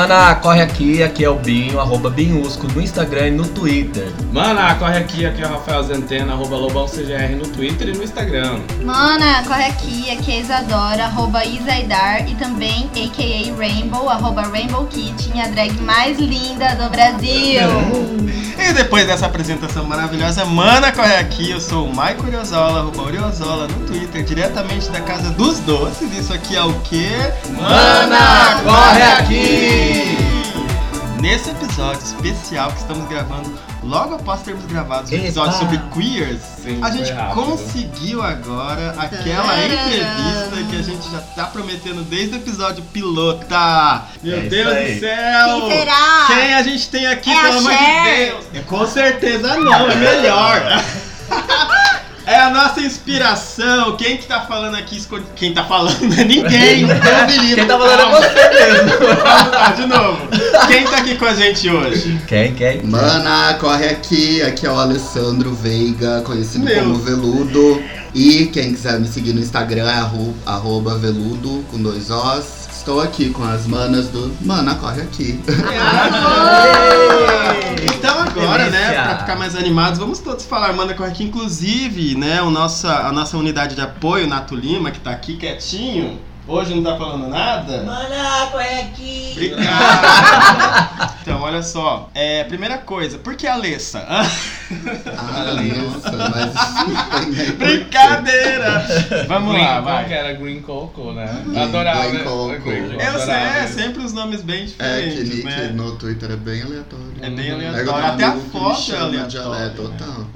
Mana, corre aqui, aqui é o Binho, arroba Binhusco no Instagram e no Twitter. Mana, corre aqui, aqui é o Rafael Zentena, arroba LobãoCGR no Twitter e no Instagram. Mana, corre aqui, aqui é Isadora, arroba Isaidar e também a.k.a. Rainbow, arroba Rainbow Kitchen, a drag mais linda do Brasil. E depois dessa apresentação maravilhosa, Mana, corre aqui, eu sou o Maico Oriozola, arroba Oriozola no Twitter, diretamente da Casa dos Doces. Isso aqui é o quê? Mana, corre aqui! Nesse episódio especial que estamos gravando logo após termos gravado o episódio sobre queers, Sim, a gente rápido. conseguiu agora aquela Tcharam. entrevista que a gente já tá prometendo desde o episódio pilota. Meu É Deus aí. do céu! Quem será? Quem a gente tem aqui, É pelo amor de. Deus? É, com certeza não, é melhor. É a nossa inspiração. Quem que tá falando aqui? esco- Quem tá falando é ninguém. Deus me livre. Quem tá falando é Calma. você mesmo. Vamos lá, de novo. Quem tá aqui com a gente hoje? Quem, quem? Mana, corre aqui. Aqui é o Alessandro Veiga, conhecido Meu. como Veludo. E quem quiser me seguir no Instagram é arro- arroba veludo com dois Os. Estou aqui com as manas do Mana, corre aqui. Então agora, né, pra ficar mais animados, vamos todos falar, manda corre aqui. Inclusive, né, o nossa, a nossa unidade de apoio, Nato Lima, que tá aqui quietinho, hoje não tá falando nada. Mana, corre aqui! Obrigado! então, olha só, é, primeira coisa, por que a Alessa? Ah, nossa, mas. Brincadeira! Vamos Green, lá, vai. que era Green Coco, né? Green- Adorava. Green né? Coco. Green, Eu sei, é sempre os nomes bem É, que, diferentes, né? que no Twitter é bem aleatório. É bem Uhum. aleatório. Até a foto é aleatória. ale- total.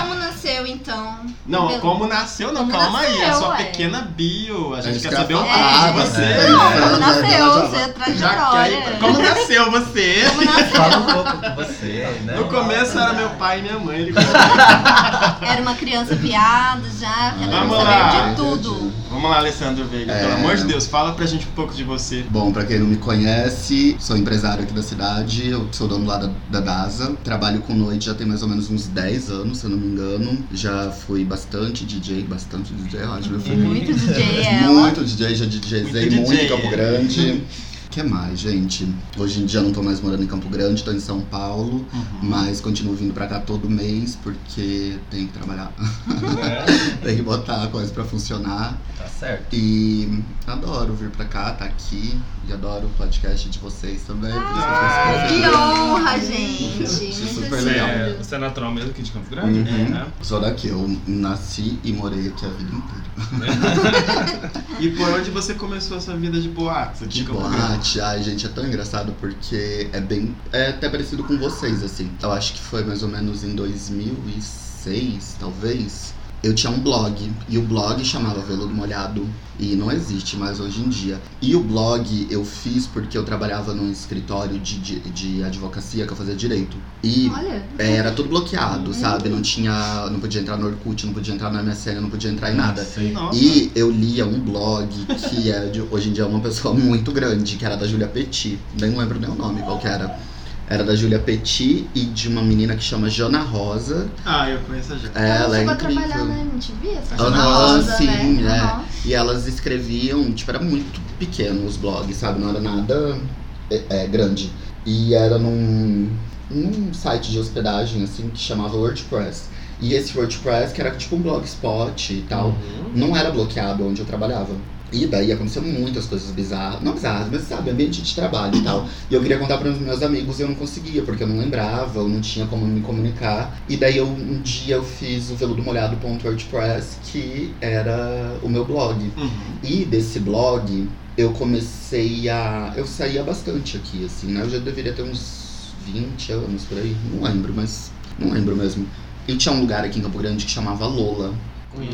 Como nasceu então? Não, como nasceu, não, Como calma aí, é nasceu, ué. pequena bio. A gente gente quer saber um pouco falar, de É, você. você Não, como nasceu, você é Já trajetória. como nasceu você? Como nasceu? Fala um pouco com você, né? No começo era meu pai e minha mãe. Ele... Era uma criança viada já, querendo saber de tudo. Vamos lá, Alessandro Veiga. É. Pelo amor de Deus, fala pra gente um pouco de você. Bom, pra quem não me conhece, sou empresário aqui da cidade, eu sou dono lá da, da DASA. Trabalho com noite já tem mais ou menos uns 10 anos, se eu não me engano. Já fui bastante DJ, bastante DJ, eu acho que eu fui Muito DJ ela. muito DJ, já DJzei Muito muito em DJ. Campo Grande. O que mais, gente? Hoje em dia eu não tô mais morando em Campo Grande, tô em São Paulo, mas continuo vindo pra cá todo mês porque tem que trabalhar, Né? tem que botar a coisa pra funcionar. Tá certo. E adoro vir pra cá, tá aqui. E adoro o podcast de vocês também. por isso eu Ah, Que honra, gente. Muito super Você legal. é, você é natural mesmo aqui de Campo Grande? Uhum. né? Sou daqui, eu nasci e morei aqui a vida inteira. E por onde você começou a sua vida de boates aqui De em Boate, ai gente, é tão engraçado porque é bem. É até parecido com vocês, assim. Eu acho que foi mais ou menos em 2006, talvez. Eu tinha um blog, e o blog chamava Veludo Molhado, e não existe mais hoje em dia. E o blog eu fiz porque eu trabalhava num escritório de, de, de advocacia que eu fazia direito. E Olha. é, era tudo bloqueado, sabe? Não tinha. Não podia entrar no Orkut, não podia entrar no MSN, não podia entrar em nada. Nossa. E eu lia um blog que é de, hoje em dia é uma pessoa muito grande, que era da Julia Petit. Nem lembro nem o nome qual que era. Era da Julia Petit e de uma menina que chama Jana Rosa. Ah, eu conheço a gente. Ela é chegou a trabalhar incrível. na MTV? Essa Rosa, sim, né? é. Aham. E elas escreviam, tipo, era muito pequeno os blogs, sabe? Não era nada é, é, grande. E era num, num site de hospedagem, assim, que chamava WordPress. E esse WordPress, que era tipo um blogspot e tal, Uhum. não era bloqueado onde eu trabalhava. E daí aconteceu muitas coisas bizarras, não bizarras, mas sabe, ambiente de trabalho e tal. E eu queria contar para os meus amigos e eu não conseguia, porque eu não lembrava, eu não tinha como me comunicar. E daí eu, um dia eu fiz o veludomolhado.wordpress, que era o meu blog. Uhum. E desse blog eu comecei a. Eu saía bastante aqui, assim, né? Eu já deveria ter uns 20 anos por aí, não lembro, mas. Não lembro mesmo. E tinha um lugar aqui em Campo Grande que chamava Lola.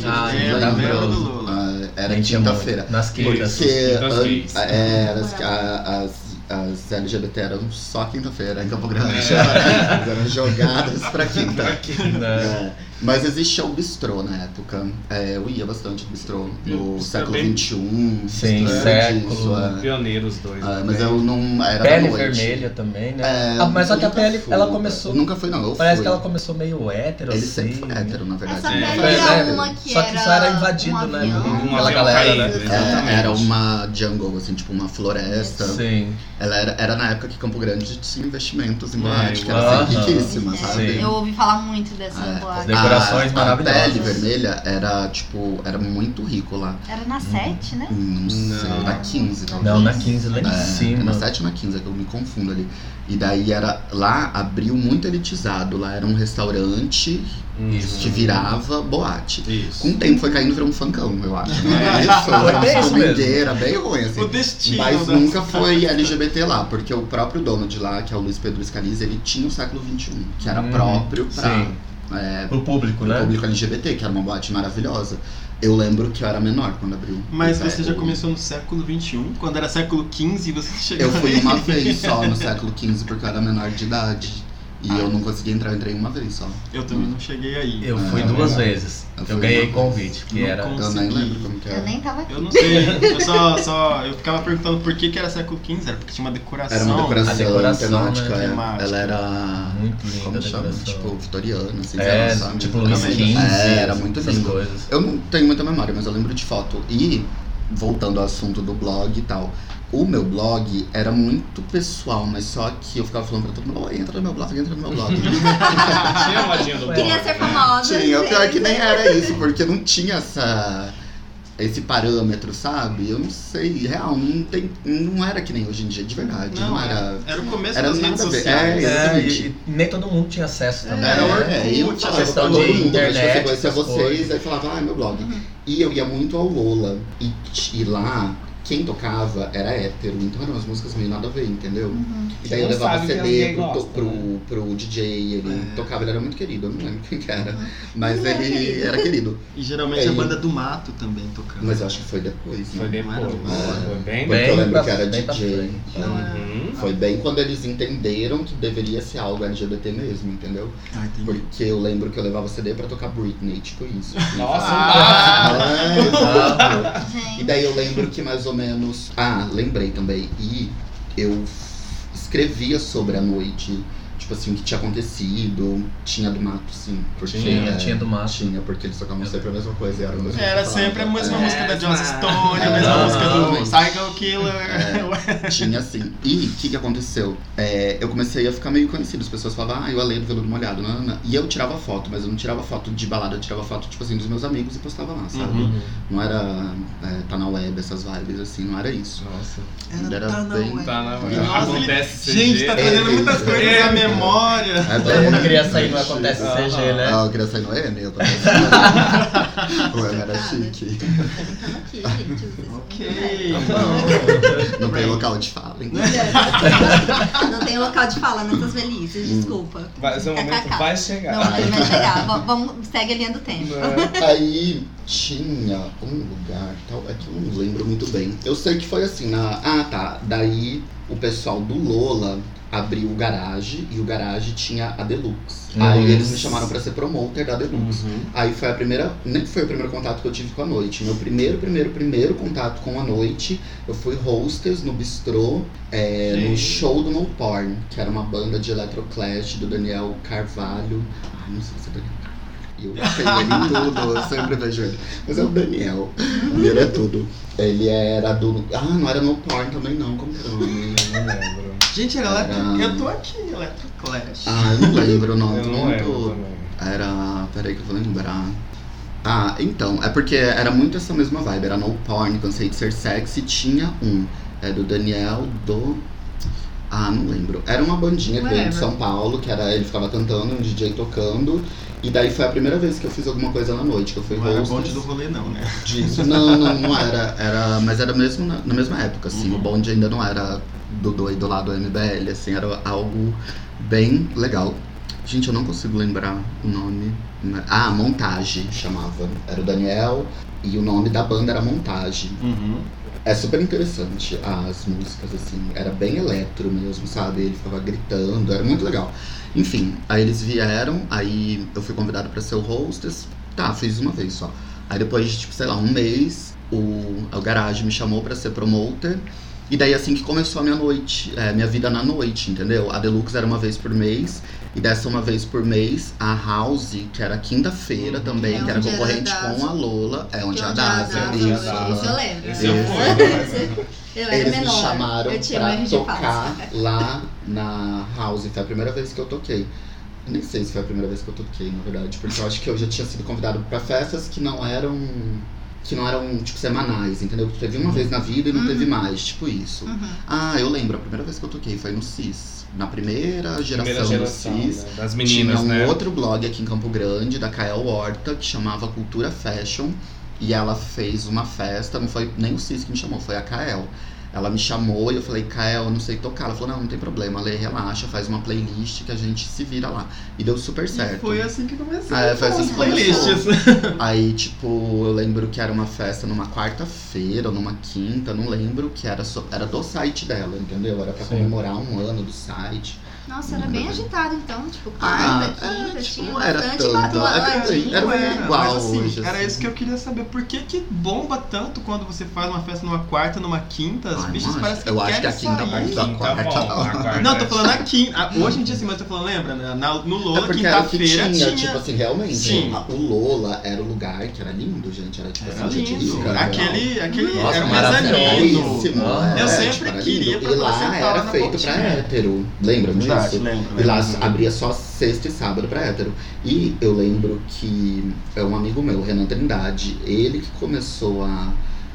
Ah, é, lembro. do Lula. Ah, era quinta-feira. Nas quintas. Porque Quintas gays. é, as, as, as LGBT eram só quinta-feira em Campo Grande. É. Eram jogadas pra quinta. Né? É. Mas existia o bistrô na época. É, eu ia bastante no bistrô no século XXI. Sim, século. é. Pioneiros os dois. É, né? mas eu não era Pele da noite. vermelha também, né? É, Ah, mas só que a pele, fui, ela começou. Nunca fui, não. Eu Parece fui. que ela começou meio hétero, Ele assim. sempre foi hétero, na verdade. Essa É. pele Foi, era né? uma que Só era que isso era invadido, um né? Um Aquela galera, caído, né? É, era uma jungle, assim, tipo uma floresta. Sim. Ela era, era na época que Campo Grande tinha investimentos em É, boate, que era assim, riquíssima, É, sabe? Sim. Eu ouvi falar muito dessa É, boate. Decorações a, maravilhosas. A pele vermelha era, tipo, era muito rico lá. Era na 7, né? Não sei, Não. na 15, talvez. Não, na 15, lá em É, cima. na 7 ou na 15, é que eu me confundo ali. E daí era. Lá abriu muito elitizado. Lá era um restaurante Isso. que virava boate. Isso. Com o tempo foi caindo e virou um funkão, eu acho. Né? Foi Isso, era bem uma isso bem ruim, assim. O destino Mas da- nunca foi LGBT lá, porque o próprio dono de lá, que é o Luiz Pedro Scalise, ele tinha o século XXI, que era Uhum, próprio pra sim. É, Pro público, pro né? público LGBT, que era uma boate maravilhosa. Eu lembro que eu era menor quando abriu. Mas o- você já o- começou no século XXI, quando era século XV você chegou Eu fui aí. uma vez só no século XV porque eu era menor de idade. E eu não consegui entrar, eu entrei uma vez só. Eu também não cheguei aí. Eu fui Ah, duas não. vezes. Eu Eu, ganhei convite, que Não era. consegui. Eu nem lembro como que Eu era. nem tava aqui. Eu não sei, eu só, só eu ficava perguntando por que, que era século XV, era porque tinha uma decoração. Era uma decoração, A decoração, temática, né? é. Temática. Ela era. Muito linda Como chama? Tipo, vitoriana, assim, é, sabe? tipo Luiz Também. XV. É, era muito lindo. coisas. Eu não tenho muita memória, mas eu lembro de foto. E, voltando ao assunto do blog e tal, o meu blog era muito pessoal, mas só que eu ficava falando pra todo mundo, "Oi, entra no meu blog, entra no meu blog. Tinha a modinha do Queria blog, ser né? famosa. tinha, o pior é que nem era isso, porque não tinha essa. Esse parâmetro, sabe? Eu não sei, real, não, tem, não era que nem hoje em dia, de verdade. Não, Não, era. Era o começo Era das redes sociais. É, É, exatamente. e, e nem todo mundo tinha acesso também. Era o É, Orkut, eu a falava questão pra todo de mundo, internet, você conhecia vocês, coisas. aí falava, ah, meu blog. E eu ia muito ao Lola. E, e lá, quem tocava era hétero, então eram umas músicas meio nada a ver, entendeu? Uhum. E daí eu levava CD pro, gostam, pro, né? pro DJ, ele É. tocava, ele era muito querido, eu não lembro quem que era. Mas Ele era querido. era querido. E geralmente É, a banda do mato também tocando. Mas eu acho que foi depois, né? Foi depois. Era- Foi bem Porque eu lembro pra- que era bem DJ. é. Uhum. Foi bem quando eles entenderam que deveria ser algo LGBT mesmo, entendeu? Ah, entendi. Porque eu lembro que eu levava CD pra tocar Britney, tipo isso. Nossa, Ah! É, exato. E daí eu lembro que mais ou menos. Ah, lembrei também. E eu escrevia sobre a noite. Tipo assim, o que tinha acontecido. Tinha do mato, sim. Porque, Tinha, é, tinha do mato. Tinha, porque eles tocavam sempre a mesma coisa. Era, a mesma Era sempre a mesma É, música da Joss É, Stone, a é, mesma música do. Psycho Killer. É. Tinha sim. E o que, que aconteceu? É, eu comecei a ficar meio conhecido. As pessoas falavam, ah, eu alei do veludo molhado. Não, não, não. E eu tirava foto, mas eu não tirava foto de balada, eu tirava foto, tipo assim, dos meus amigos e postava lá, sabe? Uhum. Não era é, tá na web, essas vibes, assim, não era isso. Nossa. Ainda era tá na bem- web. Tá na Nossa, Acontece ele- Gente, tá trazendo muitas coisas É, à memória. É Todo mundo bem- queria sair no Acontece Ah, CG, né? Ah, eu queria sair no M, eu tava O M era chique. Ok. muito Não tem local de fala, hein? velhos. Não tem local de fala nessas velhices, Hum. desculpa. Vai, seu momento KKK. vai Não, chegar. mas vai chegar. Vamos- segue a linha do tempo. Né? Aí tinha um lugar, tal, é que eu não lembro muito bem. Eu sei que foi assim, na. Ah, tá. Daí o pessoal do Lola abriu o garage e o garage tinha a Deluxe. Aí eles me chamaram pra ser promoter da Deluxe. Uhum. Aí foi a primeira, nem foi o primeiro contato que eu tive com a noite. Meu primeiro, primeiro, primeiro contato com a noite, eu fui hostess no bistrô, é, no show do No Porn, que era uma banda de electroclash do Daniel Carvalho. Ai, não sei se é Daniel Carvalho. Eu tenho ele em tudo, eu sempre vejo ele. Mas é o Daniel. Ele é tudo. Ele era do. Ah, não era no Porn também não. Como que era o nome? Não lembro. Gente, era Era- Electro... eu tô aqui, Electro Clash. Ah, eu não lembro o nome. Eu não lembro também. Era. Peraí que eu vou lembrar. Ah, então, é porque era muito essa mesma vibe. Era no porn, cansei de ser sexy. Tinha um. É do Daniel do. Ah, não lembro. Era uma bandinha que veio de. São Paulo, que era. Ele ficava cantando, um DJ tocando. E daí foi a primeira vez que eu fiz alguma coisa na noite, que eu fui Não era o bonde do rolê, não, né? disso. Não, não, não era. era mas era mesmo na, na mesma época, assim. Uhum. O bonde ainda não era do doido lá do MBL, assim, era algo bem legal. Gente, eu não consigo lembrar o nome. Ah, Montage chamava. Era o Daniel e o nome da banda era Montage. Uhum. É super interessante as músicas, assim. Era bem eletro mesmo, sabe? Ele ficava gritando, era muito legal. Enfim, aí eles vieram, aí eu fui convidado pra ser o hostess. Tá, fiz uma vez só. Aí depois de, tipo, sei lá, um mês, o, o Garage me chamou pra ser promoter. E daí assim que começou a minha noite, é, minha vida na noite, entendeu? A Deluxe era uma vez por mês. E dessa uma vez por mês, a House, que era quinta-feira também, É que era onde era concorrente a Daza. com a Lola. É onde a onde era Daza, isso. Isso eu lembro. Eu era Eles menor. me chamaram eu tinha pra tocar falsa. lá na House. Foi a primeira vez que eu toquei. Eu nem sei se foi a primeira vez que eu toquei, na verdade, porque eu acho que eu já tinha sido convidado pra festas que não eram. Que não eram, tipo, semanais, entendeu? Que teve uma vez na vida e não Uhum. teve mais, tipo isso. Uhum. Ah, eu lembro, a primeira vez que eu toquei foi no CIS. Na primeira geração, Primeira geração, do CIS. né? das meninas, tinha um né? outro blog aqui em Campo Grande, da Kael Horta, que chamava Cultura Fashion. E ela fez uma festa, não foi nem o CIS que me chamou, foi a Kael. Ela me chamou e eu falei, Kael, eu não sei tocar. Ela falou, não, não tem problema, Lê, relaxa, faz uma playlist que a gente se vira lá. E deu super E certo. foi assim que comecei. É, foi assim as que playlists. Aí, tipo, eu lembro que era uma festa numa quarta-feira ou numa quinta, não lembro, que era, só, era do site dela, entendeu? Era pra Sim. comemorar um ano do site. Nossa, era bem agitado então, tipo, Ah, quarta, é, quinta, tipo, tinha não era bastante. Era Era, igual mas assim, hoje, era assim. isso que eu queria saber. Por que que bomba tanto quando você faz uma festa numa quarta, numa quinta? As Ai, bichas parecem que Eu acho que a querem quinta sair. parte da quarta. bom, a Não, tô é- falando a quinta. a- Hoje em dia, assim, mas tô falando, lembra? né? Na, no É Lola, que quinta-feira tinha, tinha. tipo assim, realmente. Sim. a- o Lola era o lugar que era lindo, gente. Era tipo Era assim, gente lindo. rica, Aquele, aquele Nossa, era um maravilhoso. mezanino. Ah, Eu é, sempre tipo, queria pra E lá era na feito pra hétero. Lembram Disso? lembro. E lá lembro. abria só sexta e sábado pra hétero. E eu lembro que é um amigo meu, Renan Trindade, ele que começou a,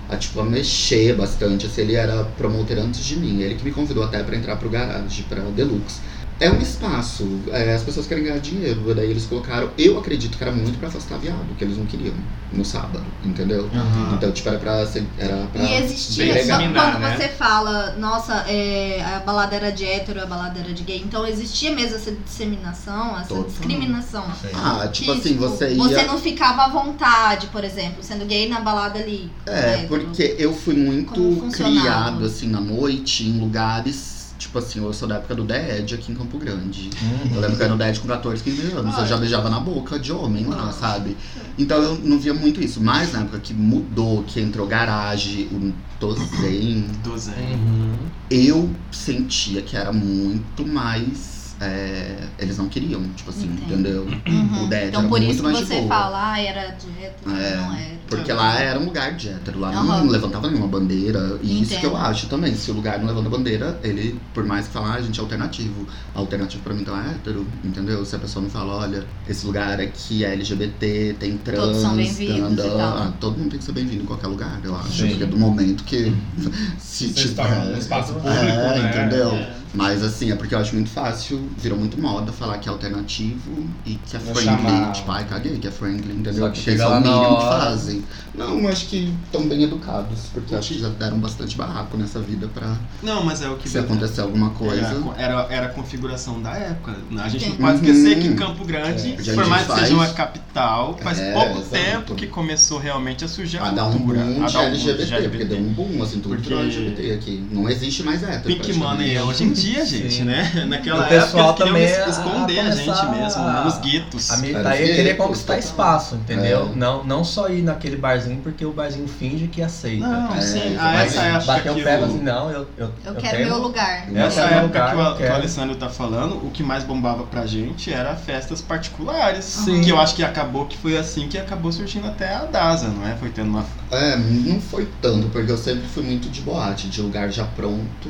a, tipo, a mexer bastante. Assim, ele era promotor antes de mim. Ele que me convidou até pra entrar pro garage, pra Deluxe. É um espaço, é, as pessoas querem ganhar dinheiro. Daí eles colocaram, eu acredito que era muito pra afastar viado, que eles não queriam no sábado, entendeu? Uhum. Então, tipo, era pra. ser- Era pra E existia, só quando né? você fala, nossa, é, a balada era de hétero, a balada era de gay, então existia mesmo essa disseminação, essa Total. discriminação. Sim. Ah, tipo Que, assim, você ia. Você não ficava à vontade, por exemplo, sendo gay na balada ali. É, hétero. porque eu fui muito criado, assim, na noite, em lugares. Tipo assim, eu sou da época do Dead aqui em Campo Grande. Uhum. Eu lembro que eu era no Dead com 14, 15 anos. Eu já beijava na boca de homem lá, sabe? Então eu não via muito isso. Mas na época que mudou, que entrou garagem, o Tozen, Do Zé. Uhum. eu sentia que era muito mais. É, eles não queriam, tipo assim, Entendo. entendeu? Uhum. O Dead Então era por muito isso que mais de você fala, ah, era de hétero, É, não era. Porque lá era um lugar de hétero, lá Aham. não levantava nenhuma bandeira. E isso que eu Entendo. acho também. Se o lugar não levanta bandeira, ele, por mais que falar, ah, a gente é alternativo. Alternativo pra mim então é hétero, entendeu? Se a pessoa não fala, olha, esse lugar aqui é LGBT, tem trans, Todos são bem-vindos tanda- e tal. ah, todo mundo tem que ser bem-vindo em qualquer lugar, eu acho. Sim. Porque é do momento que se Você tiver. está num espaço público, é, né? entendeu? É. Mas assim, é porque eu acho muito fácil, virou muito moda falar que é alternativo e que é Vou friendly. chamar- Tipo, ai, caguei que é friendly, entendeu? Só que Porque chega isso lá o na mínimo que fazem. Não, acho que estão bem educados, porque acho que já deram bastante barraco nessa vida pra Não, mas é o que se acontecer alguma coisa. Era, era, a configuração da época. A gente não pode esquecer que Campo Grande, É, por mais que faz- seja uma capital, faz É, pouco exato. tempo que começou realmente a surgir a, A dar um boom a de dar um boom LGBT, porque deu um boom, assim, tudo Porque- LGBT aqui. Não existe mais hétero. Pink Money é hoje em dia, gente, Sim. né? Naquela O pessoal época também esconder a a, gente mesmo, a- nos guetos. A militar ia querer conquistar espaço, entendeu? É. Não, não só ir naquele barzinho porque o barzinho finge que aceita. Não, É, sim, a mas essa época Bateu que o pé assim, não, eu, eu, Eu, quero tenho- meu lugar. É, Nessa eu época lugar, que, o, eu que o. Alessandro tá falando, o que mais bombava pra gente era festas particulares. Sim. Que eu acho que acabou que foi assim que acabou surgindo até a DASA, não é? Foi tendo uma. É, não foi tanto, porque eu sempre fui muito de boate, de lugar já pronto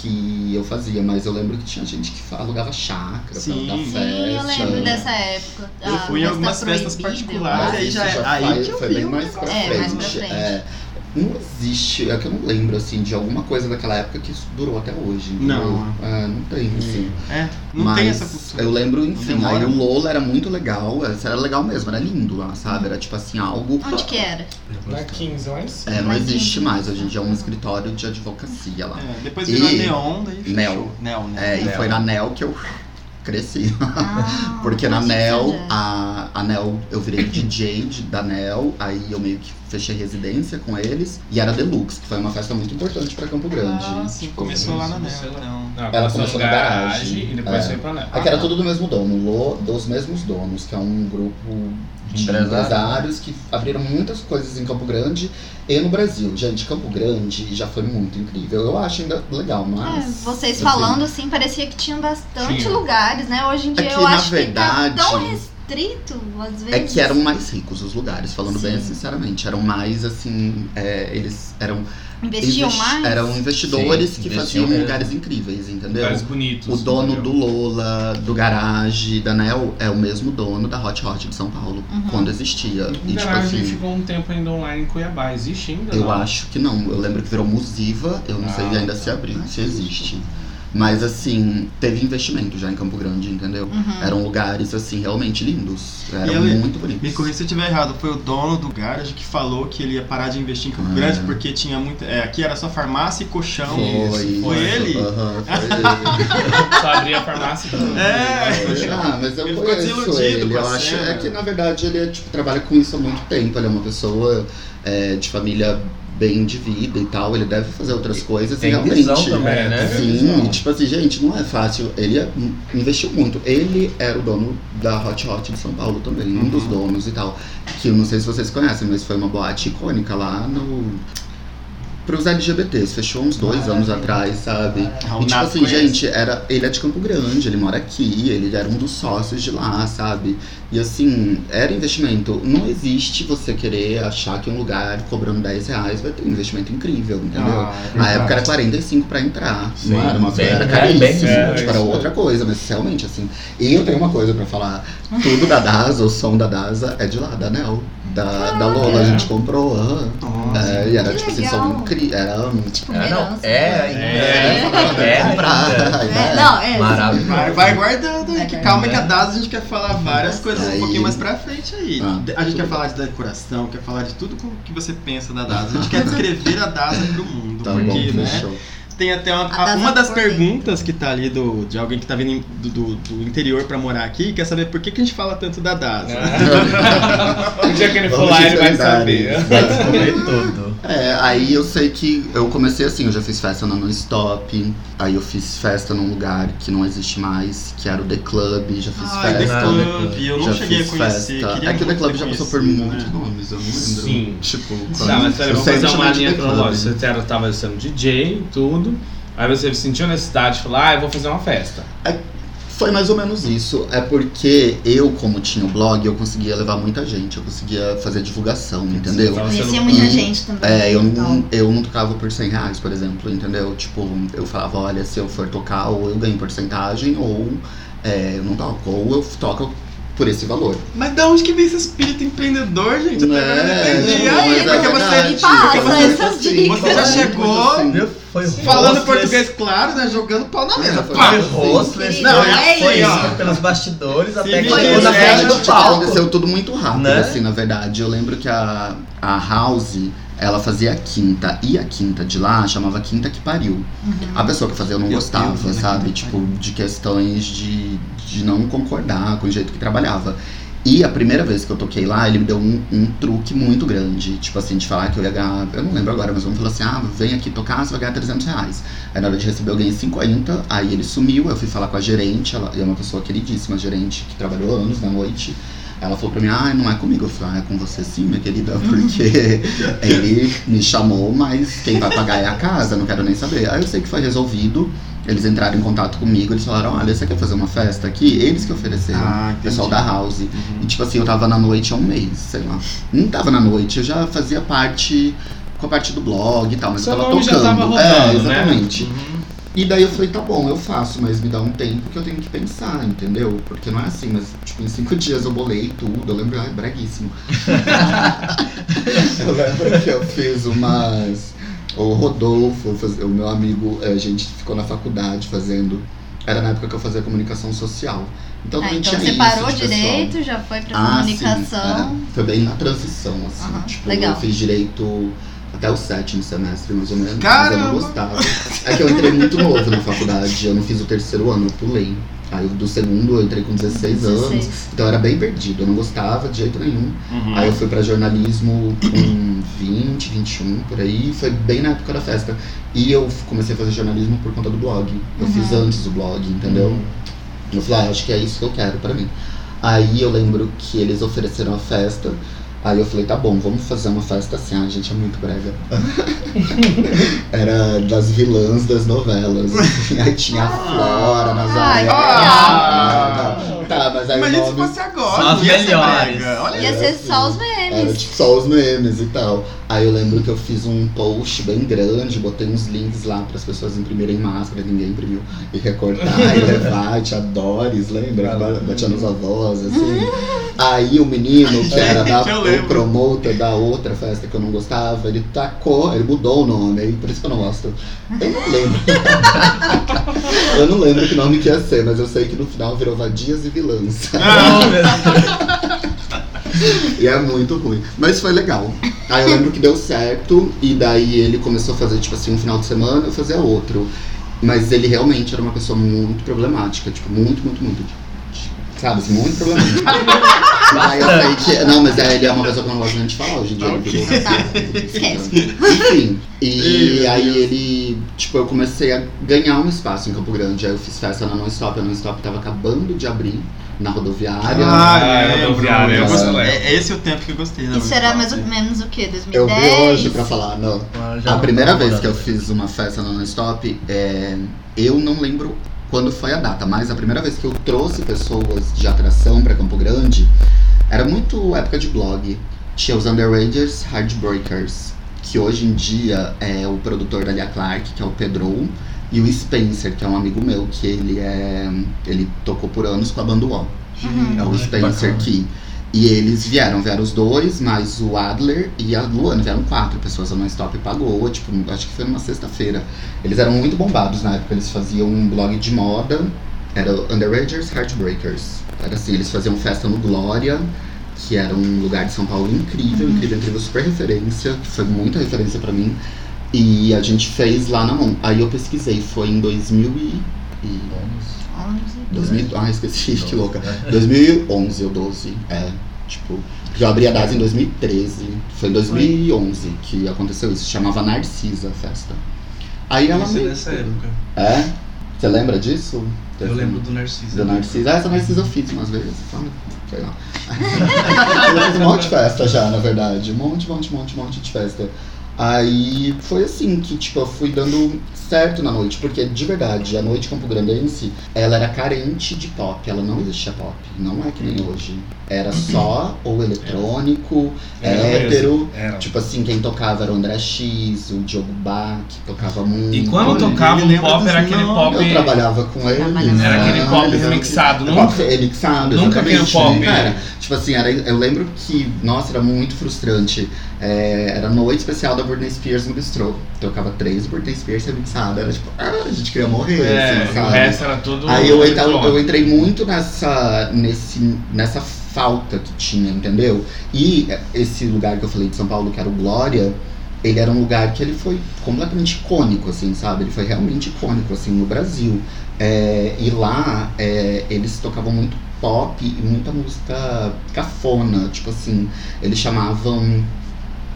que eu fazia, mas eu lembro que tinha gente que alugava chácara Sim. pra dar festa. Sim, eu lembro dessa época. Eu A fui em algumas festas particulares, aí já é- aí faz- que eu foi vi bem mais pra negócio. É, frente. mais pra frente. É, não existe, é que eu não lembro assim de alguma coisa daquela época que isso durou até hoje. entendeu? Não. É, não tem, assim. É, não Mas tem essa cultura. eu lembro, enfim, aí o. Lola era muito legal, isso era legal mesmo, era lindo lá, sabe? Era tipo assim, algo. Onde que era? Na 15 lá em cima. É, não existe mais, hoje em dia é um escritório de advocacia lá. É, depois virou E- Neon, daí fechou. Neo. Neo, né? É, e foi na NEL que eu Cresci. Ah, Porque na Nel, a, a Nel, eu virei DJ de- da Nel, aí eu meio que fechei residência com eles. E era Deluxe, que foi uma festa muito importante pra Campo Grande. Ah, sim, começou lá na Nel, lá. então. Não, Ela começou começou no na garagem. e depois É. foi pra Nel. Aqui era tudo do mesmo dono, Lo- dos mesmos donos, que é um grupo de Empresário. empresários que abriram muitas coisas em Campo Grande e no Brasil. Gente, Campo Grande já foi muito incrível. Eu acho ainda legal, É, mas. vocês assim, falando assim, parecia que tinha bastante Tinha. lugares, né? Hoje em dia É que, eu na acho verdade, que tá tão restrito, às vezes. É que eram mais ricos os lugares, falando bem Sim. sinceramente. Eram mais assim. é, eles eram. Investiam investi- mais. Eram investidores Sim, que investiam faziam mesmo. lugares incríveis, entendeu? Lugares bonitos. O dono entendeu? do Lola, do Garage, da Nel, é o mesmo dono da Hot Hot de São Paulo, Uhum. quando existia. O E tipo garagem assim. ficou um tempo ainda online em Cuiabá. Existe ainda? Eu não? acho que não. Eu lembro que virou Musiva, eu não sei Ah, ainda tá. se abriu, se existe. Mas assim, teve investimento já em Campo Grande, entendeu? Uhum. Eram lugares assim realmente lindos. Eram ele- muito bonitos. Me corrija se eu estiver errado, foi o dono do garage que falou que ele ia parar de investir em Campo Ah. Grande porque tinha muita. É, aqui era só farmácia e colchão. Foi, Foi ele? Aham, foi ele. Só abria a farmácia e tudo. É. Ah, mas eu Ele ficou desiludido ele. com a Eu acho é que na verdade ele é, tipo, trabalha com isso há muito tempo. Ele é uma pessoa é, de família bem de vida e tal. Ele deve fazer outras coisas Tem e realmente. visão também, né? Sim, tipo assim, gente, não é fácil. Ele é- investiu muito. Ele era o dono da Hot Hot de São Paulo também, um Uhum. dos donos e tal. Que eu não sei se vocês conhecem, mas foi uma boate icônica lá no. Pros LGBTs, fechou uns dois anos atrás, sabe? Ah, E tipo assim, gente, era, ele é de Campo Grande, ele mora aqui, ele era um dos sócios de lá, sabe? E assim, era investimento. Não existe você querer achar que um lugar cobrando 10 reais vai ter um investimento incrível, entendeu? Ah, é Na época era 45 pra entrar. Sim, não era uma bem- coisa, era caríssimo. bem- é, tipo, era outra coisa, mas realmente, assim. E eu tenho uma coisa pra falar. Tudo da DASA, o som da DASA é de lá, da Nel. Da, da Lola, a gente comprou. aham. Nossa. É, e era Que tipo assim, legal. som incrível. Era. Tipo, É, não, herança. é ainda. É. É, comprar. É, não, é. Maravilhoso. Vai, vai guardando aí, que calma que a DAS a gente quer falar várias coisas um Aí. pouquinho mais pra frente aí. Ah, a gente tudo quer falar de decoração, quer falar de tudo com- que você pensa da DAS. A gente quer descrever a DAS pro mundo, Tá bom, porque, né? fechou. Tem até uma, A DAS uma das perguntas que tá ali do, de alguém que tá vindo do, do, do interior pra morar aqui, quer saber por que, que a gente fala tanto da DAS. O dia que ele for lá, ele vai saber. Vai descobrir tudo. É, aí eu sei que eu comecei assim, eu já fiz festa na Non-Stop, aí eu fiz festa num lugar que não existe mais, que era o The Club, já fiz The festa. Club, eu não já cheguei a conhecer. É que o The Club já passou por muitos né? nomes, eu não lembro. Sim. Tipo, Tá, mas peraí, eu vamos fazer uma linha The cronológica. Você era, tava sendo DJ e tudo. Aí você sentiu necessidade de falar, ah, eu vou fazer uma festa. Foi mais ou menos isso. É porque eu, como tinha o blog, eu conseguia levar muita gente, eu conseguia fazer divulgação, entendeu? tava Conhecia sendo- muita E- gente também. É, eu então. não, eu não tocava por 100 reais, por exemplo, entendeu? Tipo, eu falava, olha, se eu for tocar, ou eu ganho porcentagem, ou é, eu não toco, ou eu toco por esse valor. Mas da onde que vem esse espírito empreendedor, gente? Eu não É, entendi. não, Aí, mas é porque você, passa porque você- essas dicas. Você já chegou assim. Foi falando hostless, português claro, né? Jogando pau na mesa. Foi Pá! Hostless, Não, foi, é foi ó. pelos bastidores até que Sim, chegou na é, frente do tipo, palco. Aconteceu tudo muito rápido, Né? assim, na verdade. Eu lembro que a, a House, ela fazia a quinta, e a quinta de lá chamava Quinta que Pariu. A pessoa que fazia eu não gostava, né, sabe? Tipo, de questões de, de não concordar com o jeito que trabalhava. E a primeira vez que eu toquei lá, ele me deu um, um truque muito grande. Tipo assim, de falar que eu ia ganhar. Eu não lembro agora, mas vamos falar assim: ah, vem aqui tocar, você vai ganhar 300 reais. Aí na hora de receber eu ganhei 50, aí ele sumiu, eu fui falar com a gerente, ela é uma pessoa queridíssima, gerente que trabalhou anos na noite. Ela falou pra mim, ah, não é comigo. Eu falei, ah, é com você sim, minha querida, porque ele me chamou, mas quem vai pagar é a casa, não quero nem saber. Aí eu sei que foi resolvido. Eles entraram em contato comigo, eles falaram, olha, você quer fazer uma festa aqui? Eles que ofereceram, Ah, entendi. pessoal da House. Uhum. E tipo assim, eu tava na noite há um mês, sei lá. Não tava na noite, eu já fazia parte com a parte do blog e tal, mas Seu eu tava nome já tocando. tava rodando, é, né? exatamente. Uhum. E daí eu falei, tá bom, eu faço, mas me dá um tempo que eu tenho que pensar, entendeu? Porque não é assim, mas tipo, em cinco dias eu bolei tudo, eu lembro, ai, breguíssimo. eu lembro que eu fiz umas. O Rodolfo, o meu amigo, eh, a gente ficou na faculdade fazendo. Era na época que eu fazia comunicação social. Então Ah, então tinha você isso, parou de pessoal. direito, já foi pra Ah, comunicação. sim, é. Foi bem na transição, assim. Aham, tipo, legal. eu fiz direito até o sétimo semestre, mais ou menos. Mas eu Caramba! não gostava. É que eu entrei muito novo na faculdade, eu não fiz o terceiro ano, eu pulei. Aí do segundo eu entrei com 16, anos. 16. Então eu era bem perdido, eu não gostava de jeito nenhum. Uhum. Aí eu fui pra jornalismo com 20, 21, por aí. Foi bem na época da festa. E eu comecei a fazer jornalismo por conta do blog. Eu Uhum. fiz antes o blog, entendeu? Eu falei, ah, acho que é isso que eu quero pra mim. Aí eu lembro que eles ofereceram a festa. Aí eu falei, tá bom, vamos fazer uma festa assim. Ah, gente, é muito brega. Era das vilãs das novelas. assim. Aí tinha a Flora, Nazaré. Ah. Ah, tá, mas aí Imagina se nome... fosse agora. Só as ia ser melhores. Olha Ia ser só os Era memes. tipo só os memes e tal. Aí eu lembro que eu fiz um post bem grande, botei uns links lá para as pessoas imprimirem máscara, ninguém imprimiu. E recortar e levar, tinha Doris, lembra? Ba- Batia nos avós, assim. Aí o menino, que era da, o promotor da outra festa que eu não gostava, ele tacou, ele mudou o nome, aí por isso que eu não gosto. Eu não lembro. eu não lembro que nome que ia ser, mas eu sei que no final virou Vadias e Vilãs. E é muito ruim. Mas foi legal. Aí eu lembro que deu certo, e daí ele começou a fazer, tipo assim, um final de semana, eu fazia outro. Mas ele realmente era uma pessoa muito problemática, tipo, muito, muito, muito. Sabe, assim, muito problemática. Aí eu sei que. Não, mas é, ele é uma pessoa que eu não gosto nem de falar hoje em dia. Ok. ele Tá, esquece. Enfim. E aí Deus. ele, tipo, eu comecei a ganhar um espaço em Campo Grande. Aí eu fiz festa na Non-Stop. A Non-Stop tava acabando de abrir na rodoviária. Ah, Ah, eu é lembro. rodoviária, Eu eu gostei. É, esse é o tempo que eu gostei. Isso era mais ou menos o que? 2010? Eu vi hoje pra falar, não. Já a não primeira vez que eu fiz uma festa no Non-Stop, é, eu não lembro quando foi a data, mas a primeira vez que eu trouxe pessoas de atração pra Campo Grande, era muito época de blog. Tinha os Underagers Heartbreakers, que hoje em dia é o produtor da Lia Clark, que é o Pedro, e o Spencer, que é um amigo meu, que ele é. ele tocou por anos com a banda UOL. Uhum. É o que Spencer. Key. E eles vieram, vieram os dois, mais o Adler e a Luana, vieram quatro pessoas. A Non-Stop pagou, tipo, acho que foi numa sexta-feira. Eles eram muito bombados na época, eles faziam um blog de moda, era o Underagers Heartbreakers. Era assim, eles faziam festa no Glória, que era um lugar de São Paulo incrível, incrível, incrível, super referência, que foi muita referência pra mim. E a gente fez lá na mão. Aí eu pesquisei, foi em 2000 e... e 2000, ah, esqueci, que louca. 2011 ou 12, é. Tipo, eu abri a DAS em 2013. Foi em 2011 que aconteceu isso. Chamava Narcisa a festa. Aí ela Isso é me... dessa época. É? Você lembra disso? Eu lembro do Narciso. Do Narcisa. Ah, essa Narcisa eu fiz umas vezes. Sei lá. eu fiz um monte de festa já, na verdade. Um monte, monte, monte, monte de festa. Aí foi assim que, tipo, eu fui dando certo na noite, porque de verdade, a noite Campo Grandense, ela era carente de pop, ela não existia pop, não é que nem hoje. Era só ou eletrônico, Era hétero, mesmo, era. tipo assim, quem tocava era o André X, o Diogo Bach, que tocava muito. E quando tocava ele lembra pop, era aquele pop. Eu trabalhava com ele. Trabalhava. Era aquele pop eles remixado, Pop nunca. remixado, Nunca exatamente, pop. era. Tipo assim, era, eu lembro que, nossa, era muito frustrante. É, era noite especial da Britney Spears no bistrô. Tocava três Britney Spears remixadas. Era tipo, ah, a gente queria morrer, É, assim, o resto era tudo. Aí eu, eu entrei muito nessa, nesse, nessa falta que tinha, entendeu? E esse lugar que eu falei de São Paulo, que era o Glória, ele era um lugar que ele foi completamente icônico, assim, sabe? Ele foi realmente icônico, assim, no Brasil. É, e lá, é, eles tocavam muito pop e muita música cafona, tipo assim, eles chamavam...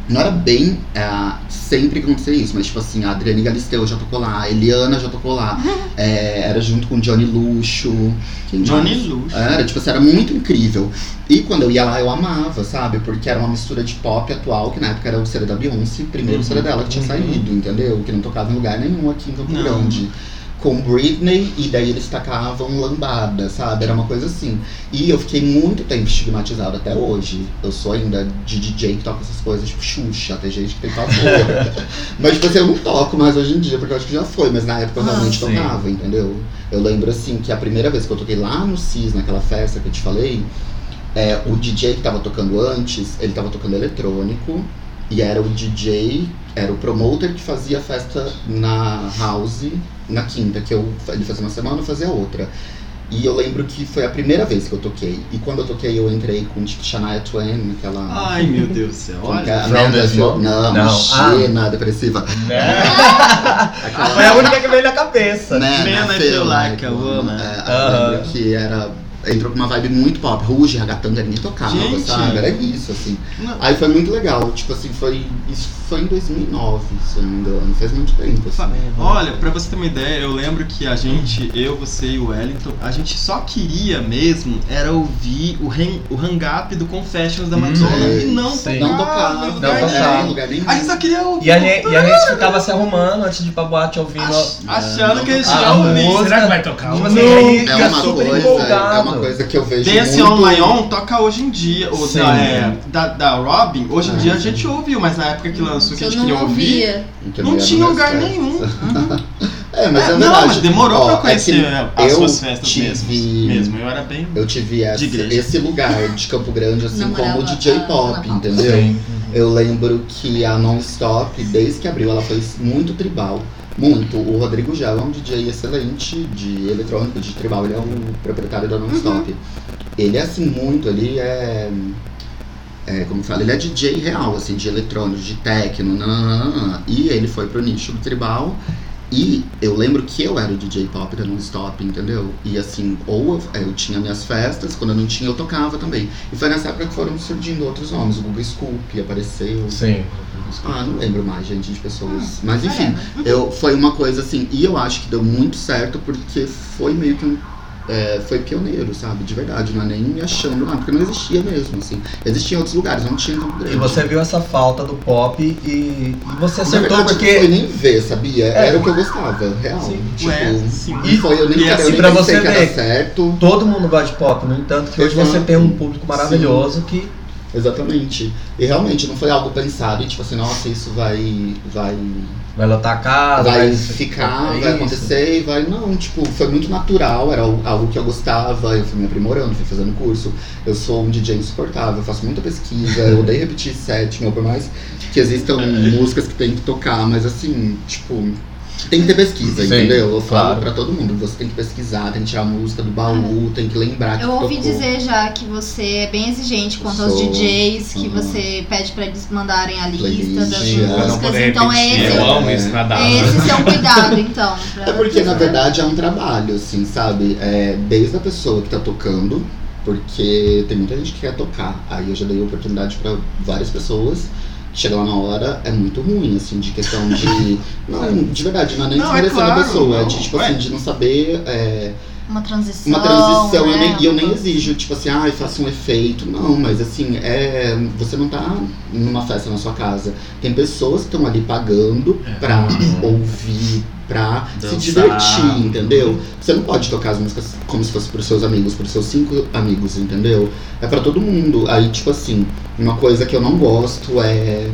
Não era bem ah, sempre que acontecia isso, mas tipo assim, a Adriane Galisteu já tocou lá, a Eliana já tocou lá, é, era junto com o Johnny Luxo. Quem Johnny mais? Luxo. Era, tipo assim, era muito incrível. E quando eu ia lá, eu amava, sabe? Porque era uma mistura de pop atual, que na época era o CD da Beyoncé, primeiro Uhum, CD dela que tinha uhum. saído, entendeu? Que não tocava em lugar nenhum aqui em Campo Não. Grande. Com Britney, e daí eles tacavam lambada, sabe? Era uma coisa assim. E eu fiquei muito tempo estigmatizado até hoje. Eu sou ainda de DJ que toca essas coisas, tipo Xuxa, tem gente que tem pavor. mas, tipo assim, eu não toco mais hoje em dia, porque eu acho que já foi, mas na época eu Ah, realmente sim. tocava, entendeu? Eu lembro assim que a primeira vez que eu toquei lá no CIS, naquela festa que eu te falei, é, o DJ que tava tocando antes, ele tava tocando eletrônico, e era o DJ, era o promoter que fazia a festa na house na quinta, que eu, ele fazia uma semana, eu fazia outra. E eu lembro que foi a primeira vez que eu toquei. E quando eu toquei, eu entrei com tipo Shania Twain, aquela. Ai, meu Deus do céu. é? Olha. Amanda? Não, Não. China, depressiva. Né? Aquela, Foi a única que veio na cabeça. né, Man, na I Feel Like a Woman. É, eu lembro que era. Entrou com uma vibe muito pop. Ruge, ragatanga, ninguém tocava, Gente. sabe? Era isso, assim. Não. Aí foi muito legal. Tipo assim, foi. Isso foi em 2009, se eu não me engano. Faz muito tempo, assim. Olha, pra você ter uma ideia, eu lembro que a gente, eu, você e o Wellington, a gente só queria mesmo era ouvir o, hang, o hang-up do Confessions da Hum, Madonna é, e não sim. Não tocava tocava, não tocava. nenhum. em lugar nenhum. A gente só queria ouvir. E a, gente, e a gente ficava se arrumando antes de ir pra boate ouvindo. ach- achando que a gente ia ouvir. Será que vai tocar Tipo uma? assim, É uma, super coisa, empolgado. é uma coisa que eu vejo Dance muito... on My Own toca hoje em dia. O Sim. da, é, da, da Robin, hoje em Ah, dia a gente ouviu, mas na época que lançou, que a gente não queria ouvir, não ia tinha lugar festas. nenhum. É, mas é, É, não, verdade. mas demorou Ó, pra é conhecer é, as suas festas tive- mesmo. Eu era bem. Eu tive essa- esse lugar de Campo Grande, assim, Namorava como DJ a pop, entendeu? Sim. Eu lembro que a Non-Stop, desde que abriu, ela foi muito tribal. Muito. O Rodrigo Gel é um DJ excelente de eletrônico, de tribal. Ele é o proprietário da Non-Stop. Uhum. Ele é assim, muito, ele é. É, como fala, ele é DJ real, assim, de eletrônico, de techno, nananana. e ele foi pro nicho do tribal. E eu lembro que eu era o DJ pop da Non-Stop, entendeu? E assim, ou eu, eu tinha minhas festas, quando eu não tinha, eu tocava também. E foi nessa época que foram surgindo outros nomes. O Google Scoop apareceu. Sim. Ah, não lembro mais, gente, de pessoas. Mas É. enfim, eu, foi uma coisa assim, e eu acho que deu muito certo porque foi meio que um. É, foi pioneiro, sabe? De verdade, não é nem me achando nada, porque não existia mesmo, assim. Existia em outros lugares, não tinha Campo Grande. E você viu essa falta do pop e, e você Na acertou verdade, não foi porque. nem ver, sabia? É. Era o que eu gostava, real. Sim. Tipo, Ué, sim. e foi, eu nem, E eu assim, nem pra pensei você ver. certo. Todo mundo gosta de pop, no entanto que hoje você Exato. tem um público maravilhoso que Exatamente. E realmente não foi algo pensado, e tipo assim, nossa, isso vai. vai vai lotar a casa, vai isso, ficar, é vai acontecer e vai. Não, tipo, foi muito natural, era algo algo que eu gostava, eu fui me aprimorando, fui fazendo curso. Eu sou um DJ insuportável, eu faço muita pesquisa, eu odeio repetir sétimo, por mais que existam músicas que tem que tocar, mas assim, tipo. Tem que ter pesquisa, Sim, entendeu? Eu falo claro. pra todo mundo, você tem que pesquisar, tem que tirar a música do baú, tem que lembrar que Eu ouvi tocou. dizer já que você é bem exigente quanto aos. DJs, que Uhum. você pede pra eles mandarem a lista Playlist, das músicas. Então é repetir. esse, Eu amo É. isso na data. é esse seu cuidado, então. pra- É porque, na verdade, é um trabalho, assim, sabe? É, desde a pessoa que tá tocando, porque tem muita gente que quer tocar. Aí eu já dei oportunidade pra várias pessoas. Chega lá na hora, é muito ruim, assim, de questão de. Não, de verdade, não é nem Não, é claro, a pessoa, é não, de, tipo ué. assim, de não saber. é, Uma transição. uma transição, eu né? nem- e eu nem exijo, tipo assim, ai, faça um efeito. Não, mas assim, é, você não tá numa festa na sua casa. Tem pessoas que estão ali pagando pra ouvir, pra se Dançar. divertir, entendeu? Você não pode tocar as músicas como se fosse pros seus amigos, pros seus cinco amigos, entendeu? É pra todo mundo. Aí, tipo assim, uma coisa que eu não gosto é.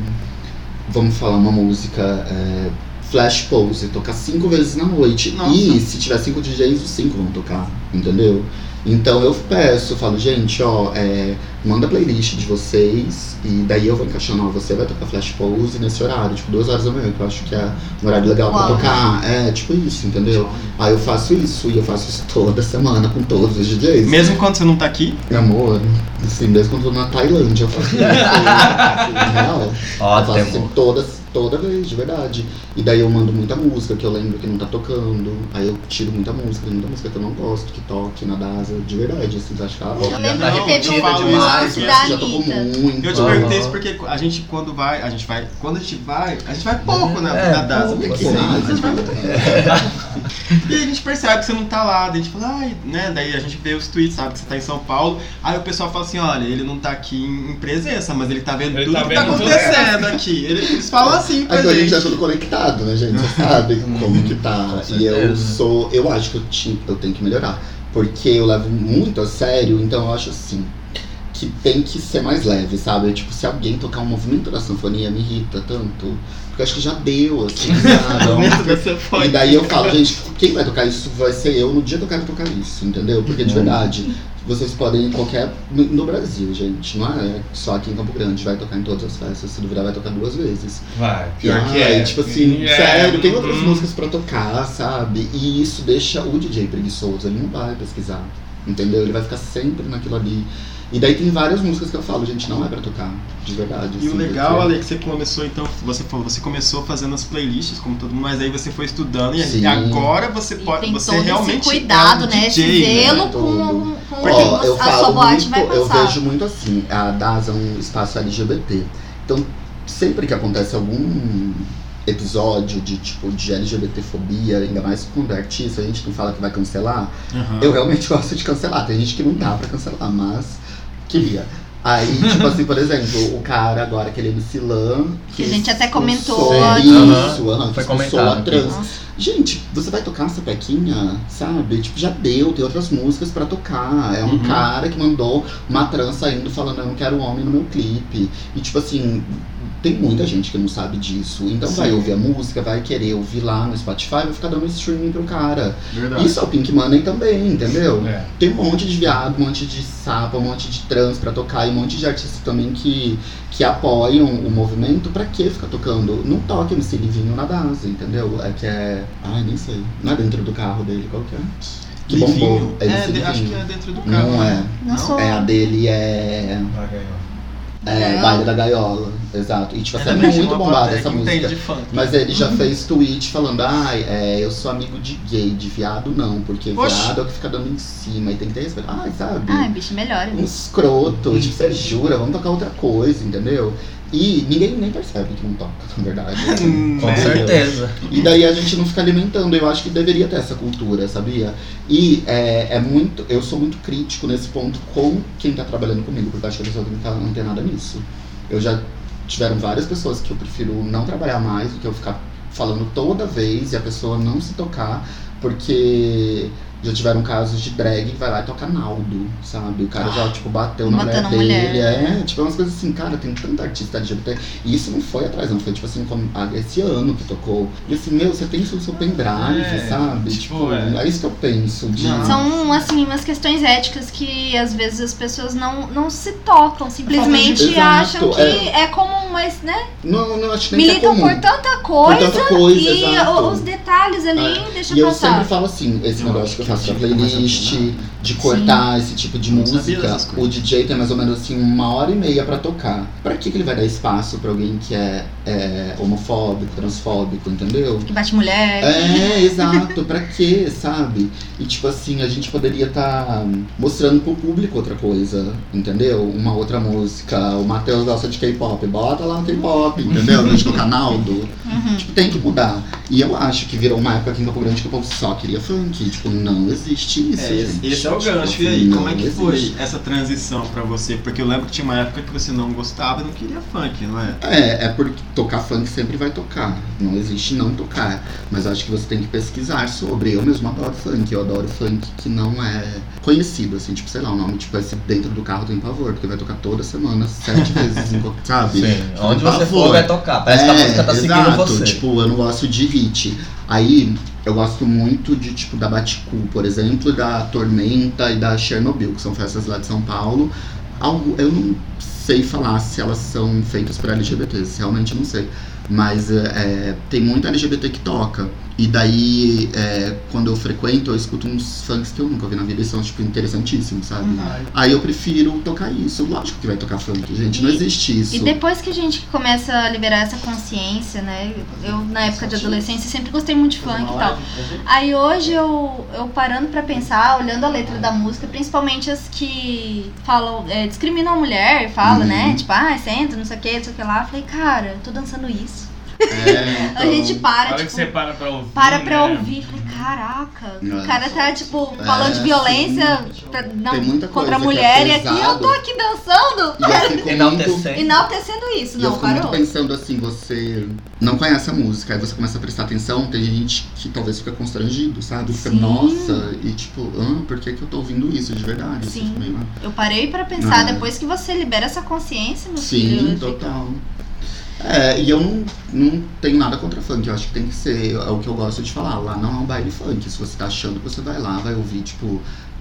Vamos falar uma música. é, Flash Pose, tocar cinco vezes na noite. Nossa. E se tiver cinco DJs, os cinco vão tocar, entendeu? Então eu peço, eu falo, gente, ó, é, manda a playlist de vocês e daí eu vou encaixando, ó, você vai tocar Flash Pose nesse horário, tipo, duas horas da manhã, que eu acho que é um horário legal pra Uau. tocar. É, tipo isso, entendeu? Aí eu faço isso e eu faço isso toda semana com todos os DJs. Mesmo quando você não tá aqui, Meu amor, assim, desde quando eu tô na Tailândia eu faço isso. assim, real. Eu faço assim, Ótimo. toda, toda vez, de verdade. E daí eu mando muita música que eu lembro que não tá tocando. Aí eu tiro muita música, muita música que eu não gosto, que toque na DASA, de verdade, assim, você acha que ah, Eu lembro Não, que teve eu um lance isso, da já tocou muito. eu te perguntei isso porque a gente quando vai, a gente vai, quando a gente vai, a gente vai pouco na, É, na DASA, pouco, tem que assim. ser, a gente vai E a gente percebe que você não tá lá, daí a gente fala, ai, né? Daí a gente vê os tweets, sabe, que você tá em São Paulo. Aí o pessoal fala assim, olha, ele não tá aqui em presença, mas ele tá vendo Ele tudo tá que tá acontecendo aqui. Eles falam assim pra Aí a gente gente. é tudo conectado, né, gente? Você sabe como que tá. Com E eu sou. Eu acho que eu, ti- eu tenho que melhorar. Porque eu levo muito a sério, então eu acho assim. que tem que ser mais leve, sabe? Tipo, se alguém tocar um movimento da sanfonia me irrita tanto. Porque eu acho que já deu, assim, sabe? E daí eu falo, gente, quem vai tocar isso vai ser eu no dia que eu quero tocar isso, entendeu? Porque de verdade, vocês podem ir em qualquer. No, no Brasil, gente, não é só aqui em Campo Grande, vai tocar em todas as festas. Se duvidar, vai tocar duas vezes. Vai. Pior E, que ai, é. Tipo assim, É. sério, tem outras Hum. músicas pra tocar, sabe? E isso deixa o DJ preguiçoso, ele não vai pesquisar, entendeu? Ele vai ficar sempre naquilo ali. E daí tem várias músicas que eu falo, gente, não é pra tocar, de verdade. E o assim, legal, porque- Ale, que você começou, então, você falou, você começou fazendo as playlists, como todo mundo, mas aí você foi estudando e Sim. agora você E pode. tem Você todo realmente. esse cuidado, é um né? Esse DJ, né? zelo Todo. com, com Porque- Ó, eu a sua falo boate muito, vai eu passar. vejo muito assim, a DAS é um espaço LGBT. Então, sempre que acontece algum episódio de tipo de LGBTfobia, ainda mais quando é artista, a gente não fala que vai cancelar, Aham. eu realmente gosto de cancelar. Tem gente que não dá pra cancelar, mas queria. Aí, tipo assim, por exemplo, o cara agora, aquele MC Lan. Que a gente até comentou. Isso, aham, que Foi expulsou comentado trans. Nossa. Gente, você vai tocar essa pequinha, sabe? Tipo, já deu, tem outras músicas pra tocar. É um Uhum. cara que mandou uma trans saindo falando eu não quero homem no meu clipe. E tipo assim, tem muita gente que não sabe disso. Então Sim. vai ouvir a música, vai querer ouvir lá no Spotify, vai ficar dando streaming pro cara. Verdade. Isso é o Pink Money também, entendeu? É. Tem um monte de viado, um monte de sapo, um monte de trans pra tocar e um monte de artistas também que, que apoiam o movimento. Pra que ficar tocando? Não toque MC Livinho na DAS, entendeu? É que é. Ai, nem sei. Não é dentro do carro dele, qual que é? Que bombou. É, É, de- acho que é dentro do carro. Não é. Não. É a dele é. É. Baile da Gaiola. Exato. E tipo assim, é que muito bombada essa música. de funk. Mas ele Uhum. já fez tweet falando, ai, é, eu sou amigo de gay, de viado não, porque Oxi. viado é o que fica dando em cima e tem que ter respeito. Ai, sabe? Ai, bicho, melhora. um escroto, tipo, você jura, vamos tocar outra coisa, entendeu? E ninguém nem percebe que não toca, na verdade. Hum, Com né? certeza. E daí a gente não fica alimentando. Eu acho que deveria ter essa cultura, sabia? E é, é muito. Eu sou muito crítico nesse ponto com quem tá trabalhando comigo, porque eu acho que a pessoa tem que tá- não ter nada nisso. Eu já tiveram várias pessoas que eu prefiro não trabalhar mais do que eu ficar falando toda vez e a pessoa não se tocar, porque já tiveram casos de drag que vai lá e toca Naldo, sabe? O cara já, tipo, bateu na mulher na dele. mulher. É, tipo, é umas coisas assim, cara, tem tanta artista LGBT. E isso não foi atrás, não. Foi, tipo assim, como, ah, esse ano que tocou. E assim, meu, você tem no seu pendrive, É, sabe? tipo, Tipo, é. é. isso que eu penso. De... Não. São, assim, umas questões éticas que às vezes as pessoas não, não se tocam. Simplesmente Exato, acham que é. é, comum, mas, né? Não, não, acho nem que é Militam comum. por tanta coisa, tanta coisa, e exato. os detalhes ali deixa E eu passar. sempre falo assim, esse Eu negócio que eu que faço da eu playlist, de cortar esse tipo de música, o DJ tem mais ou menos assim uma hora e meia pra tocar. Pra que, que ele vai dar espaço pra alguém que é, é homofóbico, transfóbico, entendeu? Que bate mulher. É, exato, pra quê, sabe? E tipo assim, a gente poderia estar mostrando pro público outra coisa, entendeu? Uma outra música. O Matheus gosta de K-pop, bota lá o K-pop, entendeu? A gente tocar Naldo. Uhum. Tipo, tem que mudar. E eu acho que virou uma época aqui em Campo Grande que o povo só queria funk. Tipo, não existe isso. É, esse, gente. esse é o Tipo, gancho. E aí, não como é que existe. foi essa transição pra você? Porque eu lembro que tinha uma época que você não gostava e não queria funk, não é? É, é porque tocar funk sempre vai tocar. Não existe não tocar. Mas acho que você tem que pesquisar sobre. Eu mesmo adoro funk. Eu adoro funk que não é conhecido, assim. Tipo, sei lá, o nome, tipo, esse dentro do carro tem pavor. Porque vai tocar toda semana, sete vezes, sabe? Sim. Onde você for vai tocar. Parece que a música tá seguindo É, exato. você. Tipo, eu não gosto de hit. Aí, eu gosto muito de, tipo, da Baticu, por exemplo, da Tormenta e da Chernobyl, que são festas lá de São Paulo. Algo, eu não sei falar se elas são feitas para LGBTs, realmente não sei. Mas é, é, tem muito LGBT que toca. E daí, é, quando eu frequento, eu escuto uns funks que eu nunca vi na vida e são, tipo, interessantíssimos, sabe? Aí eu prefiro tocar isso. Lógico que vai tocar funk, gente. Não E- existe isso. E depois que a gente começa a liberar essa consciência, né? Eu, na época de adolescência, sempre gostei muito de funk e tal. Aí hoje eu, eu parando pra pensar, olhando a letra da música, principalmente as que falam, é, discriminam a mulher, fala, Uhum. né? Tipo, ah, senta, não sei o que, não sei o que lá. Eu falei, cara, eu tô dançando isso. É, A gente Na para, hora que tipo, você para pra ouvir. para pra né? ouvir. Falei, caraca, o É. cara tá, tipo, falando de É, violência pra- não, contra a é mulher e aqui eu tô aqui dançando, E eu fico Enaltecendo. enaltecendo isso. e eu Não, muito parou. pensando assim, você não conhece a música, aí você começa a prestar atenção, tem gente que talvez fica constrangido, sabe? Fica, Sim. nossa, e tipo, ah, por que, que eu tô ouvindo isso de verdade? Você Sim. fica meio, ah, Eu parei pra pensar, Ah. depois que você libera essa consciência, meu filho. Sim, fica- total. É, e eu não, não tenho nada contra funk, eu acho que tem que ser, é o que eu gosto de falar, lá não é um baile funk, se você tá achando que você vai lá, vai ouvir, tipo,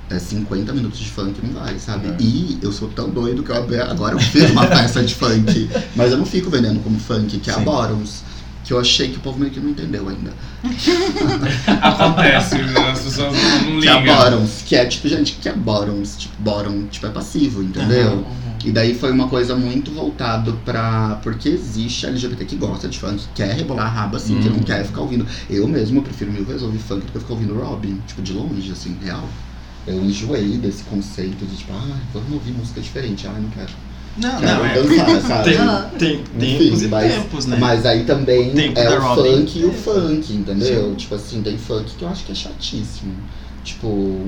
é, 50 minutos de funk, não vai, sabe? É. E eu sou tão doido que eu, agora eu fiz uma festa de funk, mas eu não fico vendendo como funk, que é a. Bottoms, que eu achei que o povo meio que não entendeu ainda. Acontece, as pessoas não, não Que é ligam. Bottoms, que é tipo, gente, que é Bottoms? Tipo, Bottom, tipo, é passivo, entendeu? E daí foi uma coisa muito voltado pra. Porque existe LGBT que gosta de funk, que quer rebolar a raba assim, que não Uhum. quer ficar ouvindo. Eu mesmo prefiro mil vezes ouvir funk do que ficar ouvindo Robin, tipo, de longe, assim, real. Eu enjoei desse conceito de tipo, ah, vamos ouvir música diferente, ah, não quero. Não, não, é. dançar, sabe? Tem, Ah. tem Enfim, tempos e mas- tempos, né? Mas aí também Tempo é o Robin. funk e o funk, entendeu? Sim. Tipo assim, tem funk que eu acho que é chatíssimo. Tipo,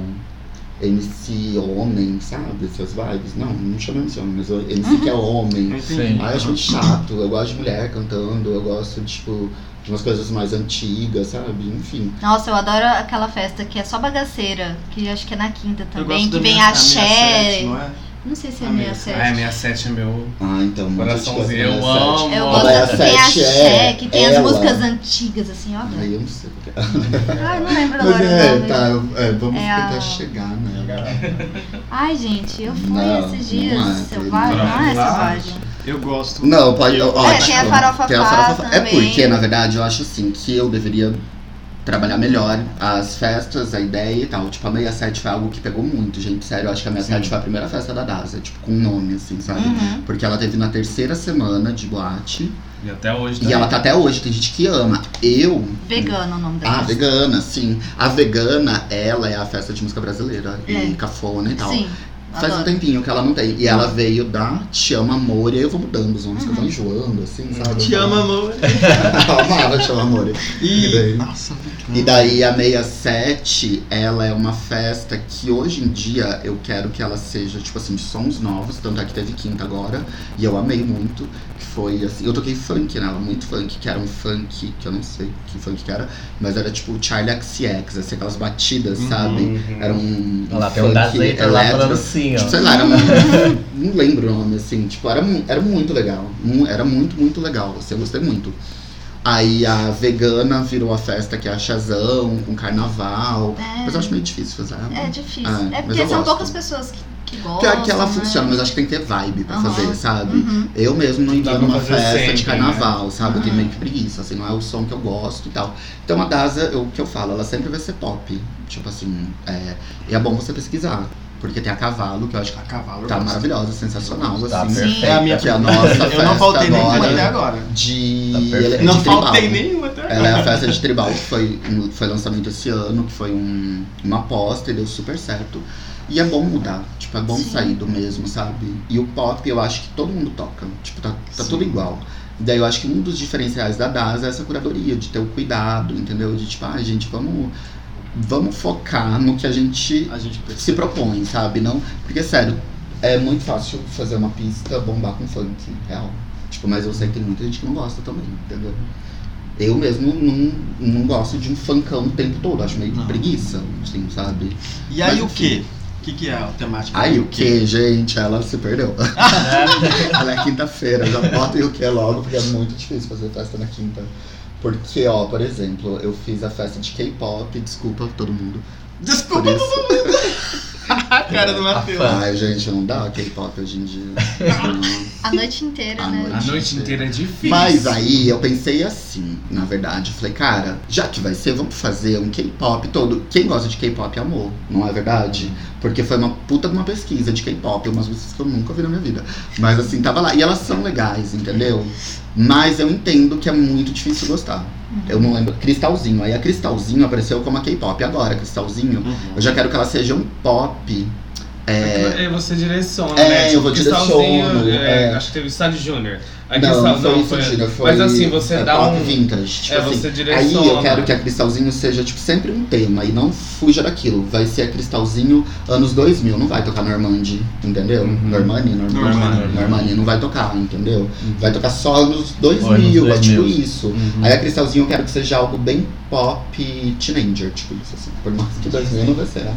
MC homem, sabe? Essas vibes. Não, não chama MC homem, mas o MC que é homem. Sim. Ah, eu acho muito chato. Eu gosto de mulher cantando, eu gosto, tipo, de umas coisas mais antigas, sabe? Enfim. Nossa, eu adoro aquela festa que é só bagaceira, que acho que é na quinta Eu também, gosto que da vem minha- a axé. 67, não é? Não sei se é A 67. Ah, 67 é meu Ah, então, coraçãozinho. Eu amo. Eu A gosto Daia que tem Sete axé, é que tem as ela. músicas antigas, assim, ó. Aí eu não sei o que é. Ai, não lembro Mas agora. é, tá, eu- é, vamos É a- tentar chegar, né? Ai, gente, eu fui Não, esses não dias. é, selvagem. não. Não é selvagem. Eu gosto. Não, pode. Eu- ó, É, tipo, tem a farofa tem a farofa- É porque, na verdade, eu acho assim que eu deveria trabalhar melhor as festas, a ideia e tal. Tipo, a 67 foi algo que pegou muito, gente. Sério, eu acho que a 67 Sim. foi a primeira festa da DASA, tipo, com nome, assim, sabe? Uhum. Porque ela teve na terceira semana de boate. E até hoje E ela tá até hoje, tem gente que ama. Eu. Vegano o nome da Ah, festa. vegana, sim. A vegana, ela é a festa de música brasileira. E É. cafona e tal. Sim. Faz um tempinho que ela não tem. E ela veio da Te Amo Amor. E aí eu vou mudando os nomes, que eu vou enjoando, assim, sabe? Te amo, amor. Eu amava Te Amo Amor. E. E daí? Nossa, E daí a 67, ela é uma festa que hoje em dia eu quero que ela seja, tipo assim, de sons novos, tanto é que teve quinta agora, e eu amei muito, que foi assim, eu toquei funk nela, muito funk, que era um funk, que eu não sei que funk que era, mas era tipo Charlie XCX, assim, aquelas batidas, Uhum. sabe? Era um, Olha lá, um tem um Dazeita lá falando assim, Tipo, ó. sei lá, era um, não lembro o nome, assim, tipo, era, era muito legal. Era muito, muito legal, assim, eu gostei muito. Aí a vegana virou a festa que é a Chazão, com carnaval. É. Mas eu acho meio difícil fazer. É difícil. Ah, é mas porque são gosto. poucas pessoas que, que gostam. Porque aqui ela né? funciona, mas acho que tem que ter vibe pra Aham. fazer, sabe? Uhum. Eu mesmo não iria pra numa fazer festa sempre, de carnaval, sabe? Eu tenho Uhum. meio que preguiça, assim, não é o som que eu gosto e tal. Então a Daza, o que eu falo, ela sempre vai ser pop. Tipo assim, é, e é bom você pesquisar. Porque tem a Cavalo, que eu acho que A cavalo. tá gosto. maravilhosa, sensacional, Tá assim. perfeita. É a minha Que a nossa Eu não faltei nenhuma até agora. De, Tá de Não tribal. faltei nenhuma até agora. Ela é a festa de tribal que foi, foi lançamento esse ano, que foi um- uma aposta e deu super certo. E é bom mudar, tipo, é bom Sim. sair do mesmo, sabe? E o pop eu acho que todo mundo toca, tipo, tá, tá Sim. tudo igual. Daí eu acho que um dos diferenciais da DAS é essa curadoria, de ter o cuidado, entendeu? De tipo, ah, gente, vamos, vamos focar no que a gente A gente se propõe, sabe? Não, porque sério, é muito fácil fazer uma pista bombar com funk, real. Tipo, mas eu sei que tem muita gente que não gosta também, entendeu? Eu mesmo não, não gosto de um funkão o tempo todo, acho meio Não. preguiça, assim, sabe? E aí Mas, o quê? O que, que é a temática? Aí o que, gente? Ela se perdeu. ela é quinta-feira, já bota e o que logo, porque é muito difícil fazer festa na quinta. Porque, ó, por exemplo, eu fiz a festa de K-pop, desculpa todo mundo. Desculpa, isso. a cara do Matheus. fã. Ai, gente, não dá K-pop hoje em dia. A noite inteira, A né? noite. A noite inteira é difícil. Mas aí eu pensei assim, na verdade, falei, cara, já que vai ser, vamos fazer um K-pop todo. Quem gosta de K-pop amou, não é verdade? Porque foi uma puta de uma pesquisa de K-pop, umas músicas que eu nunca ouvi na minha vida. Mas assim, tava lá. E elas são legais, entendeu? Mas eu entendo que é muito difícil gostar. Eu não lembro. Cristalzinho. Aí a Cristalzinho apareceu como a K-pop. Agora, Cristalzinho, Uhum. eu já quero que ela seja um pop É, É, você direciona, É, né? eu vou Cristalzinho, direciono, é, é. Acho que teve Sandy Júnior. Aí não, não foi isso, foi Mas assim, você é, dá pop um. vintage. Tipo é, assim, você Aí direciona. eu quero que a Cristalzinho seja, tipo, sempre um tema e não fuja daquilo. Vai ser a Cristalzinho anos 2000, não vai tocar Normandie, entendeu? Uhum. Normani, Normani, Normani. Normani, não vai tocar, entendeu? Vai tocar só anos 2000, Anos é tipo 2000. isso. Uhum. Aí a Cristalzinho eu quero que seja algo bem pop teenager, tipo isso, assim. Por mais que 2000 não vai ser, né?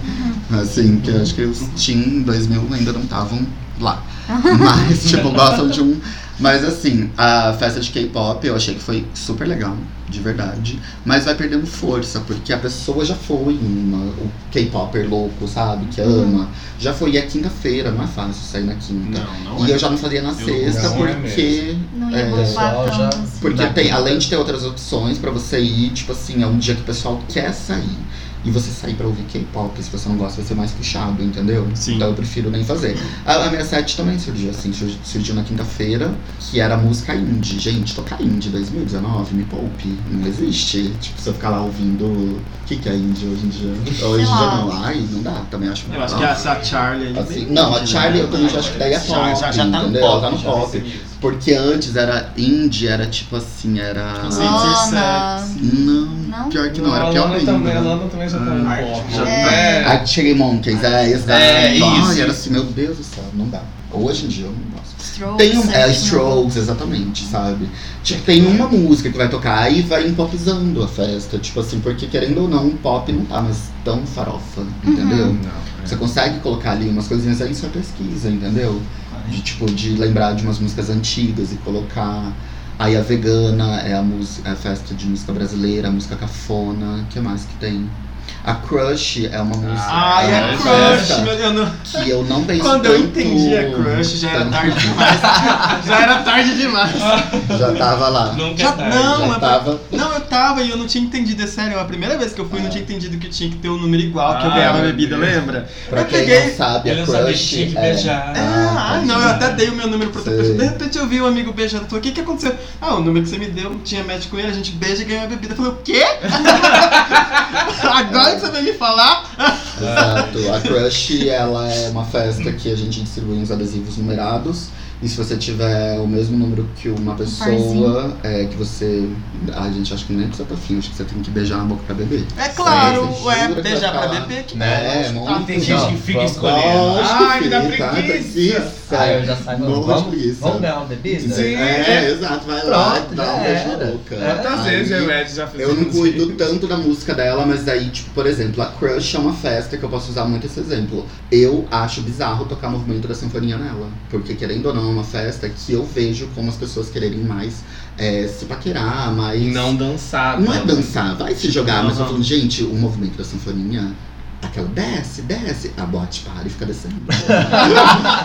Assim, que eu acho que os teen 2000 ainda não estavam lá. Mas, tipo, gostam de um. Mas assim, a festa de K-pop eu achei que foi super legal, de verdade. Mas vai perdendo força, porque a pessoa já foi uma, o K-popper louco, sabe? Que ama. Já foi. E é quinta-feira, não é fácil sair na quinta. Não, não E é. eu já não fazia na sexta não é porque. Não ia É, só já- assim. Porque tem, além de ter outras opções pra você ir, tipo assim, é um dia que o pessoal quer sair. E você sair pra ouvir K-pop, se você não gosta, vai ser mais puxado, entendeu? Sim. Então eu prefiro nem fazer. A, a minha set também surgiu assim, surgiu, na quinta-feira, que era música indie. Gente, tocar indie 2019, me poupe. Não existe. Tipo, se eu ficar lá ouvindo. O que, que é indie hoje em dia? Hoje em dia não. Ai, não dá, também acho Eu acho que essa Charlie aí. Assim, não, a Charlie eu também já acho que daí é pop, já, já tá no entendeu? pop. Tá no pop. Porque antes era indie, era tipo assim, era. Lana. sexy. Não, Não? pior que não, era a pior Lana ainda. também, a Lana também já tá no Ah, pop. já- É. A Chili Monkeys, é. É, Ai, isso. era assim, meu Deus do céu, não dá. Hoje em dia eu não gosto. Strokes, Tem um, é, né? Strokes, exatamente, sabe? Tipo, tem uma música que vai tocar e vai empopizando a festa. Tipo assim, porque querendo ou não, o pop não tá mais tão farofa, entendeu? Não, é. Você consegue colocar ali umas coisinhas aí, só pesquisa, entendeu? De tipo, de lembrar de umas músicas antigas e colocar. Aí a vegana é a, música, é a festa de música brasileira, a música cafona, que mais que tem? A Crush é uma música. Ai, é a crush, meu Deus. não- Que eu não penso Quando eu tanto- entendi a crush, já era tanto- tarde demais. já era tarde demais. Já tava lá. Nunca Já- é tarde. não, Já tava. Não, eu tava e eu não tinha entendido, é sério. A primeira vez que eu fui, eu não tinha entendido que tinha que ter um número igual, que eu Ah, ganhava bebida, Deus. lembra? Pra eu quem peguei. não sabe, a não sabia Crush. que tinha que é- beijar. Ah, tá não, eu até dei o meu número pra outra pessoa. De repente eu vi um amigo beijando. Falei, o que que aconteceu? Ah, o número que você me deu, tinha match com ele, a gente beija e ganha a bebida. Eu falei, o quê? Agora que você veio me falar? Exato. A Crush, ela é uma festa que a gente distribui uns adesivos numerados. E se você tiver o mesmo número que uma pessoa, é que você. A gente acha que nem precisa pra fim, acho que você tem que beijar na boca pra beber. É claro, Você ué, beijar pra beber que É, não. muito. Tem gente que fica Não, escolhendo. Lógico, Ai, dá tá? preguiça. Aí eu já saio de vamos, preguiça. vamos ganhar uma bebida? Sim. É, exato, vai lá, Pronto, dá um beijo na boca. É. Quantas vezes eu e o Ed já fizemos Eu não cuido isso? tanto da música dela, mas aí, tipo, por exemplo, a Crush é uma festa que eu posso usar muito esse exemplo. Eu acho bizarro tocar movimento da sinfonia nela. Porque, querendo ou não, é uma festa que eu vejo como as pessoas quererem mais é, se paquerar, mais. Não dançar. Não é dançar, vai se jogar, mas eu falando, gente, o movimento da sinfonia. Aquela desce, desce, a bote para e fica descendo.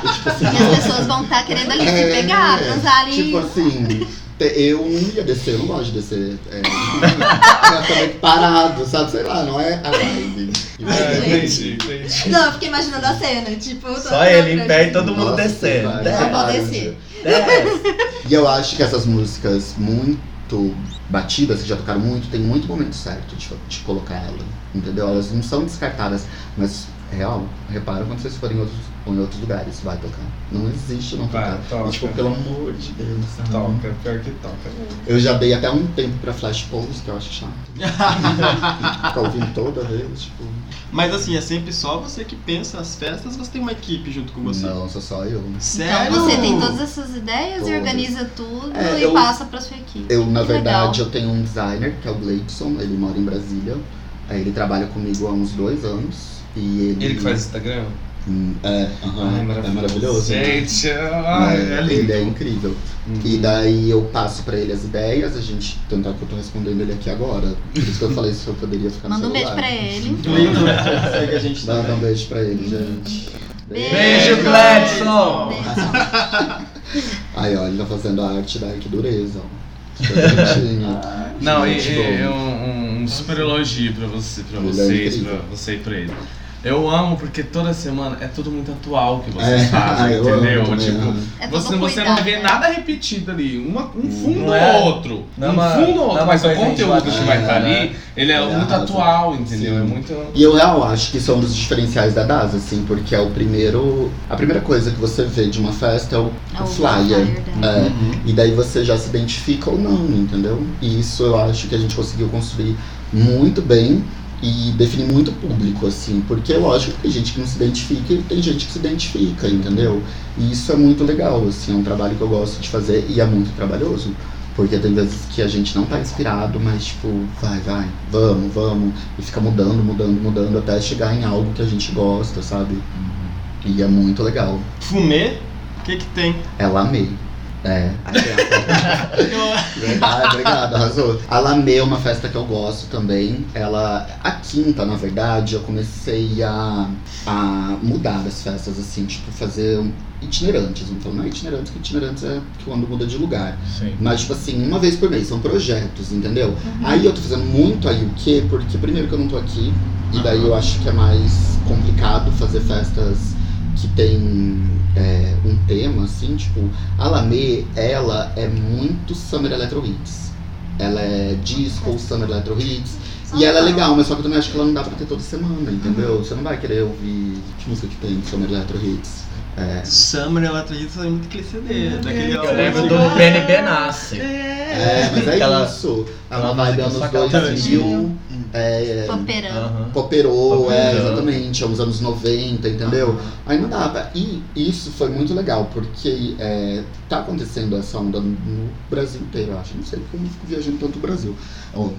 E, tipo assim, E as pessoas vão estar querendo ali se É, pegar, transar ali. Tipo assim, eu não ia descer, eu não gosto de descer. É, meio parado, sabe? Sei lá, não é a vibe. É, entendi, entendi. Não, eu fiquei imaginando a cena, tipo... Só ele em pé e todo mundo Nossa, descendo. vai, Desce, vai, descer. desce. E eu acho que essas músicas muito batidas, que já tocaram muito, tem muito momento certo de, de colocar ela. Entendeu? Elas não são descartadas, mas real, repara quando vocês forem em outros, ou em outros lugares, vai tocar. Não existe não Vai, tocar. toca. E, tipo, pelo amor de Deus, sabe? Toca, pior que toca. Eu já dei até um tempo pra Flash Pose, que eu acho chato. Ficar ouvindo toda vez, tipo. Mas assim, é sempre só você que pensa as festas, você tem uma equipe junto com você. Não, sou só eu. Sério? Então você tem todas essas ideias e Todas. organiza tudo É, e eu- passa pra sua equipe. Eu, na Que verdade, legal. eu tenho um designer, que é o Gleidson, ele mora em Brasília. Aí ele trabalha comigo há uns dois anos. E ele. Ele que faz Instagram? Hum, É, aham, Ai, é maravilhoso. né? Gente, ai, É, é ele lindo. é incrível. Uhum. E daí eu passo pra ele as ideias, a gente. Tanto é que eu tô respondendo ele aqui agora. Por isso que eu falei se eu poderia ficar Manda no um beijo celular. pra ele. Cleiton, segue a gente Dá, dá um beijo pra ele, gente. Beijo, Gladson! Aí, ó, ele tá fazendo a arte da que dureza, ó. Não, e, e- um, um super elogio pra, você, pra Ele é vocês, pra você e pra ele. Eu amo porque toda semana é tudo muito atual que vocês É, eu amo entendeu? também, tipo, amo. É você, você não vê né? nada repetido ali. Uma, um fundo Não é- ou outro. não é um uma- fundo ou é outro. Mas o conteúdo que vai estar né? ali, ele é muito atual, entendeu? Sim. É muito. E eu real acho que isso é um dos diferenciais da DAS, assim, porque é o primeiro. A primeira coisa que você vê de uma festa é o, É o o flyer. flyer dela. É, Uhum. e daí você já se identifica ou não, entendeu? E isso eu acho que a gente conseguiu construir muito bem e definir muito público, assim, porque lógico que tem gente que não se identifica e tem gente que se identifica, entendeu? E isso é muito legal, assim, é um trabalho que eu gosto de fazer e é muito trabalhoso. Porque tem vezes que a gente não tá inspirado, mas tipo, vai, vai, vamos, vamos. E fica mudando, mudando, mudando até chegar em algo que a gente gosta, sabe? E é muito legal. Fumê, o que que tem? Ela amei. É. Verdade, obrigado, arrasou. A Lamê é uma festa que eu gosto também. Ela. A quinta, na verdade, eu comecei a, a mudar as festas, assim, tipo, fazer itinerantes. Então não é itinerantes, que itinerantes é quando muda de lugar. Sim. Mas, tipo assim, uma vez por mês, são projetos, entendeu? Aí eu tô fazendo muito aí o quê? Porque primeiro que eu não tô aqui, e daí eu acho que é mais complicado fazer festas que tem é, um tema, assim, tipo, a Lamê, ela é muito Summer Electro Hits. Ela é disco, Summer Electro Hits. E ela é legal, mas só que eu também acho que ela não dá pra ter toda semana, entendeu? Você não vai querer ouvir que música que tem Summer Electro Hits. É, Summer Electrolytes é muito aquele CD, daquele Eu lembro do Benny Benassi. é, mas é Aquela- isso. É uma vibe música anos sacada. 2000. É. Poperou, é, Poperou. exatamente, é os anos 90, entendeu? Aí não dava. E isso foi muito legal, porque é, tá acontecendo essa onda no Brasil inteiro, eu acho. Não sei porque eu não fico viajando tanto o Brasil.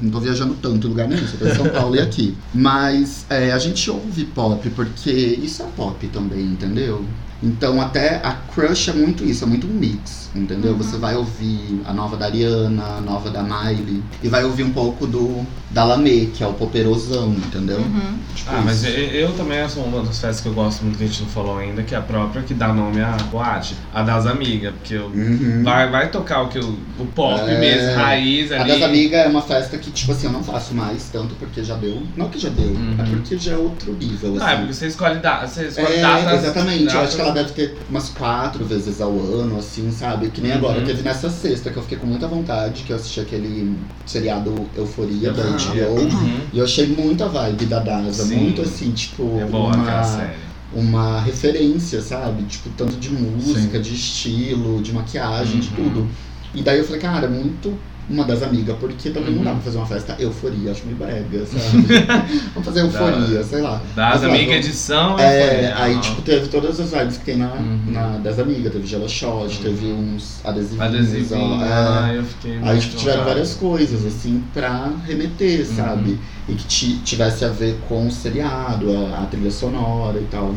Não tô viajando tanto em lugar nenhum, só tô em São Paulo e aqui. Mas é, a gente ouve pop porque isso é pop também, entendeu? Então até a Crush é muito isso, é muito um mix, entendeu? Uhum. Você vai ouvir a nova da Ariana, a nova da Miley, e vai ouvir um pouco do da Lamê, que é o poperosão, entendeu? Uhum. Tipo Ah, mas isso. eu, eu também sou uma das festas que eu gosto muito que a gente não falou ainda, que é a própria que dá nome à boate, a das amigas, porque eu, Uhum. vai, vai tocar o que eu, o pop É. mesmo, raiz A ali. das amigas é uma festa que, tipo assim, eu não faço mais tanto porque já deu. Não que já deu, Uhum. é porque já é outro nível, assim. Ah, é porque você escolhe, da, você escolhe É, datas. exatamente. Eu datas- acho que ela deve ter umas quatro vezes ao ano, assim, sabe? Que nem agora. Uhum. Teve nessa sexta que eu fiquei com muita vontade, que eu assisti aquele seriado Euforia da. HBO. Uhum. E eu achei muita vibe da Daza. Sim. Muito assim, tipo, É boa uma, série. uma referência, sabe? Tipo, tanto de música, de estilo, de maquiagem, de Uhum. tudo. E daí eu falei, cara, muito uma das amigas, porque também não Uhum. dá pra fazer uma festa euforia, acho meio brega, sabe? Vamos fazer euforia, sei lá. Das amigas edição. É, Euforia. aí Ah. tipo, teve todas as vibes que tem na, Uhum. na das amigas, teve gela shot, teve uns adesivinhos. Adesivinho. ó, é. Ah, eu fiquei Aí tipo, tiveram várias coisas, assim, pra remeter, Uhum. sabe? E que ti- tivesse a ver com o seriado, a, a trilha sonora e tal.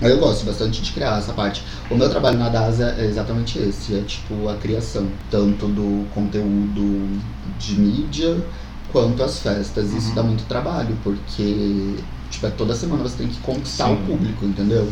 Eu gosto bastante de criar essa parte. O meu trabalho na DASA é exatamente esse, é tipo a criação, tanto do conteúdo de mídia quanto as festas. Isso Uhum. dá muito trabalho, porque tipo, é toda semana você tem que conquistar Sim. o público, entendeu?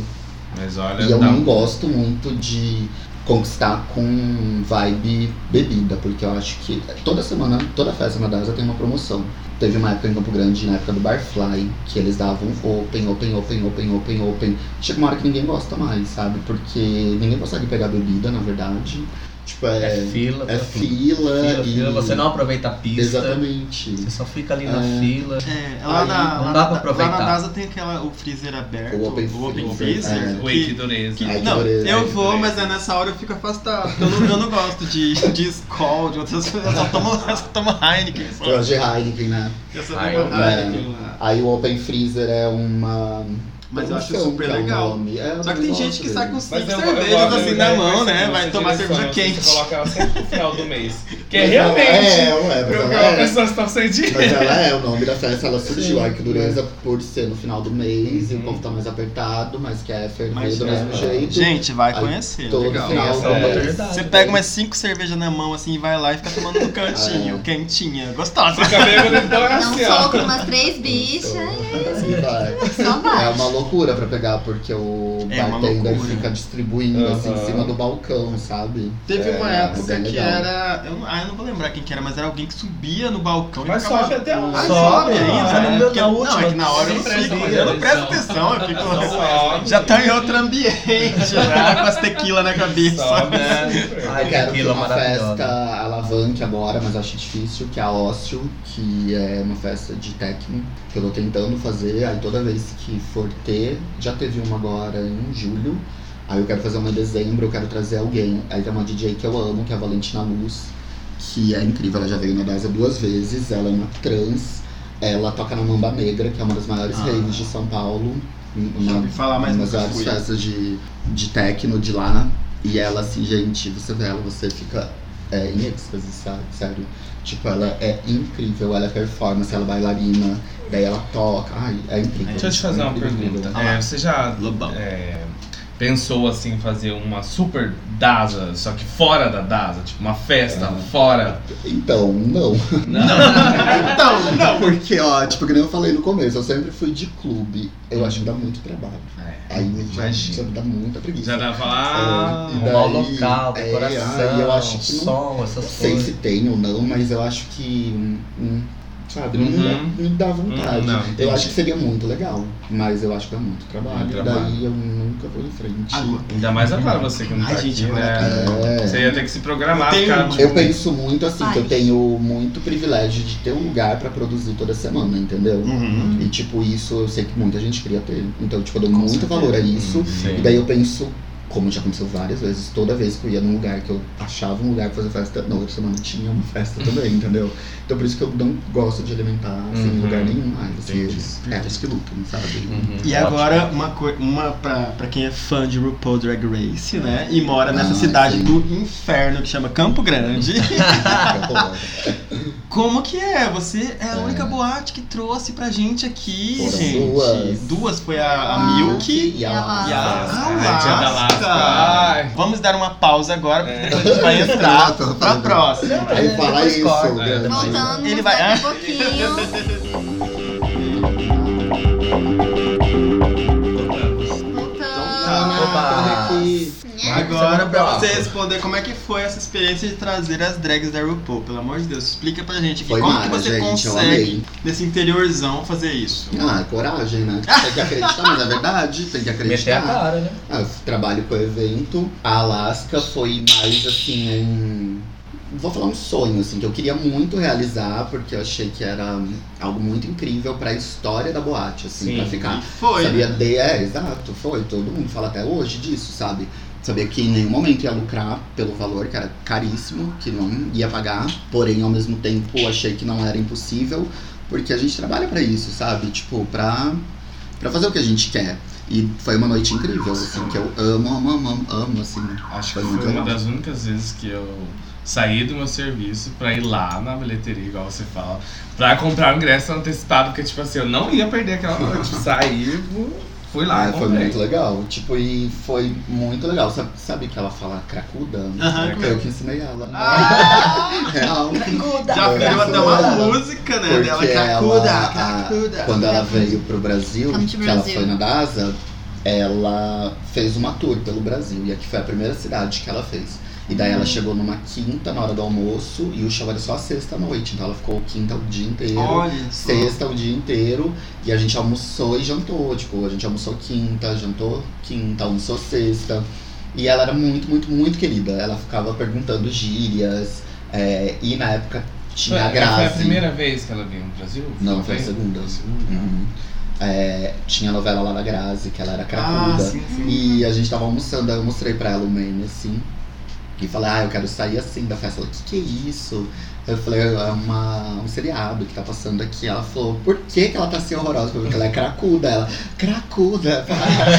Mas olha, E eu dá- não gosto muito de conquistar com vibe bebida, porque eu acho que toda semana, toda festa na DASA tem uma promoção. Teve uma época em Campo Grande, na época do Barfly, que eles davam open, open, open, open, open, open. Chega uma hora que ninguém gosta mais, sabe? Porque ninguém consegue pegar bebida, na verdade. Tipo, é, É fila. é fila, Fila, e... fila, Você não aproveita a pista. Exatamente. Você só fica ali na É. fila. É, lá Aí na, não lá dá na- pra aproveitar. Lá na NASA tem aquela, o freezer aberto, O open freezer, freezer. é. Que- Ai, que não, dureza. eu que vou, mas é nessa hora eu fico afastado. porque Eu não, eu não gosto de, de Skol, de outras coisas. Eu só tomo, eu só tomo Heineken. Só. Eu gosto de Heineken, né? Eu só tomo é. Heineken. Aí o Open Freezer é uma. Mas eu acho super é o legal. nome. É, Só que tem gente que sai com cinco cervejas assim na mão, né? Vai tomar cerveja quente. Você coloca ela sempre no final do mês. Que é realmente. É, ué, mas Porque ela as é. pessoas estão sem dinheiro. Mas ela é, o nome da festa, ela surgiu. Sim. Ai, que dureza por ser no final do mês e o Uhum. povo tá mais apertado, mas quer ferver do é, mesmo jeito. Gente, vai conhecer. todo legal. final é oportunidade. Você pega umas cinco cervejas na mão assim e vai lá e fica tomando no cantinho, É. quentinha. Gostosa. Fica bêbado então é um assim, ó. soco umas três bichas Aí vai. e só vai. É uma loucura pra pegar, porque o É bartender fica distribuindo assim em cima do balcão, sabe? Teve É, uma época que era. Eu, não- ah, eu não vou lembrar quem que era, mas era alguém que subia no balcão Mas e ficava. sobe até. Ah, Sobe, ah, ainda, é. né? Porque- Na não, é que na hora eu não presta eu não presto atenção. atenção, eu fico. Sobe. Já tá em outro ambiente, já com as tequila na cabeça. Sobe. Ai, Eu quero que uma festa alavanque agora, mas acho difícil, que é a Ócio, que é uma festa de techno, que eu tô tentando fazer, aí toda vez que for ter, já teve uma agora em julho, aí eu quero fazer uma em dezembro, eu quero trazer alguém. Aí tem uma DJ que eu amo, que é a Valentina Luz, que é incrível, ela já veio na DASA duas vezes, ela é uma trans, ela toca na Mamba Negra, que é uma das maiores Ah. raves de São Paulo. Já ouvi falar, mas uma das festas de, de techno de lá. E ela, assim, gente, você vê ela, você fica é, em êxtase, sabe? Sério. Tipo, ela é incrível, ela é performance, ela é bailarina, daí ela toca. Ai, é incrível. Deixa eu te fazer uma Incrível, pergunta. É, você já é, pensou assim em fazer uma super DASA, só que fora da DASA? Tipo, uma festa É. fora? Então, não. Então, não. Porque, ó, tipo, que nem eu falei no começo, eu sempre fui de clube. Eu acho que dá muito trabalho. É, Aí já, imagina. já dá muita preguiça. Já dá pra falar. É, daí- local, é, decoração, aí eu acho que não- som, essas Não sei coisas. se tem ou não, mas eu acho que. hum, hum, sabe, não, Uhum. dá, não dá vontade. Hum, não, eu acho que seria muito legal, mas eu acho que dá muito trabalho. Muito trabalho. Daí eu nunca vou em frente. Agora- Ainda mais agora você que não Ai, tá gente, aqui, agora né? É. Você ia ter que se programar, Tem ficar, um- tipo, Eu penso muito assim, que eu Ai. tenho muito privilégio de ter um lugar pra produzir toda semana, entendeu? Uhum. E tipo, isso eu sei que muita gente queria ter. Então, tipo, eu dou Com muito certeza. valor a isso. Sim. E daí eu penso, como já aconteceu várias vezes, toda vez que eu ia num lugar que eu achava um lugar pra fazer festa, na outra semana tinha uma festa também, entendeu? Então por isso que eu não gosto de alimentar assim, em Uhum. lugar nenhum mais. Assim, eles, é, eles que lutam, sabe? Uhum. E agora, uma, uma pra, pra quem é fã de RuPaul Drag Race, né? E mora nessa Ah, cidade sim. do inferno que chama Campo Grande. Como que é? Você é a É. única boate que trouxe pra gente aqui, Foram gente. duas. Duas foi a, a Ah, Milk e a e a Alaska. Alaska. Ai. Vamos dar uma pausa agora, porque É. depois a gente vai entrar pra próxima. Aí fala Depois isso. Voltando Ele vai- a pouquinho. Agora, Vamos pra você responder, como é que foi essa experiência de trazer as drags da RuPaul? Pelo amor de Deus, explica pra gente aqui. Foi como mara, que você gente, consegue, nesse interiorzão, fazer isso? Ah, coragem, né? Tem que acreditar, mas é verdade, tem que Meter a acreditar. cara, né? Ah, eu trabalho com o evento. A Alaska foi mais assim um. Vou falar um sonho, assim, que eu queria muito realizar, porque eu achei que era algo muito incrível pra história da boate, assim, Sim. pra ficar. E foi. Sabia né? de, é, exato, foi. Todo mundo fala até hoje disso, sabe? Sabia que em nenhum momento ia lucrar pelo valor, que era caríssimo, que não ia pagar. Porém, ao mesmo tempo, achei que não era impossível, porque a gente trabalha pra isso, sabe? Tipo, pra, pra fazer o que a gente quer. E foi uma noite incrível, assim, que eu amo, amo, amo, amo, assim. Acho que Foi uma das únicas vezes que eu saí do meu serviço pra ir lá na bilheteria, igual você fala, pra comprar o ingresso antecipado, porque, tipo assim, eu não ia perder aquela noite. Saí, fui lá, Ah, foi muito legal. Tipo, e foi muito legal. Sabe, sabe que ela fala cracuda? Aham, Foi eu que ensinei ela. Ah, Real. já virou até ela. uma música, né? Dela, Porque cracuda, ela, a- cracuda. quando ela veio pro Brasil, Come que ela foi na DASA, ela fez uma tour pelo Brasil. E aqui foi a primeira cidade que ela fez. E daí ela chegou numa quinta na hora do almoço e o show era só a sexta noite. Então ela ficou quinta o dia inteiro. Olha só. Sexta o dia inteiro e a gente almoçou e jantou. Tipo, a gente almoçou quinta, jantou quinta, almoçou sexta. E ela era muito, muito, muito querida. Ela ficava perguntando gírias. é, e na época tinha a Foi, Grazi. foi a primeira vez que ela veio no Brasil? Não, foi a segunda. Uhum. É, tinha a novela lá da Grazi, que ela era Ah, cracuda. sim, sim. E a gente tava almoçando, aí eu mostrei pra ela o meme assim. E falei, ah, eu quero sair assim da festa. Ela, o que, que é isso? Eu falei, é uma, um seriado que tá passando aqui. Ela falou, por que, que ela tá assim horrorosa? Porque ela é cracuda. Ela, cracuda.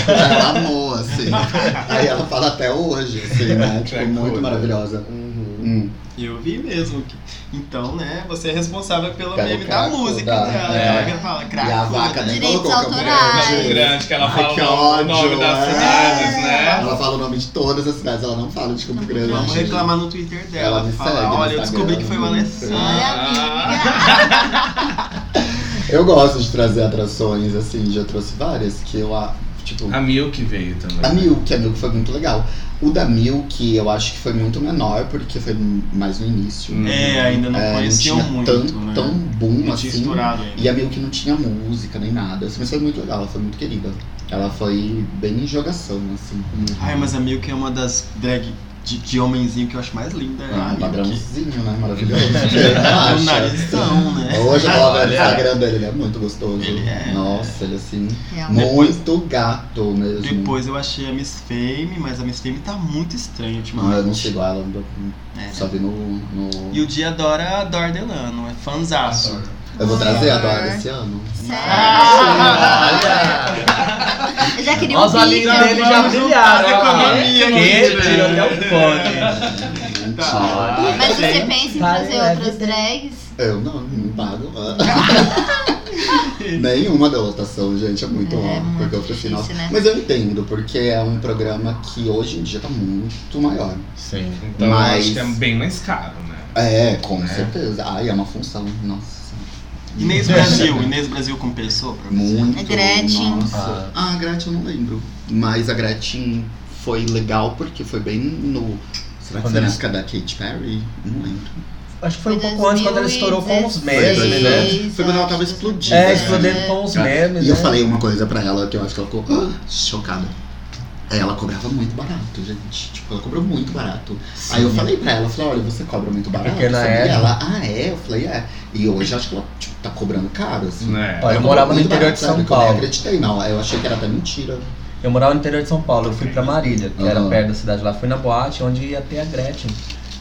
ela amou, assim. Aí ela fala até hoje, assim, né? Tipo, muito maravilhosa. Uhum. Hum. Eu vi mesmo. que- Então, né, você é responsável pelo meme da cracuda, música dela. é. Ela que fala E a cracuda. vaca nem Direitos colocou Campo autorais. Grande. Grande, que ela Ai, fala que o nome- o nome ódio, das é. cidades, né? Ela fala o nome de todas as cidades, ela não fala de Campo Grande. Vamos reclamar no Twitter dela. Ela me Fala, segue olha, eu descobri que foi o Alessandro. Olha, Ah. amiga. Eu gosto de trazer atrações, assim, já trouxe várias, que eu, a- tipo... A Milk veio também. A Milk, a Milk foi muito legal. O da Milk, eu acho que foi muito menor, porque foi mais no início. Hum. É, ainda não É, conheciam tinha muito, tanto, né? tão boom não assim. E a Milk não tinha música nem nada, assim, mas foi muito legal, ela foi muito querida. Ela foi bem em jogação, assim. Ai, mas a Milk é uma das drag de, de homenzinho que eu acho mais linda. é a Ah, padrãozinho, né? Maravilhoso. É, o narizão, né? Hoje eu tava vendo o Olha. Instagram dele, ele é muito gostoso. Ele é. Nossa, ele assim, Realmente. muito gato mesmo. Depois eu achei a Miss Fame, mas a Miss Fame tá muito estranha Não, ultimamente. eu não sigo ela, É. só vi no. no... E o dia adora a Dor Delano, é fanzaço. Eu vou trazer a. Dora esse ano. Olha! Eu já queria um Os olhinhos dele já brilharam. economia aqui, Que né? tirou até o fone. Mentira. Mas você pensa em Tá, trazer é, outras drags? Eu não, não pago. Nenhuma da lotação, gente, é muito É, muito Porque eu prefiro. difícil, né? Mas eu entendo, porque é um programa que hoje em dia tá muito maior. Sim. Então Mas- eu acho que é bem mais caro, né? É, com É. certeza. Ai, é uma função, nossa. Inês Brasil, Inês Brasil compensou pra você? Muito. É Gretchen. Nossa. Ah, a Gretchen eu não lembro. Mas a Gretchen foi legal porque foi bem no. Será que foi na época da Katy Perry? Não lembro. Acho que foi um pouco antes quando ela estourou com os 2016, memes, né? Foi quando ela tava explodindo. É, explodindo com os memes. E eu né? falei uma coisa pra ela que eu acho que ela ficou ah, chocada. Ela cobrava muito barato, gente. Tipo, ela cobrou muito barato. Aí eu falei pra ela, eu falei, olha, você cobra muito barato. Porque na época- Ela, ah, é? Eu falei, é. E hoje acho que ela tipo, tá cobrando caro, assim. Né? Olha, eu morava no interior de barato, São sabe? Que Eu nem Paulo. acreditei, não. Eu achei que era até mentira. Eu morava no interior de São Paulo, eu fui pra Marília, que era Aham. perto da cidade lá. Fui na boate onde ia ter a Gretchen.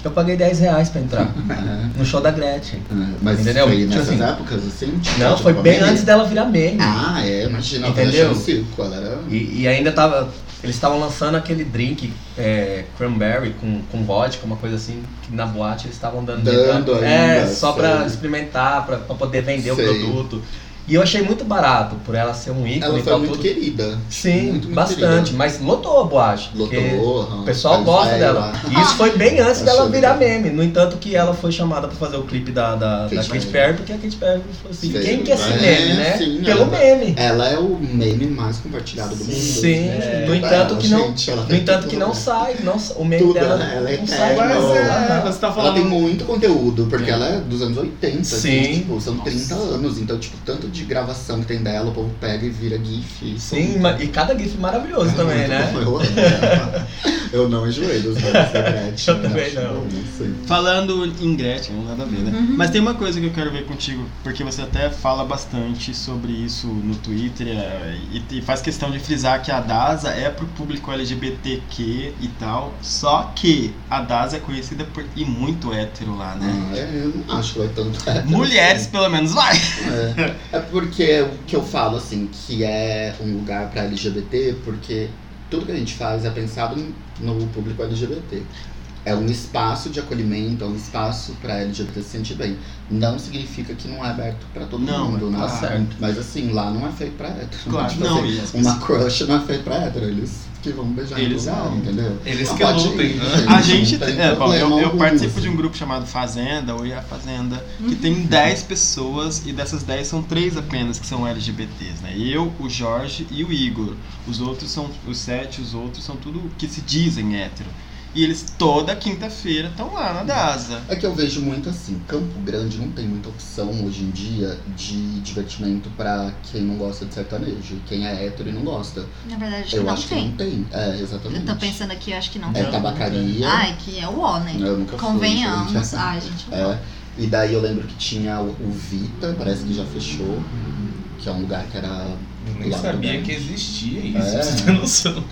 Eu paguei 10 reais pra entrar É, no show da Gretchen. é. Mas Entendeu? foi Tipo nessas assim, épocas, assim? Tipo, Não, tipo, foi bem meme? antes dela virar meme. Ah, é, imagina. ela Entendeu? o circo, ela era... E, e ainda tava. Eles estavam lançando aquele drink é, cranberry com, com vodka, uma coisa assim, que na boate eles estavam dando. Dando É, ainda, só pra sei. experimentar, pra, pra poder vender Sei. o produto. E eu achei muito barato, por ela ser um ícone Ela e foi tal, muito tudo. querida. Sim, Muito, muito bastante. querida. Mas lotou a boate. Lotou, aham. O pessoal gosta dela. lá. E isso foi bem antes dela virar meme. No entanto, que ela foi chamada pra fazer o clipe da, da, da Katy Perry. Porque a Katy Perry falou assim: quem quer ser É, meme, né? sim, Pelo ela- meme. Ela é o meme mais compartilhado do mundo. Sim, É, no entanto ela, que não, gente, ela no entanto tudo. que não sai, não, o meme Tudo, dela ela é não sai. Mas é, Aham. você tá Ela falando. tem muito conteúdo, porque ela é dos anos 80, Sim. assim, tipo, são 30 anos, então, tipo, tanto de gravação que tem dela, o povo pega e vira GIF. e Sim, e cada gif maravilhoso É também, né? bom, Eu, ela. eu não enjoei dos da Gretchen. Eu também não. bom. Falando em Gretchen, não nada a ver, né? Uhum. Mas tem uma coisa que eu quero ver contigo, porque você até fala bastante sobre isso no Twitter é, e, e faz questão de frisar que a DASA é pro público LGBTQ e tal, só que a DASA é conhecida por ir muito hétero lá, né? Ah, é, eu não acho que vai tanto. hétero Mulheres, assim. pelo menos, vai! É, é porque o que eu falo, assim, que é um lugar pra LGBT, porque tudo que a gente faz é pensado no público LGBT. É um espaço de acolhimento, é um espaço pra LGBT se sentir bem. Não significa que não é aberto pra todo Não, mundo, né? tá certo. Mas assim, lá não é feito pra hétero. Claro, Tipo não, assim, e as Uma crush não é feito pra hétero, eles que vão beijar Eles lugar, entendeu? Eles Não que pode lutem, né? gente, A gente, tem é, bom, eu, eu participo assim. de um grupo chamado Fazenda, Oi a Fazenda, que Uhum. tem 10 pessoas e dessas 10 são três apenas que são LGBTs, né? Eu, o Jorge e o Igor. Os outros são, os sete, os outros são tudo que se dizem hétero. E eles toda quinta-feira estão lá na DASA. É que eu vejo muito assim, Campo Grande não tem muita opção hoje em dia de divertimento pra quem não gosta de sertanejo. Quem é hétero e não gosta. Na verdade, acho que eu não acho tem. que não tem. É, exatamente. Eu tô pensando aqui, eu acho que não É tem. tabacaria. Ai, que é o ó, né? Eu nunca fui, Convenhamos. gente. Ai, gente. É. E daí eu lembro que tinha o, Vita, parece que já fechou. Que é um lugar que era. Eu nem sabia que existia isso, É. pra você ter noção.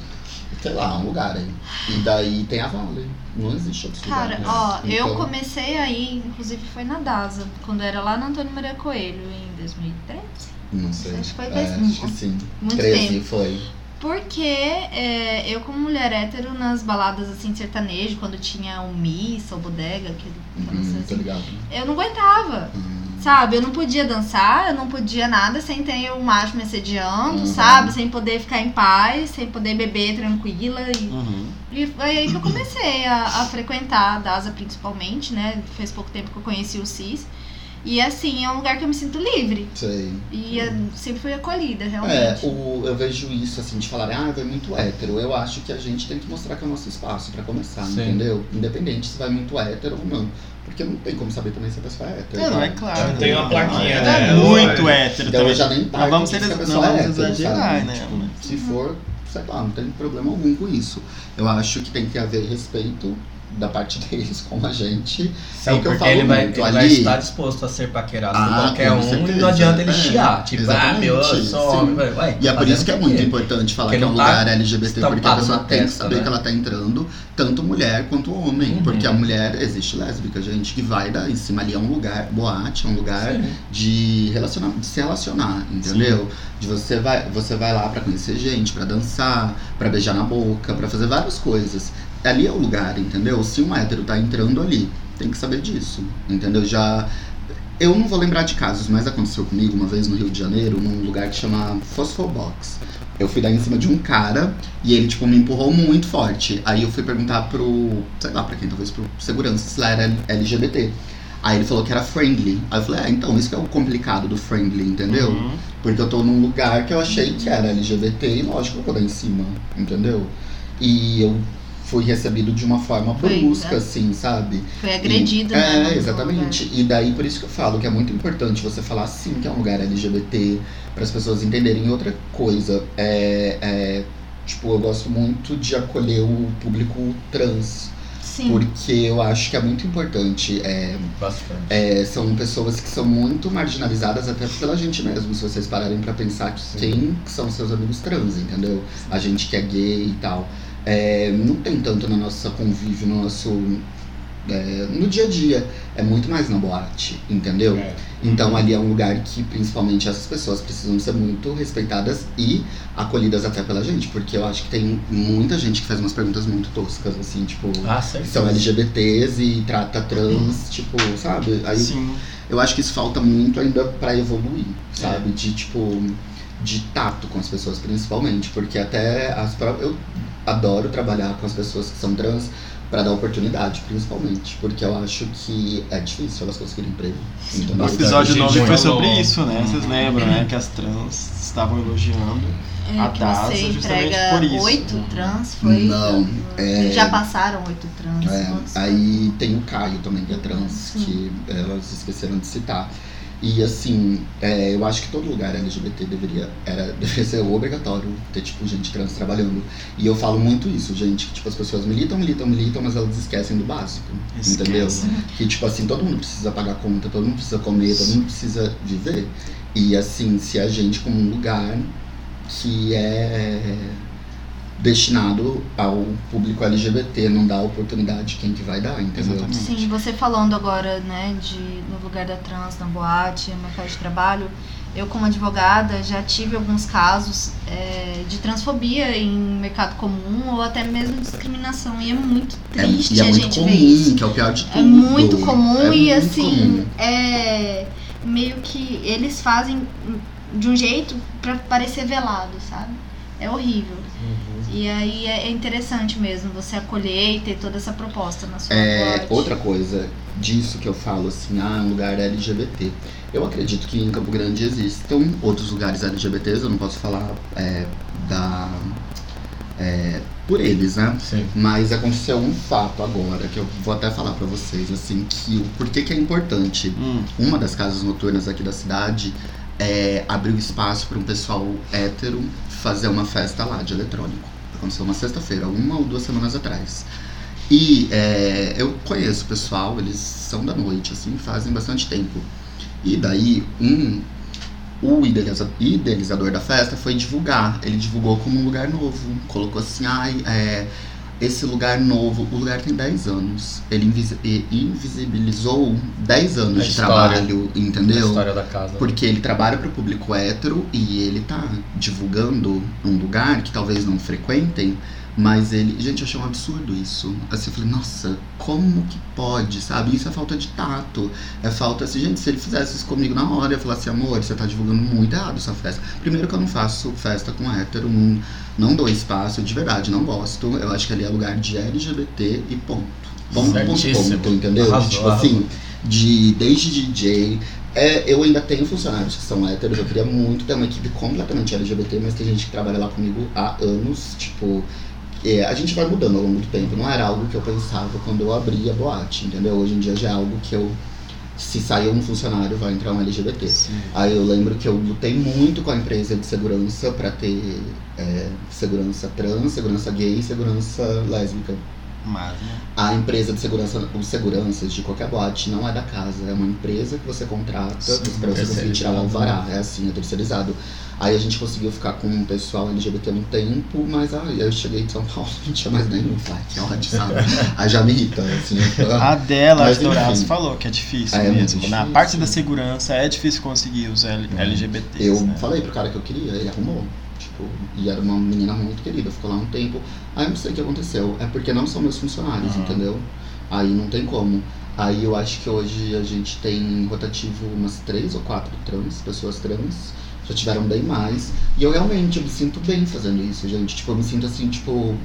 Sei lá, um lugar aí. E daí tem a Vale. Não existe outro Cara, lugar. né? ó, eu Então, comecei aí, inclusive foi na DASA, quando era lá no Antônio Maria Coelho, em 2013. Não sei. Acho que foi é, desse- acho que sim. Muito 13 tempo. foi. Porque é, eu, como mulher hétero, nas baladas assim, sertanejo, quando tinha o Missa ou Bodega, que eu Uhum, assim, ligado. eu não aguentava. Hum. Sabe, eu não podia dançar, eu não podia nada sem ter o macho me assediando, Uhum. sabe? Sem poder ficar em paz, sem poder beber tranquila. E, Uhum. e foi aí que eu comecei a, a frequentar a DASA principalmente, né? Faz pouco tempo que eu conheci o CIS. E assim, é um lugar que eu me sinto livre. Sei. E eu sempre fui acolhida, É, realmente. o, eu vejo isso assim, de falar, ah, vai muito hétero. Eu acho que a gente tem que mostrar que é o nosso espaço pra começar, Sim. entendeu? Independente se vai muito hétero ou não. Porque não tem como saber também se a pessoa é hétero. Não, não, é né? claro. Tem uma plaquinha, é, né? É muito Olha. hétero Então eu também. já nem Não vamos ser- que a não pessoa vamos é hétero, exagerar, né? Tipo, se for, sei lá, não tem problema algum com isso. Eu acho que tem que haver respeito da parte deles com a gente. é o que eu falo ele vai, muito ele vai ali. estar disposto a ser paquerado Ah, por qualquer um certeza. e não adianta ele É, chiar. Tipo, ah, meu, eu sou sim. homem. E é por isso que é muito importante falar Porque que é um tá lugar LGBT, porque a pessoa tem que testa, saber né? que ela tá entrando, tanto mulher quanto homem. Uhum. Porque a mulher, existe lésbica, gente, que vai dar em cima ali, é um lugar, boate, é um lugar Sim. de, relacionar, de se relacionar, entendeu? De você vai, você vai lá pra conhecer gente, pra dançar, pra beijar na boca, pra fazer várias coisas. Ali é o lugar, entendeu? Se um hétero tá entrando ali, tem que saber disso, entendeu? Já eu não vou lembrar de casos, mas aconteceu comigo uma vez no Rio de Janeiro, num lugar que chama Phosphobox. Eu fui dar em cima de um cara e ele, tipo, me empurrou muito forte. Aí eu fui perguntar pro, sei lá, pra quem, talvez pro segurança, se lá era LGBT. Aí ele falou que era friendly. Aí eu falei, ah, então, isso que é o complicado do friendly, entendeu? Uhum. Porque eu tô num lugar que eu achei que era LGBT e lógico que eu vou dar em cima, entendeu? E eu fui recebido de uma forma Foi, brusca, né? assim, sabe? Foi agredido, E- né? É, exatamente. E daí por isso que eu falo que é muito importante você falar sim que é um lugar LGBT, para as pessoas entenderem. E outra coisa, é, é, tipo, eu gosto muito de acolher o público trans, Sim. porque eu acho que é muito importante. É, Bastante. é, são pessoas que são muito marginalizadas até pela gente mesmo, se vocês pararem pra pensar que quem são seus amigos trans, entendeu? A gente que é gay e tal. É, não tem tanto no nosso convívio, no nosso. é, no dia a dia. É muito mais na boate, entendeu? É. Então ali é um lugar que principalmente essas pessoas precisam ser muito respeitadas e acolhidas até pela gente, porque eu acho que tem muita gente que faz umas perguntas muito toscas, assim, tipo. Ah, são LGBTs e trata trans, tipo, sabe? Aí Sim. eu acho que isso falta muito ainda pra evoluir, sabe? De tipo de tato com as pessoas principalmente, porque até as eu adoro trabalhar com as pessoas que são trans pra dar oportunidade, principalmente, porque eu acho que é difícil elas conseguirem emprego. entendeu? O episódio gente 9 foi sobre isso, né? Vocês Uhum. lembram, né? Que as trans estavam elogiando. É, a que DASA você justamente entrega por isso. oito trans, foi? Não, é- Já passaram oito trans. É, aí tem o Caio também, que é trans, Sim. que elas esqueceram de citar. E assim, é, eu acho que todo lugar LGBT deveria, era, deveria ser obrigatório ter, tipo, gente trans trabalhando. E eu falo muito isso, gente, que tipo, as pessoas militam, militam, militam, mas elas esquecem do básico. Entendeu? Esquece. Que tipo assim, todo mundo precisa pagar conta, todo mundo precisa comer, todo mundo precisa viver. E assim, se a gente como um lugar que é destinado ao público LGBT não dá oportunidade, quem que vai dar, entendeu? Exatamente. Sim, você falando agora, né, de no lugar da trans, na boate, no mercado de trabalho, eu como advogada já tive alguns casos é, de transfobia em mercado comum ou até mesmo discriminação e é muito É, triste e é a muito gente comum, ver isso. que é o pior de tudo. É muito comum É e muito assim, comum. é meio que eles fazem de um jeito pra parecer velado, sabe? É horrível. Uhum. E aí é é interessante mesmo você acolher e ter toda essa proposta na sua É, boate. outra coisa disso que eu falo assim, ah, um lugar LGBT. Eu acredito que em Campo Grande existam outros lugares LGBTs, eu não posso falar é, da. é, por eles, né? Sim. Mas aconteceu um fato agora, que eu vou até falar pra vocês, assim, que o porquê que é importante. Hum, Uma das casas noturnas aqui da cidade é, abriu espaço para um pessoal hétero fazer uma festa lá de eletrônico. Aconteceu uma sexta-feira, uma ou duas semanas atrás. E é, eu conheço o pessoal, eles são da noite, assim, fazem bastante tempo. E daí, um, o idealiza- idealizador da festa foi divulgar. Ele divulgou como um lugar novo. Colocou assim, ai, é, esse lugar novo, o lugar tem 10 anos. Ele invisi- invisibilizou 10 anos A de história. trabalho, A entendeu? história da casa. Porque ele trabalha para o público hétero e ele tá divulgando um lugar que talvez não frequentem, mas ele. Gente, eu achei um absurdo isso. Assim, eu falei, nossa, como que pode, sabe? Isso é falta de tato. É falta assim, gente, se ele fizesse isso comigo na hora, eu falasse, amor, você tá divulgando muito errado essa festa. Primeiro que eu não faço festa com hétero, não, não dou espaço, de verdade, não gosto. Eu acho que ali é lugar de LGBT e ponto. Ponto, ponto, Certíssimo. ponto, entendeu? Arrasou, tipo arrasou. assim. de desde DJ. É, eu ainda tenho funcionários que são héteros, eu queria muito ter uma equipe completamente LGBT, mas tem gente que trabalha lá comigo há anos, tipo. É, a gente vai mudando ao longo do tempo, não era algo que eu pensava quando eu abri a boate, entendeu? Hoje em dia já é algo que eu. Se sair um funcionário, vai entrar um LGBT. Aí eu lembro que eu lutei muito com a empresa de segurança pra ter é, segurança trans, segurança gay e segurança lésbica. Mas, né? A empresa de segurança, os seguranças de qualquer boate não é da casa, é uma empresa que você contrata Sim, pra você conseguir tirar o alvará. É assim, é terceirizado. Aí a gente conseguiu ficar com um pessoal LGBT um tempo, mas aí eu cheguei em São Paulo, não tinha mais nenhum, vai, que ódio, sabe? Aí já me irrita, assim. A dela, Mas, as Dourados, falou que é difícil É muito mesmo. Na difícil. parte da segurança é difícil conseguir os LGBTs. Eu né? falei pro cara que eu queria, ele arrumou. Tipo, e era uma menina muito querida, ficou lá um tempo. Aí eu não sei o que aconteceu. É porque não são meus funcionários, Aham. entendeu? Aí não tem como. Aí eu acho que hoje a gente tem rotativo umas três ou quatro trans, pessoas trans. Já tiveram bem mais. E eu realmente eu me sinto bem fazendo isso, gente. Tipo, eu me sinto assim, tipo,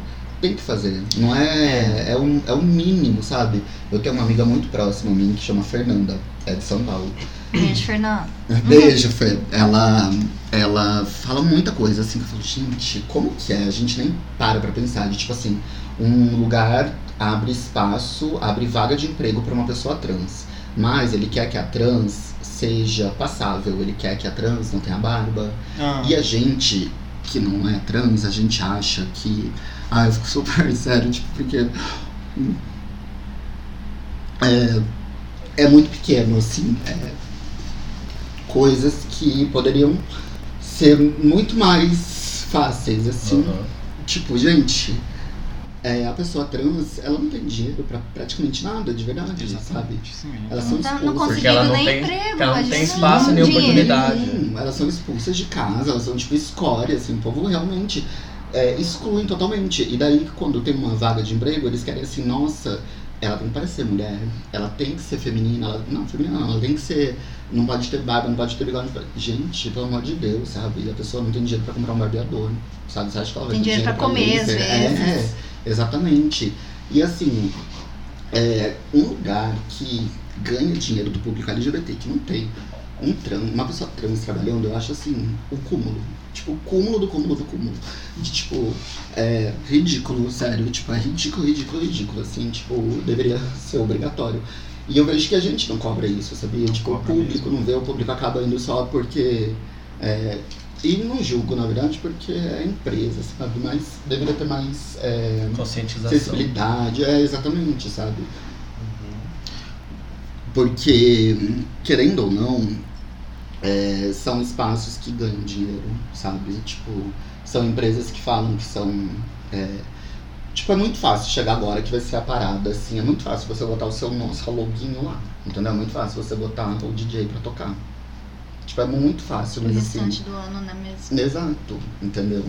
tem que fazer. Não é. É um, é um mínimo, sabe? Eu tenho uma amiga muito próxima a mim que chama Fernanda, é de São Paulo. Gente, Fernando. Beijo, Fê. Ela, ela fala muita coisa assim que eu falo, gente, como que é? A gente nem para pra pensar de tipo assim, um lugar abre espaço, abre vaga de emprego pra uma pessoa trans. Mas ele quer que a trans seja passável, ele quer que a trans não tenha barba. Ah, E a gente que não é trans, a gente acha que. Ah, eu fico super sério, tipo, porque. É, é muito pequeno, assim. é, coisas que poderiam ser muito mais fáceis, assim. Aham. Tipo, gente. É, a pessoa trans, ela não tem dinheiro pra praticamente nada, de verdade, sabe? exatamente, isso mesmo. Elas são Não, tá, expulsas. não Porque ela não nem tem- emprego. ela não tem espaço nem dinheiro. oportunidade. Nenhum. Elas são expulsas de casa, elas são tipo escória, assim, o povo realmente é, excluem totalmente. E daí, quando tem uma vaga de emprego, eles querem assim, nossa, ela tem que parecer mulher, ela tem que ser feminina, ela, não, feminina não, ela tem que ser, não pode ter barba, não pode ter bigode. Gente, pelo amor de Deus, sabe? A pessoa não tem dinheiro pra comprar um barbeador, sabe? Você acha que ela vai Tem ter dinheiro pra comer, às laser? vezes. É, exatamente. E assim, é, um lugar que ganha dinheiro do público LGBT, que não tem um trans, uma pessoa trans trabalhando, eu acho assim, o cúmulo. Tipo, o cúmulo do cúmulo do cúmulo. De tipo, é ridículo, sério. Tipo, é ridículo, ridículo, ridículo. Assim, tipo, deveria ser obrigatório. E eu vejo que a gente não cobra isso, sabia? Tipo, o público não vê, o público acaba indo só porque. É, e não julgo, na verdade, porque é empresa, sabe? Mas deveria ter mais é, Conscientização. sensibilidade, é exatamente, sabe? Porque, querendo ou não, é, são espaços que ganham dinheiro, sabe? Tipo, são empresas que falam que são. é, tipo, é muito fácil chegar agora que vai ser a parada, assim. É muito fácil você botar o seu nosso loginho lá, entendeu? É muito fácil você botar o DJ pra tocar. Tipo, é muito fácil, mas assim. do ano, né mesmo? Exato, entendeu?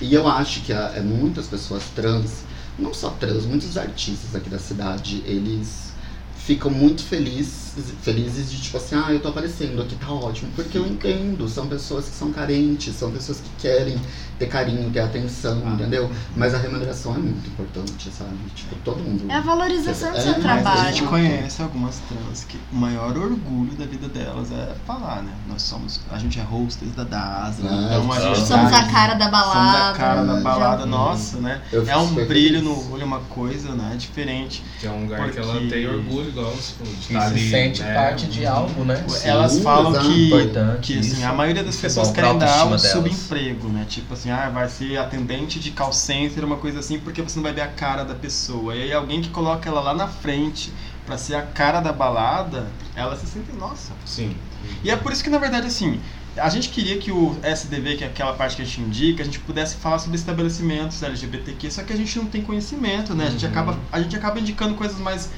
E eu acho que a- é, muitas pessoas trans, não só trans, muitos artistas aqui da cidade, eles ficam muito felizes, felizes de tipo assim, ah, eu tô aparecendo aqui, tá ótimo. Porque eu entendo, são pessoas que são carentes, são pessoas que querem ter carinho, ter atenção, Ah. entendeu? Mas a remuneração é muito importante, sabe? Tipo, todo mundo. É a valorização do É, seu mas Mas a trabalho. gente conhece algumas trans que o maior orgulho da vida delas é falar, né? Nós somos. A gente é hostess da DASA, Ah, então a gente Somos tá- a cara da balada. Somos a cara da Já- balada, nossa, né? Eu É um brilho feliz. no olho, uma coisa, né? Diferente. Que é um lugar que ela Porque- tem orgulho, igual você falou, de estar se ali, sente né? parte de algo, né? Sim, Elas falam exato. que, Importante que assim, isso. a maioria das é pessoas querem dar um delas. subemprego, né? Tipo assim, ah, vai ser atendente de call center, uma coisa assim, porque você não vai ver a cara da pessoa. E aí alguém que coloca ela lá na frente pra ser a cara da balada, ela se sente, nossa. Sim. E é por isso que, na verdade, assim, a gente queria que o SDV, que é aquela parte que a gente indica, a gente pudesse falar sobre estabelecimentos LGBTQ, só que a gente não tem conhecimento, né? A gente Uhum. acaba, a gente acaba indicando coisas mais,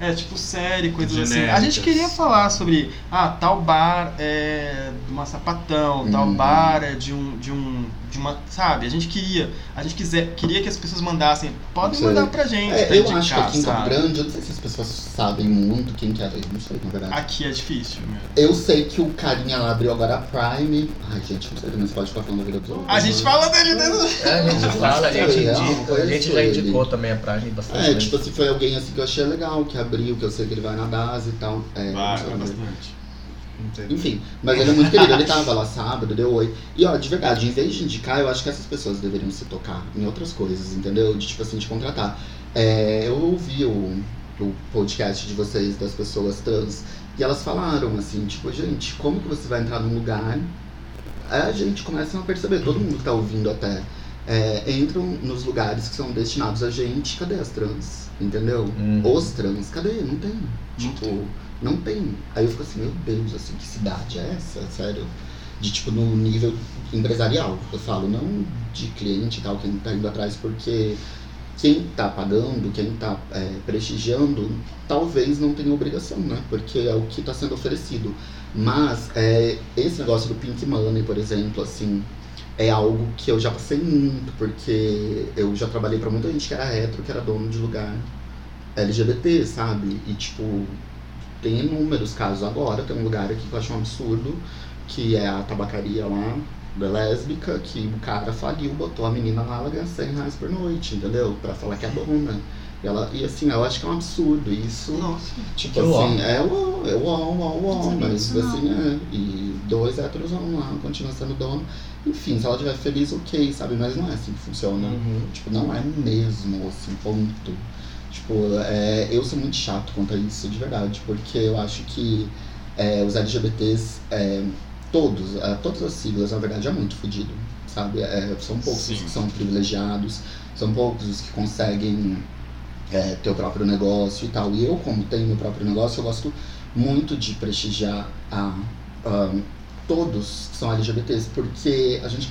é, tipo, série, coisas assim. A Genéricas. gente queria falar sobre, ah, tal bar é de uma sapatão, tal Uhum. bar é de um, de um de uma, sabe? A gente queria, a gente quiser, queria que as pessoas mandassem, podem Sei. mandar pra gente, É, pra eu indicar, acho que aqui em Campo? Grande, eu não sei se as pessoas sabem muito quem que é, eu não sei, na verdade. Aqui é difícil, meu. Eu sei que o carinha lá abriu agora a Prime. Ai, gente, não sei se pode ficar falando da vida dos outros. A gente fala dele desse É, a gente fala, a gente É, indica, a gente já indicou ele. também a Prime bastante É, vezes. tipo assim, foi alguém assim que eu achei legal, que abriu, que eu sei que ele vai na DAS e tal. É, Vai, bastante. Enfim, mas ele é muito querido, ele tava lá sábado, deu oi. E ó, de verdade, em vez de indicar, eu acho que essas pessoas deveriam se tocar em outras coisas, entendeu? De tipo assim, de contratar. É, eu ouvi o, o podcast de vocês, das pessoas trans, e elas falaram assim, tipo, gente, como que você vai entrar num lugar? Aí a gente começa a perceber, todo mundo que tá ouvindo até. é, entram nos lugares que são destinados a gente, cadê as trans? Entendeu? Uhum. Os trans, cadê? Não tem. Tipo, não tem. Aí eu fico assim, meu Deus, assim, que cidade é essa? Sério. De tipo, no nível empresarial, eu falo, não de cliente e tal, quem tá indo atrás, porque quem tá pagando, quem tá é, prestigiando, talvez não tenha obrigação, né? Porque é o que tá sendo oferecido. Mas é, esse negócio do Pink Money, por exemplo, assim, é algo que eu já passei muito, porque eu já trabalhei pra muita gente que era hétero, que era dono de lugar LGBT, sabe? E tipo, tem inúmeros casos agora, tem um lugar aqui que eu acho um absurdo, que é a tabacaria lá, da lésbica, que o cara faliu, botou a menina lá, ela ganha 100 reais por noite, entendeu? Pra falar que é dona. E, ela, e assim, eu acho que é um absurdo isso. Nossa. Tipo Que assim, é uó, é uó, uó, uó, Não sabia mas assim é. E dois héteros vão lá, continua sendo dono. Enfim, se ela estiver feliz, ok, sabe? Mas não é assim que funciona. Uhum. Tipo, não é mesmo, assim, ponto. Tipo, é, eu sou muito chato quanto a isso, de verdade, porque eu acho que é, os LGBTs, é, todos, é, todas as siglas, na verdade, é muito fodido, sabe? É, são poucos os Sim. que são privilegiados, são poucos os que conseguem é, ter o próprio negócio e tal. E eu, como tenho meu próprio negócio, eu gosto muito de prestigiar a, a todos que são LGBTs, porque a gente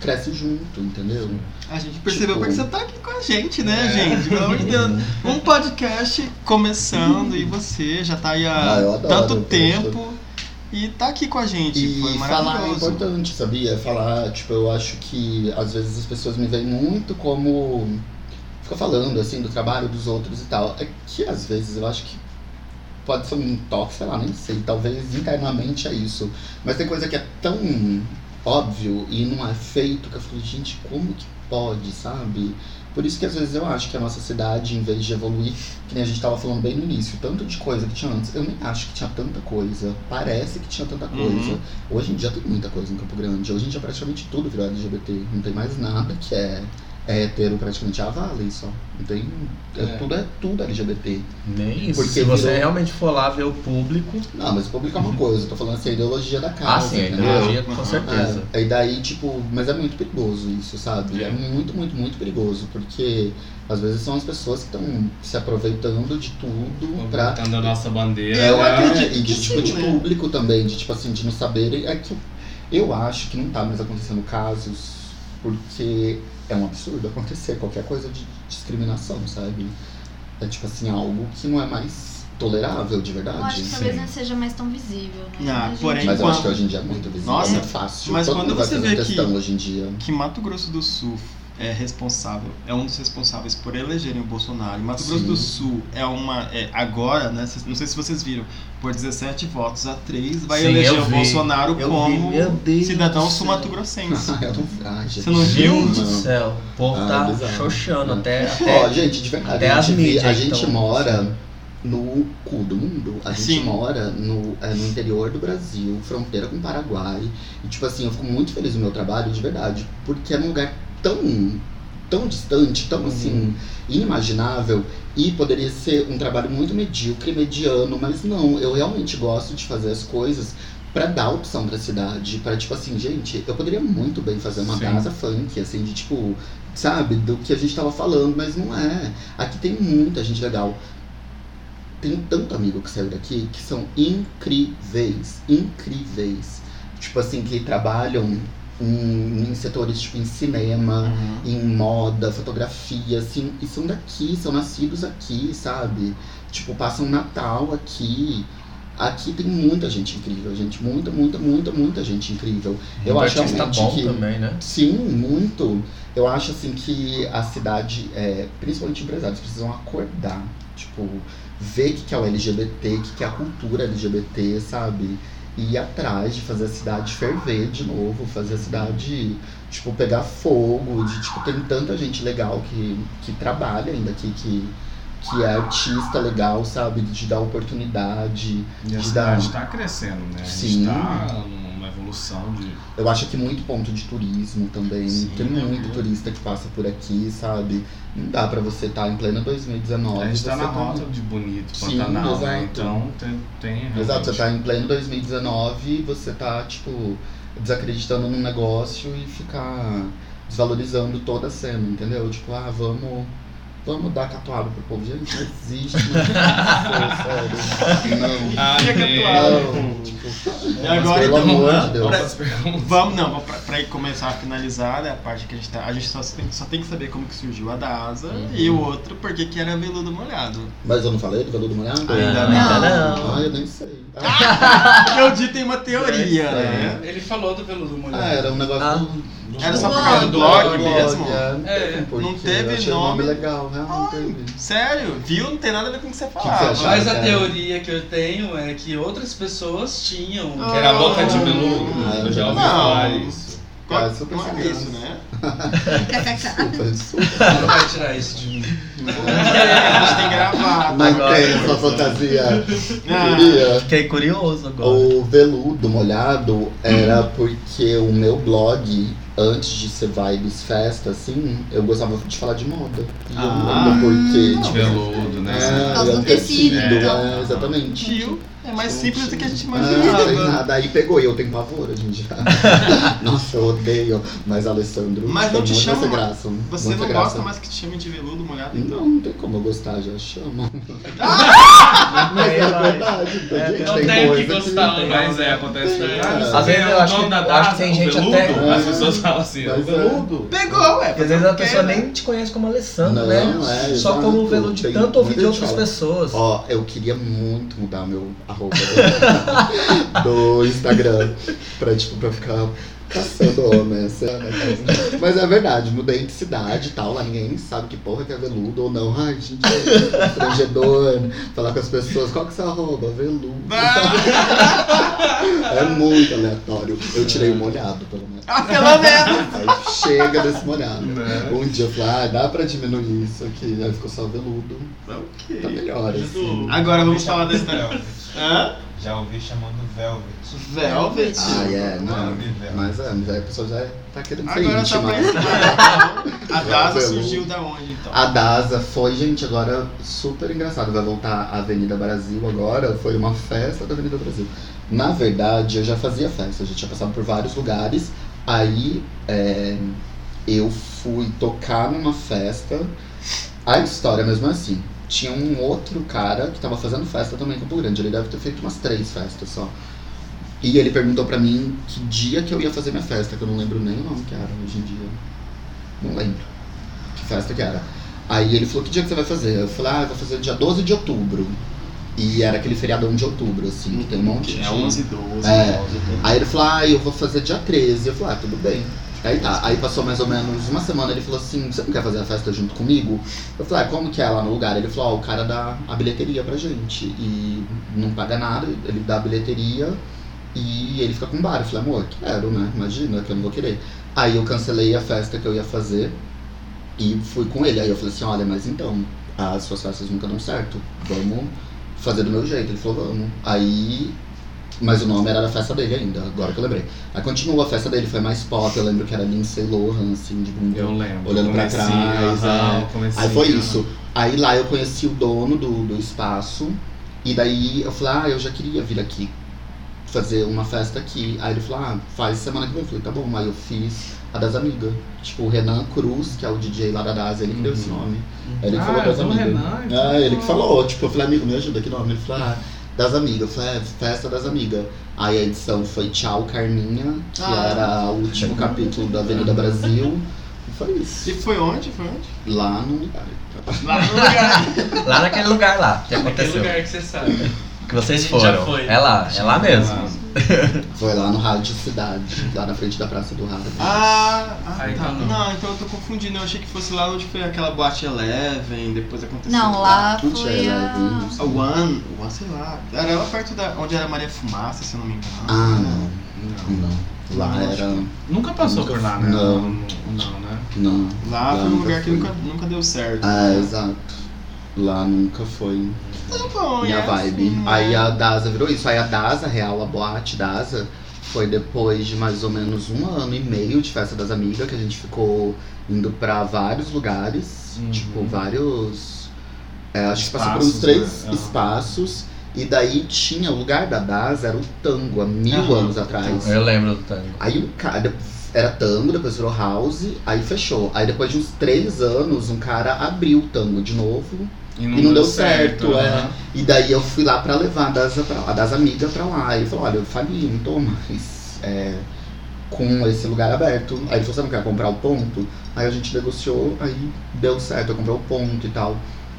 cresce junto, entendeu? A gente percebeu Tipo- porque você tá aqui com a gente, né, É. gente? Pelo amor de Deus. Um podcast começando e você já tá aí há Ah, adoro, tanto tempo e tá aqui com a gente. Foi E falar é maravilhoso. importante, sabia? Falar, tipo, eu acho que às vezes as pessoas me veem muito como. Fica falando assim do trabalho dos outros e tal. É que às vezes eu acho que pode ser um toque, sei lá, nem sei. Talvez internamente é isso. Mas tem coisa que é tão óbvio e não é feito que eu falo, gente, como que pode, sabe? Por isso que às vezes eu acho que a nossa cidade, em vez de evoluir, que nem a gente tava falando bem no início, tanto de coisa que tinha antes, eu nem acho que tinha tanta coisa. Parece que tinha tanta coisa. Uhum. Hoje em dia tem muita coisa em Campo Grande. Hoje em dia praticamente tudo virou LGBT. Não tem mais nada que é, é hetero, praticamente é a Valley só. Não tem. é- É. Tudo é tudo LGBT. Nem isso. Porque Se você virou- realmente for lá ver o público. Não, mas o público é uma coisa, eu tô falando assim, a ideologia da casa. Ah, sim, a ideologia Uhum. com certeza. É, e daí, tipo, mas é muito perigoso isso, sabe? É, É. muito, muito, muito perigoso, porque às vezes são as pessoas que estão se aproveitando de tudo pra. Botando a nossa bandeira. Eu né? acredito E de, que tipo, sim, de né? público também, de tipo assim, de não saberem. É que eu acho que não tá mais acontecendo casos, porque é um absurdo acontecer qualquer coisa de discriminação, sabe? É tipo assim, algo que não é mais tolerável de Eu acho verdade. que talvez não seja mais tão visível, né? Ah, A gente- porém, Mas eu quando- acho que hoje em dia é muito visível. Nossa, é fácil. mas Todo quando você vê que- hoje em dia. que Mato Grosso do Sul é responsável, é um dos responsáveis por elegerem o Bolsonaro. Mato Grosso Sim. do Sul é uma, é, agora, né, não sei se vocês viram, por 17 votos a 3 vai Sim, eleger o vi. Bolsonaro Eu como vi, cidadão é tão frágil. Você não viu? Meu Deus do céu. O povo Ah, tá bizarro. xoxando É. até. Ó, até gente, de verdade, até a as gente, mídias a gente tão- mora no cu do mundo. A gente Sim. mora no, é, no interior do Brasil, fronteira com o Paraguai. E, tipo assim, eu fico muito feliz no meu trabalho, de verdade, porque é num lugar tão, tão distante, tão, Uhum. assim, inimaginável. E poderia ser um trabalho muito medíocre, mediano, mas não, eu realmente gosto de fazer as coisas pra dar opção pra cidade, pra tipo assim, gente, eu poderia muito bem fazer uma Sim. casa funk, assim, de tipo, sabe, do que a gente tava falando, mas não é. Aqui tem muita gente legal. Tem tanto amigo que saiu daqui que são incríveis, incríveis. Tipo assim, que trabalham em, em setores tipo em cinema, Uhum. em moda, fotografia, assim, e são daqui, são nascidos aqui, sabe? Tipo, passam Natal aqui. aqui tem muita gente incrível, gente. Muita, muita, muita, muita gente incrível. Eu Muito acho artista realmente bom que. também, né? Sim, muito. Eu acho assim que a cidade, é, principalmente empresários, precisam acordar. Tipo, ver o que que é o LGBT, o que que é a cultura LGBT, sabe? E ir atrás de fazer a cidade ferver de novo, fazer a cidade, tipo, pegar fogo, de tipo, tem tanta gente legal que, que trabalha ainda aqui, que, que é artista legal, sabe? De dar oportunidade. E a de cidade dar- tá crescendo, né? A Sim. gente tá numa evolução de. Eu acho que muito ponto de turismo também. Sim, tem muito uhum. turista que passa por aqui, sabe? Não dá pra você estar em plena 2019. A gente tá você na rota de bonito, Sim, Pantanal, né? exato. Então tem. tem Exato, você tá em pleno 2019 e você tá, tipo, desacreditando num negócio e ficar desvalorizando toda a cena, entendeu? Tipo, ah, vamos. Vamos dar catuaba pro povo. Gente, não existe. Não. Ah, atuado. Não, tipo, E agora pelo então, amor de Deus. Vamos, não, pra, começar a finalizar, né, a parte que a gente tá. A gente só tem, só tem que saber como que surgiu a DASA Uhum. e o outro porque que era veludo molhado. Mas eu não falei do veludo molhado? Ainda não. não. Ah, eu nem sei. Porque o Di tem uma teoria, É, né? Ele falou do veludo molhado. Ah, era um negócio Ah. Do- Era só por causa do blog mesmo? é. É, não teve eu achei o nome. legal, né? Não teve. Sério? Viu? Não tem nada a ver com o que você que falava. você achou? Mas a É. teoria que eu tenho é que outras pessoas tinham. Que era a boca de veludo. Ah, eu já ouvi não. falar isso. Qual- Ah, super não é isso, né? Super. Você não vai tirar isso de mim. a gente tem gravado. Não Agora. tem essa fantasia. Ah. Queria. Fiquei curioso agora. O veludo molhado era porque o meu blog, antes de ser vibes festa, assim, eu gostava de falar de moda. E eu não Ah. lembro por quê. De Tipo, veludo, né? é, Por causa do é um tecido, é, exatamente. Tio, é mais simples do que a gente Ah, sem imaginava. nada. Aí pegou e eu tenho pavor hoje em dia. Nossa, eu odeio. Mas Alessandro. Mas não te chama- graça. Você não graça. gosta mais que te chamem de veludo molhado, Não, então? não tem como eu gostar, já chama. Mas Mas é vai. verdade, então, É, gente, não tem tem coisa que gostar, que- né? Mas é, acontece É. ah, não Às vezes é eu acho que- da eu acho que Daça, tem gente veludo, até- As pessoas falam assim, o é. veludo. Pegou, ué. Às vezes a pessoa né? nem te conhece como Alessandro, Não, né? é, Só como veludo de tanto ouvir de outras gente pessoas. Ó, eu queria muito mudar meu arroba do, do Instagram pra, tipo, pra ficar caçando homem. né? Mas é verdade, mudei de cidade e tal, lá ninguém sabe que porra que é veludo ou não. Ai, gente, é constrangedor. Falar com as pessoas, qual que é seu arroba? Veludo. É muito aleatório. Eu tirei o molhado, pelo menos. Ah, pelo menos. Aí chega desse molhado. Né? Um dia eu falei, ah, dá pra diminuir isso aqui. Aí ficou só veludo. Tá Ok. melhor, assim. Agora vamos falar da história. Hã? Já ouvi chamando Velvet. Velvet. Ah, é, não. Velvet. Mas é, mas aí a pessoa já tá querendo ser Agora só íntima. então. A DASA Veludo. surgiu da onde, então? A DASA foi, gente, agora super engraçado. Vai voltar a Avenida Brasil agora. Foi uma festa da Avenida Brasil. Na verdade, eu já fazia festa, eu já tinha passado por vários lugares. Aí é, eu fui tocar numa festa. A história mesmo é assim. Tinha um outro cara que tava fazendo festa também em Campo Grande. Ele deve ter feito umas três festas só. E ele perguntou pra mim que dia que eu ia fazer minha festa, que eu não lembro nem o nome que era hoje em dia. Não lembro que festa que era. Aí ele falou, que dia que você vai fazer? Eu falei, ah, eu vou fazer dia 12 de outubro. E era aquele feriadão de outubro, assim, que tem um monte de... É 11 e 12. É. Aí ele falou, ah, eu vou fazer dia 13. Eu falei, ah, tudo bem. Aí tá, aí passou mais ou menos uma semana, ele falou assim, você não quer fazer a festa junto comigo? Eu falei, ah, como que é lá no lugar? Ele falou, ó, o cara dá a bilheteria pra gente e não paga nada, ele dá a bilheteria e ele fica com bar. Eu falei, amor, quero, né? Imagina que eu não vou querer. Aí eu cancelei a festa que eu ia fazer e fui com ele. Aí eu falei assim, olha, mas então, as suas festas nunca dão certo, vamos fazer do meu jeito. Ele falou, vamos. Aí mas o nome era da festa dele ainda, agora que eu lembrei. Aí continuou a festa dele, foi mais pop, eu lembro que era Lindsay Lohan, assim, de bunda. Eu lembro. Olhando pra trás, aham, é. Aí foi isso. Aí lá eu conheci o dono do, do espaço, e daí eu falei, ah, eu já queria vir aqui fazer uma festa aqui. Aí ele falou, ah, faz semana que vem. Eu falei, tá bom. Aí eu fiz a das amigas. Tipo, o Renan Cruz, que é o DJ lá da DAS, ele que deu esse Uhum. nome. Ele que Ah, falou das do amigas. Renan, então. É, ele que falou, tipo, eu falei, amigo, me ajuda, que nome? Ele falou, ah, das amigas. Falei, festa das amigas. Aí a edição foi Tchau Carminha, que Ah. era o último capítulo da Avenida Brasil. E foi isso. E foi onde? Foi onde? Lá no lugar. Lá no lugar. Lá naquele lugar lá que Aquele aconteceu. lugar que você sabe. que vocês gente já foram. foi. É lá, é lá mesmo. Foi lá no Rádio Cidade, lá na frente da Praça do Rádio. Ah, ah Aí tá. tá bom. Não, então eu tô confundindo. Eu achei que fosse lá onde foi aquela boate Eleven, depois aconteceu. Não, lá foi é, a... não. A One, One, sei lá. Era lá perto da onde era Maria Fumaça, se eu não me engano. Ah, não. Não. Lá era. Nunca passou Nunca- por lá, né? não. Não, não, né? Não. Lá foi um lugar que fui. nunca, nunca deu certo. Ah, exato. Lá nunca foi Tá bom, minha é vibe. assim, Aí né? a DASA virou isso. Aí a DASA, real, a boate DASA, foi depois de mais ou menos um ano e meio de festa das amigas, que a gente ficou indo pra vários lugares. Uhum. Tipo, vários. é, acho que passou por uns três né? Espaços. E daí tinha, o lugar da DASA era o tango, há mil Aham. anos atrás. Eu lembro do tango. Aí o cara. Era tango, depois virou house, aí fechou. Aí depois de uns três anos, um cara abriu o tango de novo. E E não deu certo, é. aham. E daí eu fui lá pra levar a das, pra, a das amigas pra lá. E ele falou, olha, eu fali, não tô mais é, com esse lugar aberto. Aí ele falou, você não quer comprar o ponto? Aí a gente negociou, aí deu certo, eu comprei o ponto e tal.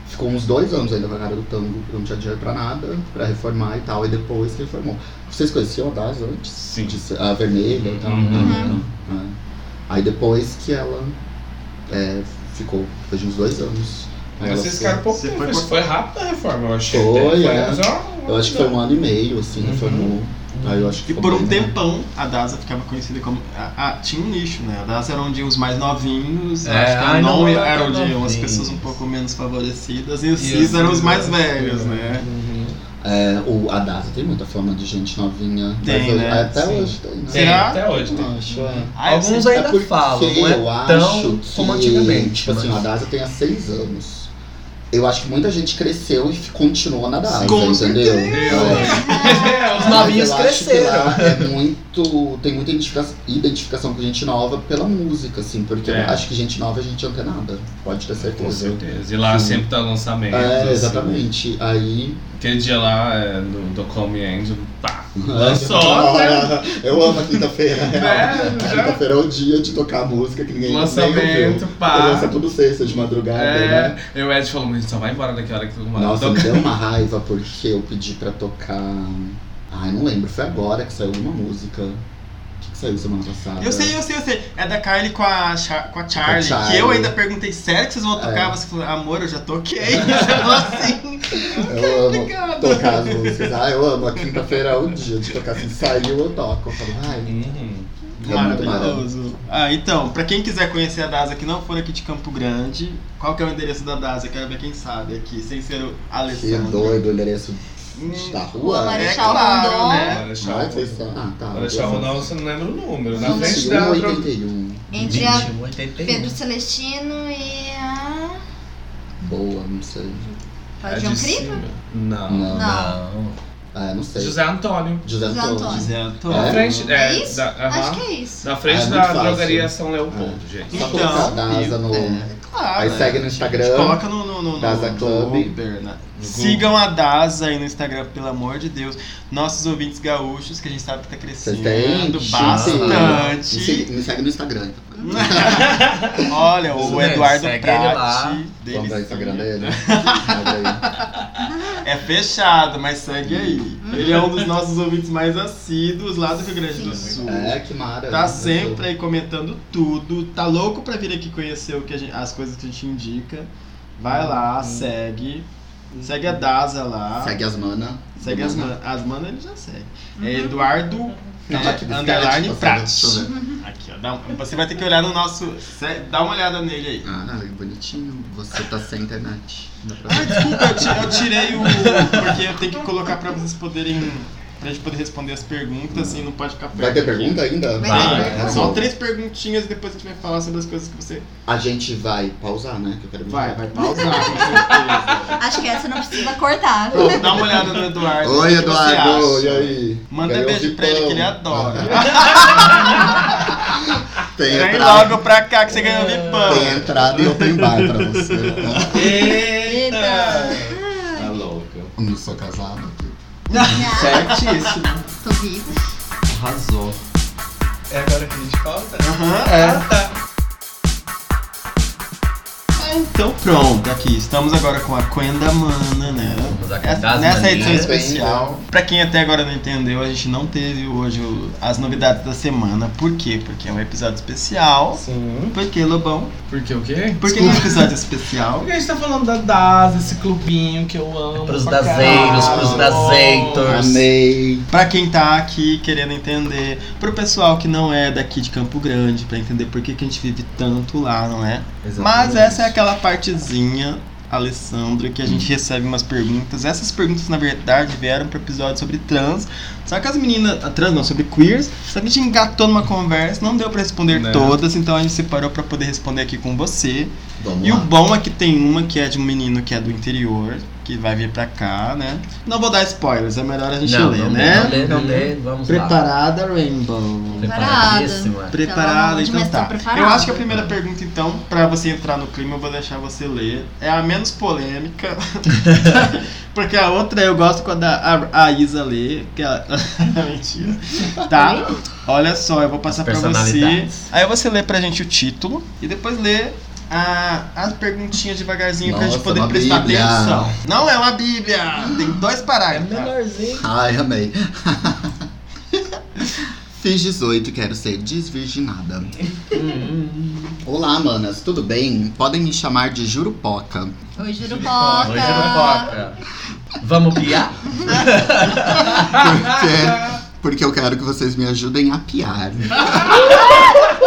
Ficou uns dois anos ainda com a cara do tango, eu não tinha dinheiro pra nada, pra reformar e tal. E depois que reformou. Vocês conheciam a Das antes? Sim. A vermelha e tal? Uhum. É. Aí depois que ela é, ficou, depois de uns dois anos. Ela vocês foi- ficaram pouco Você tempo. foi Foi, foi rápido a reforma, eu achei. Foi, é. ó, Eu acho que foi um ano e meio, assim, Uhum. reformou. Aí eu acho que E foi por um bem, né? tempão a DASA ficava conhecida como. Ah, tinha um nicho, né? A DASA era onde os mais novinhos, É, acho que a ai, não, Non era onde novinhos. as pessoas um pouco menos favorecidas, e os Cis eram os Cis mais velhos, né? Uhum. É, o, a DASA tem muita fama de gente novinha. Tem, mas hoje- né? Até Sim. hoje tem, né? Tem, Será? até hoje tem. Acho, é. Ah, Alguns ainda porque falam, não é eu tão acho como antigamente. Tipo assim, mas- a DASA tem há seis anos. Eu acho que muita gente cresceu e f- continuou na DASA, Com entendeu? certeza. É. Os novinhos cresceram. é muito. Tem muita identifica- identificação com gente nova pela música, assim, porque É. eu acho que gente nova é gente antenada. Pode ter certeza. Com certeza. E lá Sim. sempre tá lançamento. É, assim. exatamente. Aí. Aquele dia lá é, do, do Call Me Angel, pá. É, Lançou, né? Eu amo a quinta-feira. Já- Quinta-feira é o dia de tocar música que ninguém Lançamento, pá. Lança tudo sexta de madrugada, É, né? e o Ed falou, mas a só vai embora daqui a hora que mundo Nossa, me deu uma raiva porque eu pedi pra tocar. Ai, não lembro, foi agora que saiu uma música. O que, que saiu semana passada? Eu sei, eu sei, eu sei. É da Kylie com a, Char com a Charlie, Com a Charlie. Que eu ainda perguntei, sério que vocês vão tocar? É. Você falou, amor, eu já toquei. Você falou assim. Eu amo tocar as músicas. Ah, eu amo. A quinta-feira é o dia de tocar. Se saiu, eu toco. Eu falo, ai, Uhum. é muito maravilhoso. Ah, então, pra quem quiser conhecer a DASA que não for aqui de Campo Grande, qual que é o endereço da DASA? Quero ver quem sabe aqui, sem ser o Que Alessandro. doido o endereço Hum, da Rua rua. Marechal É claro, Rondon. né? Marechal vocês são. Ah, tá. Marechal Rondon, você não lembra o número. Na frente 21, da... 81. Entre a 21, 81. Pedro Celestino e a... Boa, não sei. É João de Cripa? cima. Não. Não. Não. Ah, não sei. José Antônio. José Antônio. José Antônio. Na É? frente, É é, isso? da, aham. Acho que é isso. Na frente É muito da fácil. drogaria São Leopoldo, gente. Só Então, colocar DASA no. É, claro. Aí né? segue no A gente Instagram. Coloca no, no, no, DASA no Club. Uber, né? No Sigam a DASA aí no Instagram, pelo amor de Deus. Nossos ouvintes gaúchos, que a gente sabe que tá crescendo? Me bastante. segue, me segue no Instagram. Olha, Isso o Eduardo segue ele lá. Prati. Vamos dar o Instagram dele? É fechado, mas segue aí. Ele é um dos nossos ouvintes mais assíduos lá do Rio Grande do Sul. É, que mara. Tá sempre aí comentando tudo. Tá louco pra vir aqui conhecer o que gente- as coisas que a gente indica. Vai lá, segue. Segue a Daza lá. Segue as mana. Segue as manas. As manas ele já segue. É Uhum. Eduardo Não, é, underline Prat. Aqui, ó. dá- você vai ter que olhar no nosso. Dá uma olhada nele aí. Ah, bonitinho. Você tá sem internet. Ah, desculpa, eu, eu tirei o. Porque eu tenho que colocar pra vocês poderem. Pra gente poder responder as perguntas e não pode ficar perto. Vai ter aqui. pergunta ainda? Vai Vai, tá Só três perguntinhas e depois a gente vai falar sobre as coisas que você. A gente vai pausar, né? Que eu quero. Vai, vai pausar, com certeza. Acho que essa não precisa cortar. Pronto, dá uma olhada no Eduardo. Oi, Eduardo. E aí? Manda Ganhou beijo pra ele que ele adora. Tem Vem entrada, logo pra cá que você ganhou vipão. tem entrada e open bar pra você. Eita! Tá louca. Não sou casado. Certíssimo. Tô viva. Arrasou. É agora que a gente volta? Aham. É. Então pronto, aqui estamos agora com a Quenda Mana, né? Essa- nessa manias. edição especial, pra quem até agora não entendeu, a gente não teve hoje as novidades da semana. Por quê? Porque é um episódio especial. Sim. Por quê, Lobão? Por quê o quê? Por que é um episódio especial? Porque a gente tá falando da DAS, esse clubinho que eu amo. Pros pra dazeiros, pros dazeitos. Amei. Pra quem tá aqui querendo entender, pro pessoal que não é daqui de Campo Grande, pra entender por que, que a gente vive tanto lá, não é? Mas essa é aquela partezinha, Alessandra, que a gente recebe umas perguntas. Essas perguntas, na verdade, vieram pro episódio sobre trans. Só que as meninas. A trans não, sobre queers. Só que a gente engatou numa conversa, não deu pra responder Né. todas, então a gente separou pra poder responder aqui com você. Vamos E o lá. bom é que tem uma que é de um menino que é do interior, que vai vir pra cá, né? Não vou dar spoilers, é melhor a gente Não, ler, não né? não lê, não lê, vamos lá. Preparada, Rainbow. Preparadíssima. Preparada, então Deus, tá. preparada. Eu acho que a primeira pergunta, então, pra você entrar no clima, eu vou deixar você ler. É a menos polêmica. Porque a outra eu gosto quando a, a, a Isa lê. Que ela... Mentira. Tá? Olha só, eu vou passar pra você. Aí você lê pra gente o título e depois lê a, as perguntinhas devagarzinho pra gente Nossa, poder prestar bíblia. atenção. Não é uma bíblia! Tem dois parágrafos. Menorzinho. Ai, amei. Fiz 18 e quero ser desvirginada. Olá, manas, tudo bem? Podem me chamar de Jurupoca. Oi, Jurupoca. Oi, Jurupoca. Vamos piar? Porque, porque eu quero que vocês me ajudem a piar.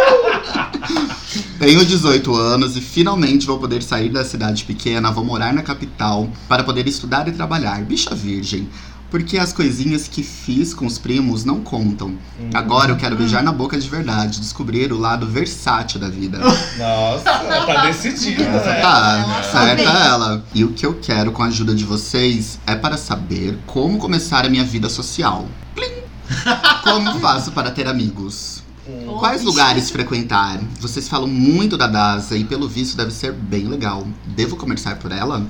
Tenho 18 anos e finalmente vou poder sair da cidade pequena, vou morar na capital para poder estudar e trabalhar. Bicha virgem. Porque as coisinhas que fiz com os primos não contam. Agora eu quero beijar na boca de verdade, descobrir o lado versátil da vida. Nossa, tá decidido, né? Tá, certa bem. ela. E o que eu quero com a ajuda de vocês é para saber como começar a minha vida social. Plim! Como faço para ter amigos? Quais lugares frequentar? Vocês falam muito da DASA e pelo visto deve ser bem legal. Devo começar por ela?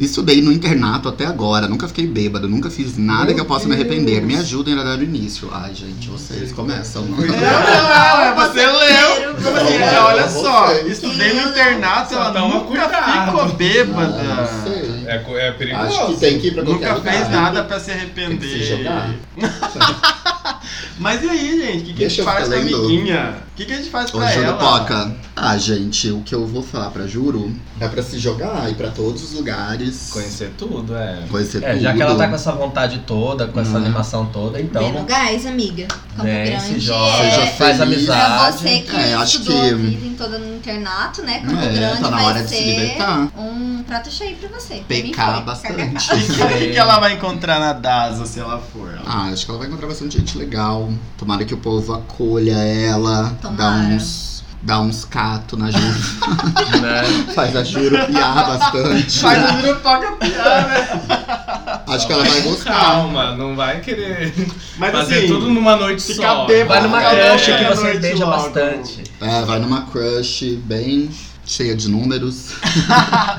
Estudei no internato até agora, nunca fiquei bêbado, nunca fiz nada Meu que eu possa me arrepender. Deus. Me ajudem a dar o início. Ai, gente, vocês começam. Não, é você leu. Não, Olha não só, estudei no internato, ela nunca cuidado. ficou bêbada. não sei. É, é perigoso. Acho que tem que ir pra Nunca lugar. fez nada pra se Tem arrepender. que se jogar. Mas e aí, gente? O que, que a gente faz com a amiguinha? O que, que a gente faz pra ela? Jurupoca. Ah, gente, o que eu vou falar pra Juro é pra se jogar, ir pra todos os lugares. Conhecer tudo, é. Conhecer É, tudo. já que ela tá com essa vontade toda, com essa Hum. animação toda, então. no gás, amiga. Campo Vem, se Grande joga, é... Faz feliz. Pra amizade. você que É, acho estudou que- a vida em toda no internato, né? Campo É, Grande tá na vai hora de se ser libertar. um prato cheio pra você. Pecar bastante. O que, ela vai encontrar na DASA se ela for? Ah, acho que ela vai encontrar bastante gente legal. Tomara que o povo acolha ela, dá Tomara. uns. Dá uns cato na Juro. Né? Faz a Juro piar bastante. Faz a Jurupoca piar, né? Acho que ela vai gostar. Calma, não vai querer Mas fazer assim, tudo numa noite só. bêbado. Vai numa É, crush que você beija logo. bastante. É, vai numa crush bem cheia de números.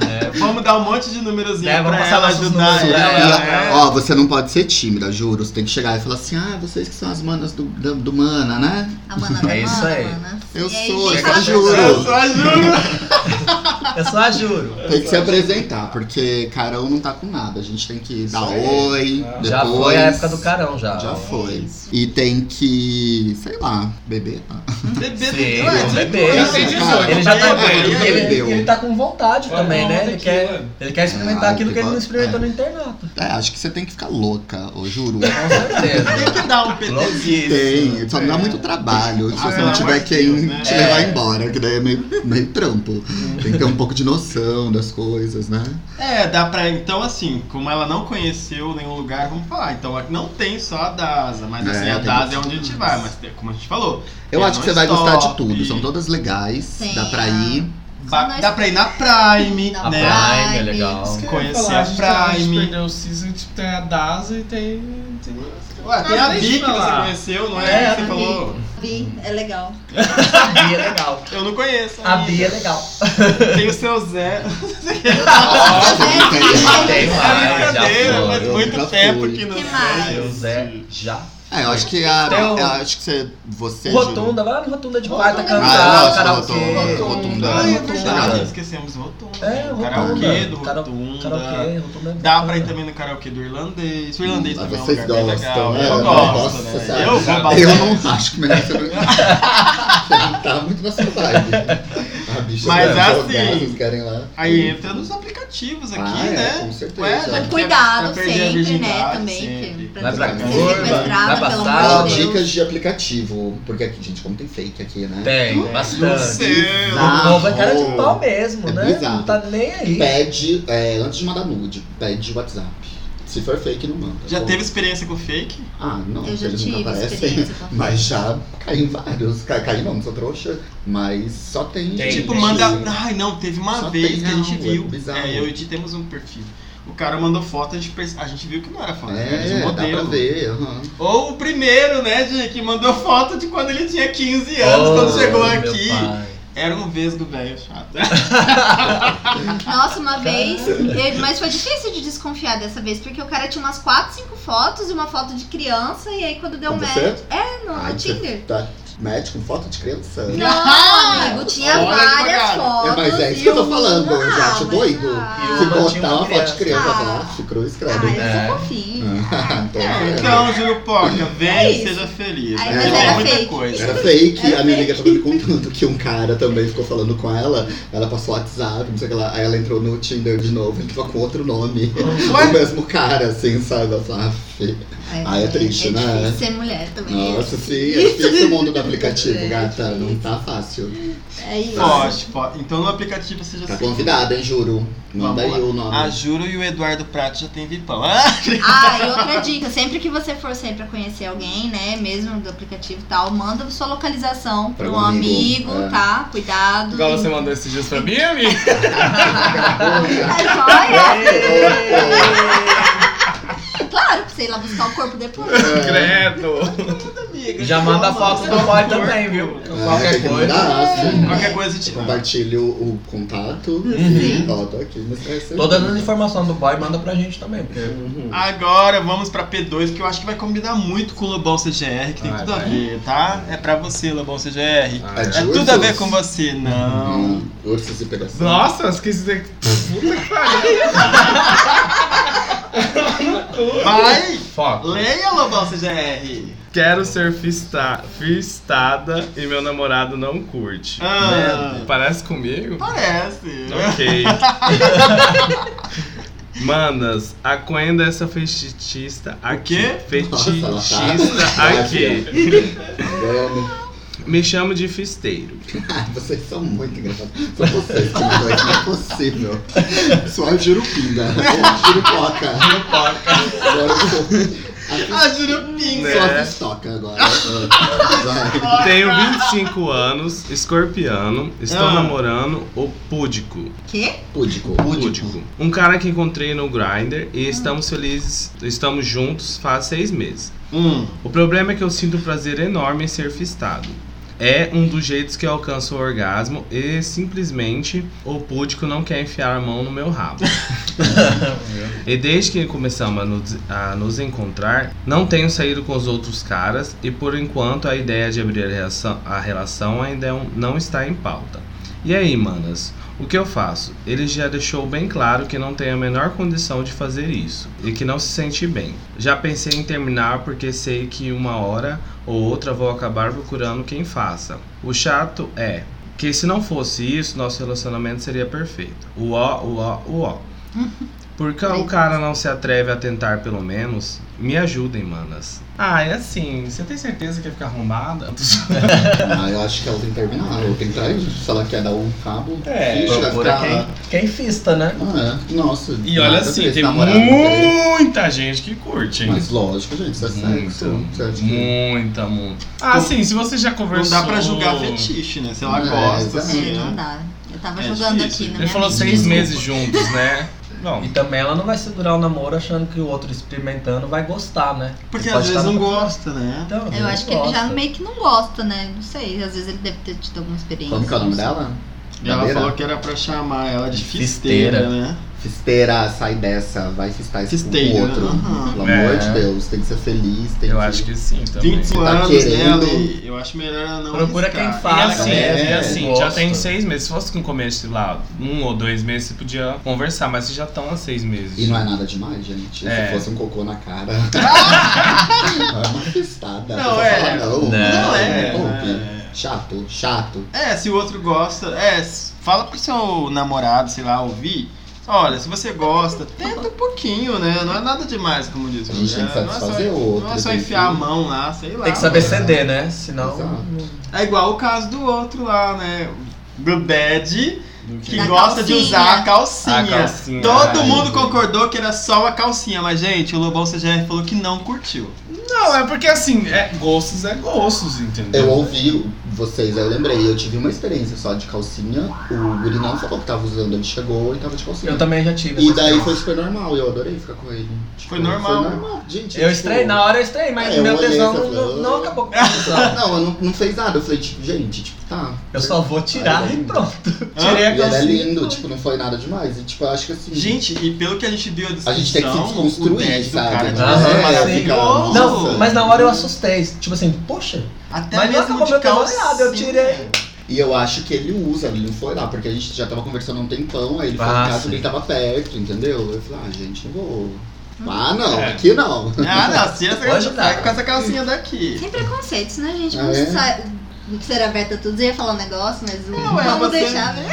É, Vamos dar um monte de númerozinho É, vamos pra passar ela ajudar ela. dela, né? Ó, você não pode ser tímida, juro. Você tem que chegar e falar assim: ah, vocês que são as manas do, do, do Mana, né? A mana da É isso mana, aí. mana. Eu aí, sou, eu fala juro. Eu só juro. eu só a juro. Tem que se apresentar, porque Carão não tá com nada. A gente tem que dar aí. oi. Ah. Depois, Já foi a época do carão, já. Já foi. Isso. E tem que, sei lá, beber. De beber. Já tem 18, Ele já tá, vai beber. ele, Bebeu. ele tá com vontade Vai também, né? Ele tequila. quer, ele quer experimentar Ah, aquilo que ele não que- experimentou é. no internato. É, acho que você tem que ficar louca, ô juro. Com certeza. Tem que dar um PTzinho. Louquíssimo. Tem, só não dá muito trabalho. Se Ah, você não tiver quem Deus, né? te É. levar embora, que daí é meio, meio trampo. Tem que ter um pouco de noção das coisas, né? É, dá pra. Então, assim, como ela não conheceu nenhum lugar, vamos falar. Então, aqui não tem só a DASA, mas assim, É, a DASA é onde a gente vai, mas como a gente falou. Eu acho que você vai gostar de tudo. São todas legais. Sim, Dá pra ir. Nós- Dá pra ir na Prime, Na né? Prime é legal. Conhecer falar, a a gente, a gente Prime. perdeu o season, tipo, tem a DASA e tem. tem... Ué, tem a Ah, Bi eu que você conheceu, não é? É, a você Bi. falou. Vi, é legal. A Bia é legal. Eu não conheço. A amiga. Bia é legal. Tem o seu Zé. Tem É mais, já brincadeira, foi. faz eu muito tempo fui. que não Que sei. mais? Seu Zé já É, eu acho que a. Tem o- Eu acho que você. Você. O Rotunda, vai lá no Rotunda de quarta Ah, cantar, eu do karaokê. Rotunda. Rotunda. Ah, é Rotunda. verdade, esquecemos Rotunda. É, Rotunda. Karaokê do Rotunda. Karaokê, Rotunda é Dá pra ir também no karaokê do irlandês. O irlandês Ah, também é um vocês lugar bem legal. né? Eu gosto, Nossa, né? sabe? Eu Eu bastante. não acho que merece. Você não tá muito na sua vibe. Mas vai assim. Aí entra nos aplicativos aqui, Ah, é, né? com certeza. Ué, já cuidado é a sempre, né? Também. Vai pra curva, vai pra sala. dicas de aplicativo. Porque aqui, gente, como tem fake aqui, né? Tem, No bastante. O povo é cara de pau mesmo, É né? bizarro. Não tá nem aí. Pede, é, antes de mandar nude, pede WhatsApp. Se for fake, não manda. Já Bom, teve experiência com fake? Ah, não, Eu já eles tive nunca aparecem. experiência com Mas já caí em vários. Ca- Caí não, não sou trouxa. Mas só tem. Tem, tipo, manda. Ai, não, teve uma Só vez tem que a gente real, viu. é bizarro. É, eu e o Di temos um perfil. O cara mandou foto, a gente, a gente viu que não era foto, era de É, dá modelo. pra ver. aham. Ou o primeiro, né, Di, que mandou foto de quando ele tinha 15 anos, Oh, quando chegou aqui. pai. Era um vesgo velho chato. Nossa, uma vez. eu- mas foi difícil de desconfiar dessa vez, porque o cara tinha umas 4, 5 fotos e uma foto de criança, e aí quando deu match. você? É, no, Ai, no Tinder. Tá match com foto de criança? Não, amigo, tinha Olha várias fotos. É, mas é isso que eu tô falando, eu já acho doido. Ah, Se botar uma foto de criança, eu falo, ah, cruz, ah, eu É. sou fofinho. Então, Então, Jurupoca, vem É e seja feliz. Aí mas era muita fake. coisa. Era fake, Era a minha amiga tava me contando que um cara também ficou falando com ela, ela passou WhatsApp, não sei o que lá, aí ela entrou no Tinder de novo, ele tava com outro nome. Ué? O mesmo cara, assim, sabe? Ela falou, ah, fi. Ah, é triste, é né? difícil ser mulher também. Nossa, sim, é difícil o mundo do aplicativo, É gata, difícil. não tá fácil. É isso. Pode, pode. Então no aplicativo você já Tá sabe. convidada, hein, juro. Manda aí o nome. A Juro e o Eduardo Prato já tem vipão. Ah, Ah, e outra dica, sempre que você for sair pra conhecer alguém, né, mesmo do aplicativo e tal, manda sua localização Pra pra um amigo, amigo, é. tá? Cuidado. Igual você mandou esses dias pra mim, amigo. É joia! Claro, pra você ir lá buscar o corpo depois. Credo. Já manda foto do boy também, viu? É, Qualquer coisa. sim. Qualquer coisa Compartilhe o, o contato. Uhum. Ó, tô aqui. Todas as informações do boy manda pra gente também, porque Uhum. Agora vamos pra P2, que eu acho que vai combinar muito com o Lobão CGR, que tem Vai, tudo a ver, tá? É pra você, Lobão CGR. É É de tudo a ver com você, não. Hum, Ursos e pegação. Nossa, eu esqueci de dizer. Puta que pariu. Vai! Foco. Leia, Lobão CGR. Quero ser fista, fistada e meu namorado não curte. Ah. Parece comigo? Parece. Ok. Manas, a é essa fetichista aqui. quê? Fetichista Nossa, tá- aqui. Me chamo de fisteiro. Ai, vocês são muito engraçados. São vocês que mandam isso, não é possível. Sou a Jurupinga. Ou Jurupoca. Agora eu sou A Jurupinga. sou a Né? Fistoca agora. Vai. Tenho 25 anos, escorpiano, estou Ah. namorando o Púdico. Quê? Púdico. Púdico. Um cara que encontrei no Grindr e estamos felizes, estamos juntos faz seis meses. Hum. O problema é que eu sinto um prazer enorme em ser fistado. É um dos jeitos que eu alcanço o orgasmo e simplesmente o púdico não quer enfiar a mão no meu rabo. e desde que começamos a nos, a nos encontrar, não tenho saído com os outros caras e por enquanto a ideia de abrir a relação, a relação ainda é um- não está em pauta. E aí, manas? O que eu faço? Ele já deixou bem claro que não tem a menor condição de fazer isso e que não se sente bem. Já pensei em terminar porque sei que uma hora ou outra vou acabar procurando quem faça. O chato é que se não fosse isso, nosso relacionamento seria perfeito. O ó, o ó, o ó. Por que o cara não se atreve a tentar pelo menos? Me ajudem, manas. Ah, é assim, você tem certeza que ia ficar arrombada? Ah, eu acho que ela tem que terminar. Ou tem que trair. Se ela quer dar um rabo, É, vai procura ficar. quem, quem fista, né? Ah, é. Nossa. E olha assim, tem namorado, né? muita gente que curte, hein? Mas lógico, gente, isso é sexo. Acha que- muita, muito. Ah, sim, se você já Não conversou... dá pra julgar fetiche, né? Se ela É, gosta, exatamente. assim, Não né? dá. Eu tava É jogando difícil. aqui na Ele falou seis meses juntos, né? Bom, E também ela não vai segurar o namoro achando que o outro experimentando vai gostar, né? Porque Ele às pode vezes não gosta, né? Então, Eu acho que ele já meio que não gosta, né? Não sei, às vezes ele deve ter tido alguma experiência. Como que é o nome não dela? E ela falou que era pra chamar ela de Fisteira. fisteira, né? Fisteira, sai dessa, vai fistar esse com Fisteira, o outro. aham. Pelo É. amor de Deus, tem que ser feliz, tem Eu que... acho que sim também. 20 tá anos, querendo- Ale? Eu acho melhor não Procura arriscar. quem E faz. assim, É, e assim já tem seis meses. Se fosse com começo, sei lá, um ou dois meses, você podia conversar, mas vocês já estão há seis meses. E não é nada demais, gente. É. Se fosse um cocô na cara. é uma fistada. Não, Você é. fala, não. Não, Não é. É. Chato, chato. É, se o outro gosta, é, fala pro seu namorado, sei lá, ouvir. Olha, se você gosta, tenta um pouquinho, né? Não é nada demais, como diz o A gente tem que Guilherme. Não é só- satisfazer outro, Não é só tem enfiar que- a mão lá, sei lá. Tem que saber ceder, né? Senão. Exato. É igual o caso do outro lá, né? Do Dad, que Da gosta de calcinha. usar a calcinha. A calcinha. Todo Ai, mundo concordou que era só uma calcinha, mas, gente, o Lobão CGR falou que não curtiu. Não, é porque assim, é, gostos é gostos, entendeu? Eu ouvi vocês, eu lembrei, eu tive uma experiência só de calcinha. O Guri não falou que tava usando, ele chegou e tava de calcinha. Eu também já tive. E daí foi super normal, eu adorei ficar com ele. Tipo, Foi normal. Foi normal. Gente, Eu tipo, estranhei, na hora eu estranhei, mas É, eu meu olhei tesão e não, não, não "Ah." acabou com o tesão. Não, eu não, não fez nada. Eu falei, tipo, gente, tipo, tá. Eu só vou tirar e pronto. Tirei a E ele é calcinha. lindo, tipo, não foi nada demais. E tipo, eu acho que assim. Gente, e pelo que a gente viu a descrição, A gente tem que se desconstruir, sabe? cara É, sim. maravilhoso. Não, mas na hora eu assustei. Tipo assim, poxa. Até Mas não mesmo acabou de calcinha. eu tirei. E eu acho que ele usa, ele não foi lá, porque a gente já tava conversando há um tempão, aí ele foi Ah, em casa sim. e ele tava perto, entendeu? Eu falei, ah, gente, não vou. Ah, não, É. aqui não. Ah, não, se sai dá. com essa calcinha daqui. Sem preconceitos, né, gente? Ah, Vamos é? sa- ser aberta a tudo. Eu ia falar um negócio, mas Não, é, vamos você- deixar. né?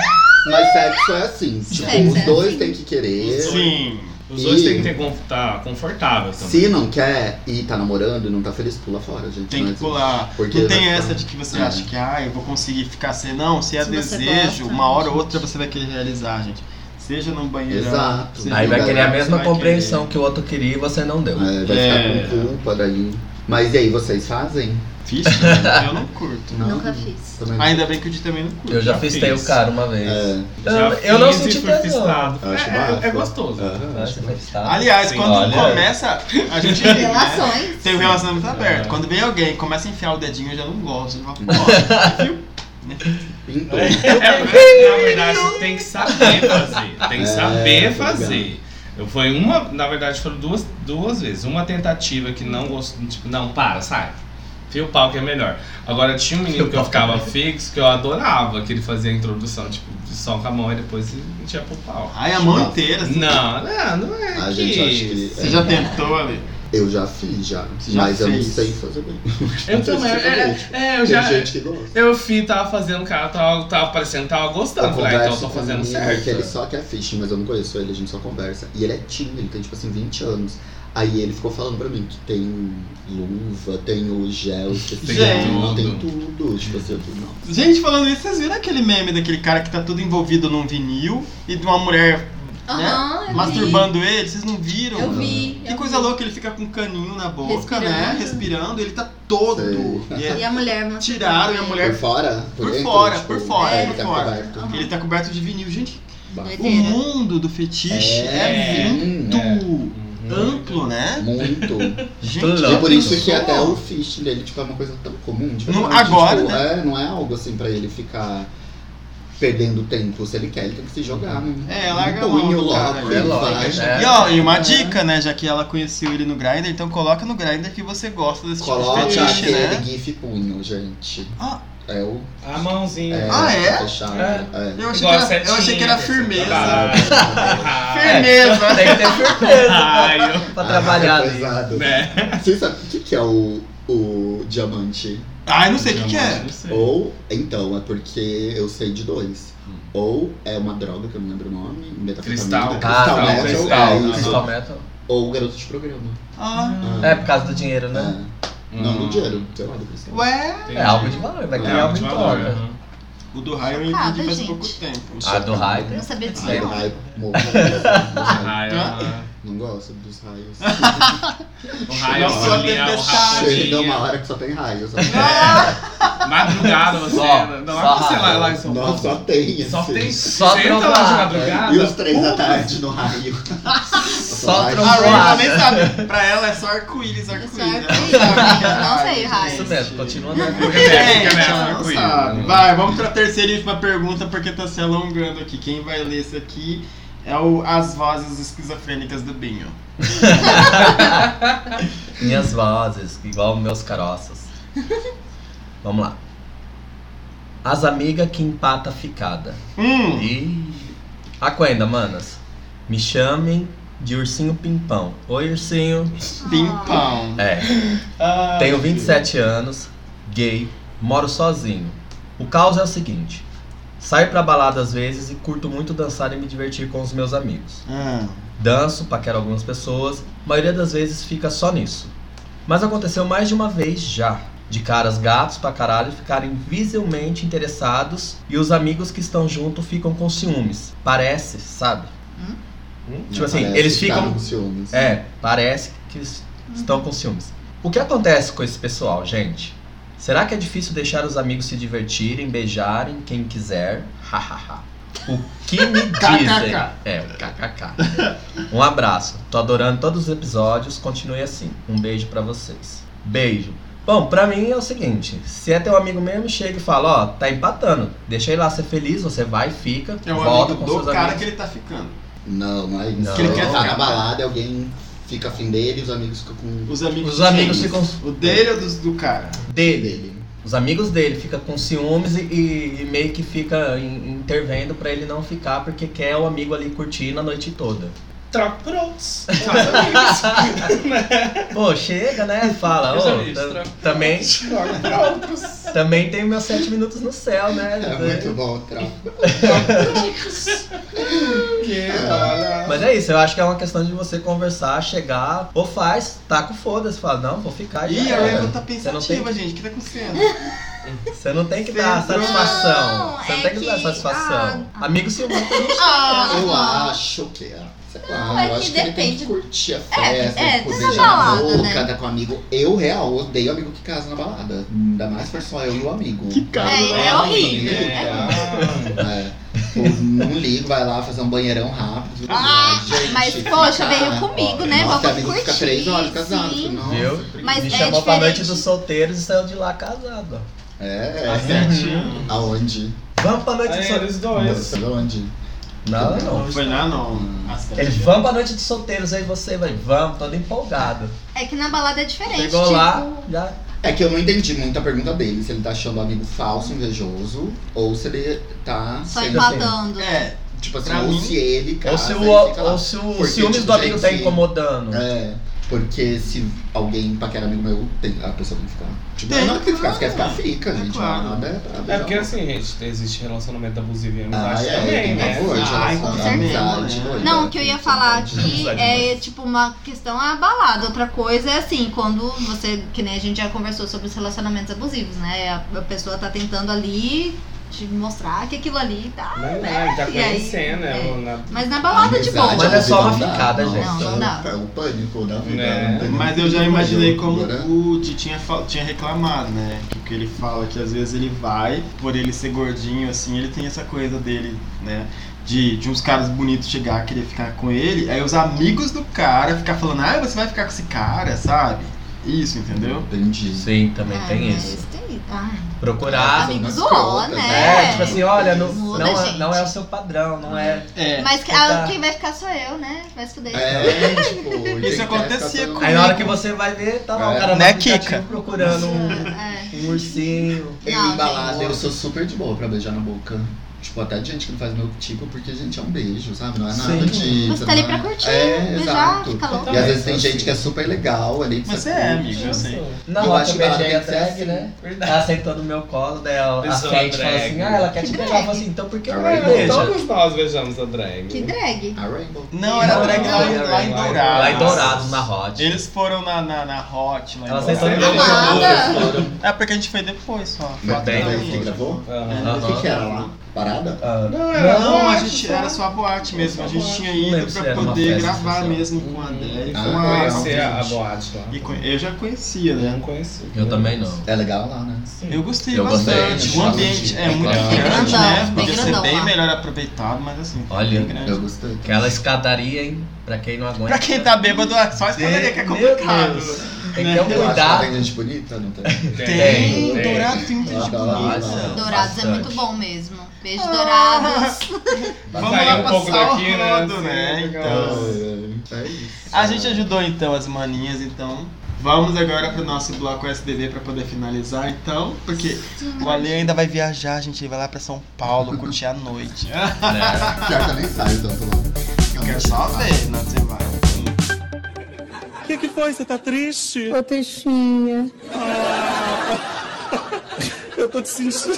Mas sexo é assim, tipo, Sexo os é dois assim. têm que querer. Sim. Os dois têm que ter conf- tá confortável também. Se não quer e tá namorando e não tá feliz, pula fora, gente. Tem que é- pular. Porque não tem vai essa de que você É. acha que, ah, eu vou conseguir ficar sem. Não, se é Se desejo, gosta, uma hora ou gente. outra você vai querer realizar, gente. Seja num banheiro. Exato. Aí vai querer a mesma compreensão querer. que o outro queria e você não deu. É, vai É. ficar com culpa daí. Mas e aí, vocês fazem? Fiz? Eu não curto. Não? Nunca fiz. Também não. Ainda bem que o Di também não curte. Eu já, Já fistei fiz. o cara uma vez. É. Eu, Já eu não fiz e senti fui tesão. É, bafo. é gostoso. Bafo. foi fistado? Aliás, Sim, quando olha. começa, a gente né, Relações. tem um relacionamento aberto. É. Quando vem alguém e começa a enfiar o dedinho, eu já não gosto. Eu falo, "Pô, viu? Pintou. É, na verdade, tem que saber fazer. Tem que É, saber fazer. Eu foi uma, na verdade, foram duas, duas vezes. Uma tentativa que não gostou, tipo, não, para, sai. Fio o pau que é melhor. Agora tinha um menino Fio que eu é ficava fixo, que eu adorava, que ele fazia a introdução, tipo, só com a mão e depois metia pro pau. Ai, a mão inteira. assim. Não, não, não é A que gente acha que. isso. Você já tentou ali? Eu já fiz, já. Já mas eu não sei fazer bem. Eu também, é, é, eu Tem já... gente que gosta. Eu fiz, tava fazendo, o cara tava, tava parecendo tava gostando. Eu Falei, ah, então eu tô fazendo menino certo. Que ele só quer fishing, mas eu não conheço ele, a gente só conversa. E ele é teen, ele tem tipo assim 20 anos. Aí ele ficou falando pra mim que tem luva, tem o gel, específico, Gente. tem tudo. Tipo assim, eu não. Gente, falando isso, vocês viram aquele meme daquele cara que tá tudo envolvido num vinil e de uma mulher Aham, eu vi. masturbando ele? Vocês não viram? Eu vi. Que eu coisa vi. louca, ele fica com um caninho na boca, né? Respirando. Respirando, ele tá todo. E é- E a mulher masturbando Tiraram e a mulher- Por fora? Por dentro, fora, tipo, por fora, é, por ele tá fora. coberto. Aham. Ele tá coberto de vinil. Gente, o mundo do fetiche é, É, muito Uhum. Amplo, né? Muito. Gente. E por isso que até o fish dele tipo, é uma coisa tão comum. De Não- agora, tipo, né? É, não é algo assim pra ele ficar perdendo tempo. Se ele quer, ele tem que se jogar. Né? É, larga um punho cara, logo, é e lógico, vai. é. E, ó, e uma dica, né? Já que ela conheceu ele no Grindr, então coloca no Grindr que você gosta desse tipo Coloca de fetiche, aquele né? gif punho, gente. Ah. É o. A mãozinha. É, Ah, é? Fechado. É. É. Eu achei, era, eu achei que era setinha, firmeza. Ah, Firmeza! Tem que ter firmeza Ai, pra, eu- trabalhar Ah, ali. pesado. né? Você sabe o que, que é o, o diamante? Ai, não sei o que, que é. Ou, então, é porque eu sei de dois. Ou é uma droga, que eu não lembro o nome, Cristal. cristal Ah, metal, cristal, é não, isso. Crystal Metal. Ou garoto de programa. Ah, É, por causa do dinheiro, né? É. Não do dinheiro, sei lá, do cristal. ué? É algo de valor, vai É, criar algo de valor, troca. aham. O do raio eu Chocada, entendi faz gente. pouco tempo. A do Eu raio. não sabia disso. Ai, não. raio, morro. Não gosto dos raios. O raio, Eu sou a bolinha, o tempestade. Chega uma hora que só tem raio. Só Madrugada você. Só, não só é você lá, raio. lá em São Paulo. Nossa, só tem. Só assim. tem Só Você entra lá de madrugada. E os três da tarde no raio. Só Ai, A Ray também sabe. Pra ela é só arco-íris, arco-íris. É é Não sei, raio, raio. Isso mesmo, continua não arco-íris. Vai, vamos pra terceira e última pergunta porque tá se alongando aqui. Quem vai ler esse aqui É o As Vozes Esquizofrênicas do Binho. Minhas vozes, igual meus caroços. Vamos lá. As amigas que empata ficada. Hum, E Aquenda, manas. Me chamem de ursinho pimpão. Oi, ursinho. pimpão. É. Ah, Tenho 27 anos, gay, moro sozinho. O caos é o seguinte: saio pra balada às vezes e curto muito dançar e me divertir com os meus amigos. Ah, Danço, paquero algumas pessoas, a maioria das vezes fica só nisso. Mas aconteceu mais de uma vez já. De caras gatos pra caralho ficarem visivelmente interessados e os amigos que estão junto ficam com ciúmes. Parece, sabe? Tipo assim, Parece eles ficam. com ciúmes. É, parece que eles estão com ciúmes. O que acontece com esse pessoal, gente? Será que é difícil deixar os amigos se divertirem, beijarem quem quiser? Hahaha. o que me dizem? É, o kkk. Um abraço. Tô adorando todos os episódios. Continue assim. Um beijo pra vocês. Beijo. Bom, pra mim é o seguinte, se é teu amigo mesmo, chega e fala, ó, tá empatando. Deixa ele lá ser feliz, você vai, fica, é o volta amigo com do seus cara amigos. que ele tá ficando. Não, não é isso. Não. Que ele quer tá ficar. na balada, alguém fica afim dele, os amigos ficam com Os amigos, Os amigos ficam O dele ou dos, do cara? dele. dele. Os amigos dele ficam com ciúmes e, e- e meio que fica in- intervendo pra ele não ficar porque quer o amigo ali curtindo a noite toda. Troca por outros. Pô, chega, né? Fala, Meus ô, amigos, também, Troca por outros. também tem meus sete minutos no céu, né? É muito bom, troca. Que. Mas é isso, eu acho que é uma questão de você conversar, chegar, ou faz, tá com foda-se, fala, não, vou ficar. e Ih, a. Rainbow tá Você não tem pensativa, gente. O que tá acontecendo? Você não tem que dar Pedro. satisfação. Você não é tem que, dar que- satisfação. ah, Amigo ciumento Ah, Eu ah. acho que é. Sei lá, Não, é eu que acho que ele tem depende. que curtir a É, festa, é, poder na beijar na balada, boca, né? tá com amigo. Eu, real, odeio amigo que casa na balada. Ainda mais for só eu e o amigo. Que cara. É, é horrível. É. Pô, não ligo, vai lá fazer um banheirão rápido. Ah, gente, Mas, poxa, veio comigo, né? Nossa, Vamos amigo que fica curtir, três horas casado. sim. Nossa, Viu? Mas Me é chamou pra noite diferente. dos solteiros e saiu de lá casado. ó. É, certinho. Aonde? Vamos pra noite dos solteiros. aonde? Não, não. Não foi lá, não. Eles vão pra noite dos solteiros, aí você vai, vamos, todo empolgado. É que na balada é diferente. Chegou tipo, lá, já. É que eu não entendi muito a pergunta dele, se ele tá achando o amigo falso, invejoso, ou se ele tá Só empatando. É, Tipo assim, Pra ou mim- se ele casa Ou se o, ou se o ciúmes tipo, do amigo tá incomodando. É, porque se alguém paquera amigo meu, tem, a pessoa tem que ficar. Tipo, Tem, não é que ficar, se quer ficar, claro. fica, É gente. claro. Nada é pra É porque assim, gente, existe relacionamento abusivo e Ah, amizade é, também, tem né? pavor de Ai, com certeza, amizade, né? Não, o que eu ia tem falar aqui é tipo uma questão a balada. Outra coisa é assim, quando você, que nem a gente já conversou sobre os relacionamentos abusivos, né? A, a pessoa tá tentando ali te mostrar que aquilo ali tá. Não, não, né? ele tá E aí, conhecendo, né? é. na- Mas na balada de boa. Amizade Mas é só uma não ficada, gente. Não, não dá. É o pânico da vida. É, não Mas eu já imaginei como Agora, o Di tinha, tinha reclamado, né? Que o que ele fala que às vezes ele vai, por ele ser gordinho assim, ele tem essa coisa dele, né? De, de uns caras bonitos chegar, querer ficar com ele, aí os amigos do cara ficar falando, ah, você vai ficar com esse cara, sabe? Isso, entendeu? Entendi. Sim, também Ah, tem isso. Ah, Procurar. do ó, crotas, né? É, tipo assim, olha, não, Muda, não, é, não é o seu padrão, não é. É. Mas que- Tá. ah, quem vai ficar sou eu, né? Vai se fuder. É, tipo, Isso acontecia ficar com- todo- Aí na hora que você vai ver, tá lá o É. cara no Né, Kika? procurando um, É. um ursinho. Eu Não, em balada, gente. eu sou super de boa pra beijar na boca. Tipo, até de gente que não faz meu tipo, porque, gente, é um beijo, sabe? Não é nada Sim. de. Você tá ali pra não é- curtir, É, beijar, exato. louco. E às vezes tem Também, gente que é super legal ali. que Mas você é, amigo, eu sei. Na Eu acho que ela beijei a tem que ser drag, assim. né? Verdade. Ela sentou no meu colo, daí a, a a Fate falou drag. assim, ah, ela quer te Que beijar. Eu drag? falei assim, então por que A não beija? Todos nós beijamos a drag. Que drag. A Rainbow. Não, era Não, drag não, lá, não, em- lá em não, Dourados. Lá em Dourados, na Hot. Eles foram na, na, na Hot, lá em Ela sentou no meu colo. É porque a gente foi depois só. Tá bem, você gravou? O que era lá? Parada? Ah, Não, era Não, a boate gente só. era só a boate mesmo. A gente tinha ido pra uma poder gravar social. mesmo com a Adele. Ah, com Eu a conhecia a boate lá. E conhe- Eu já conhecia, Eu né? não conhecia. eu também não. É legal lá, né? Eu gostei Eu gostei, bastante. eu o ambiente gostei. é muito grande, né? Podia ser bem lá. melhor aproveitado, mas assim, Olha, bem grande. Eu gostei. Aquela escadaria, hein? Pra quem não aguenta. Pra quem tá bêbado, só a escadaria que é Meu complicado. Tem que ter um cuidado. tem gente bonita, não tem? Tem, Tem, o Dourado tem muita gente bonita. Dourados é muito bom mesmo. Beijo, Dourados. Vamos sair um pouco daqui, né? rodo, né? Então, É isso. a gente ajudou então as maninhas, então. Vamos agora pro nosso bloco SDV pra poder finalizar, então, porque o Ale ainda vai viajar, a gente vai lá pra São Paulo curtir a noite. né? Pior que eu nem saio tanto. Eu quero só ver, não você vai. O que, que foi? Você tá triste? Ô, Teixinha. Eu tô te sentindo.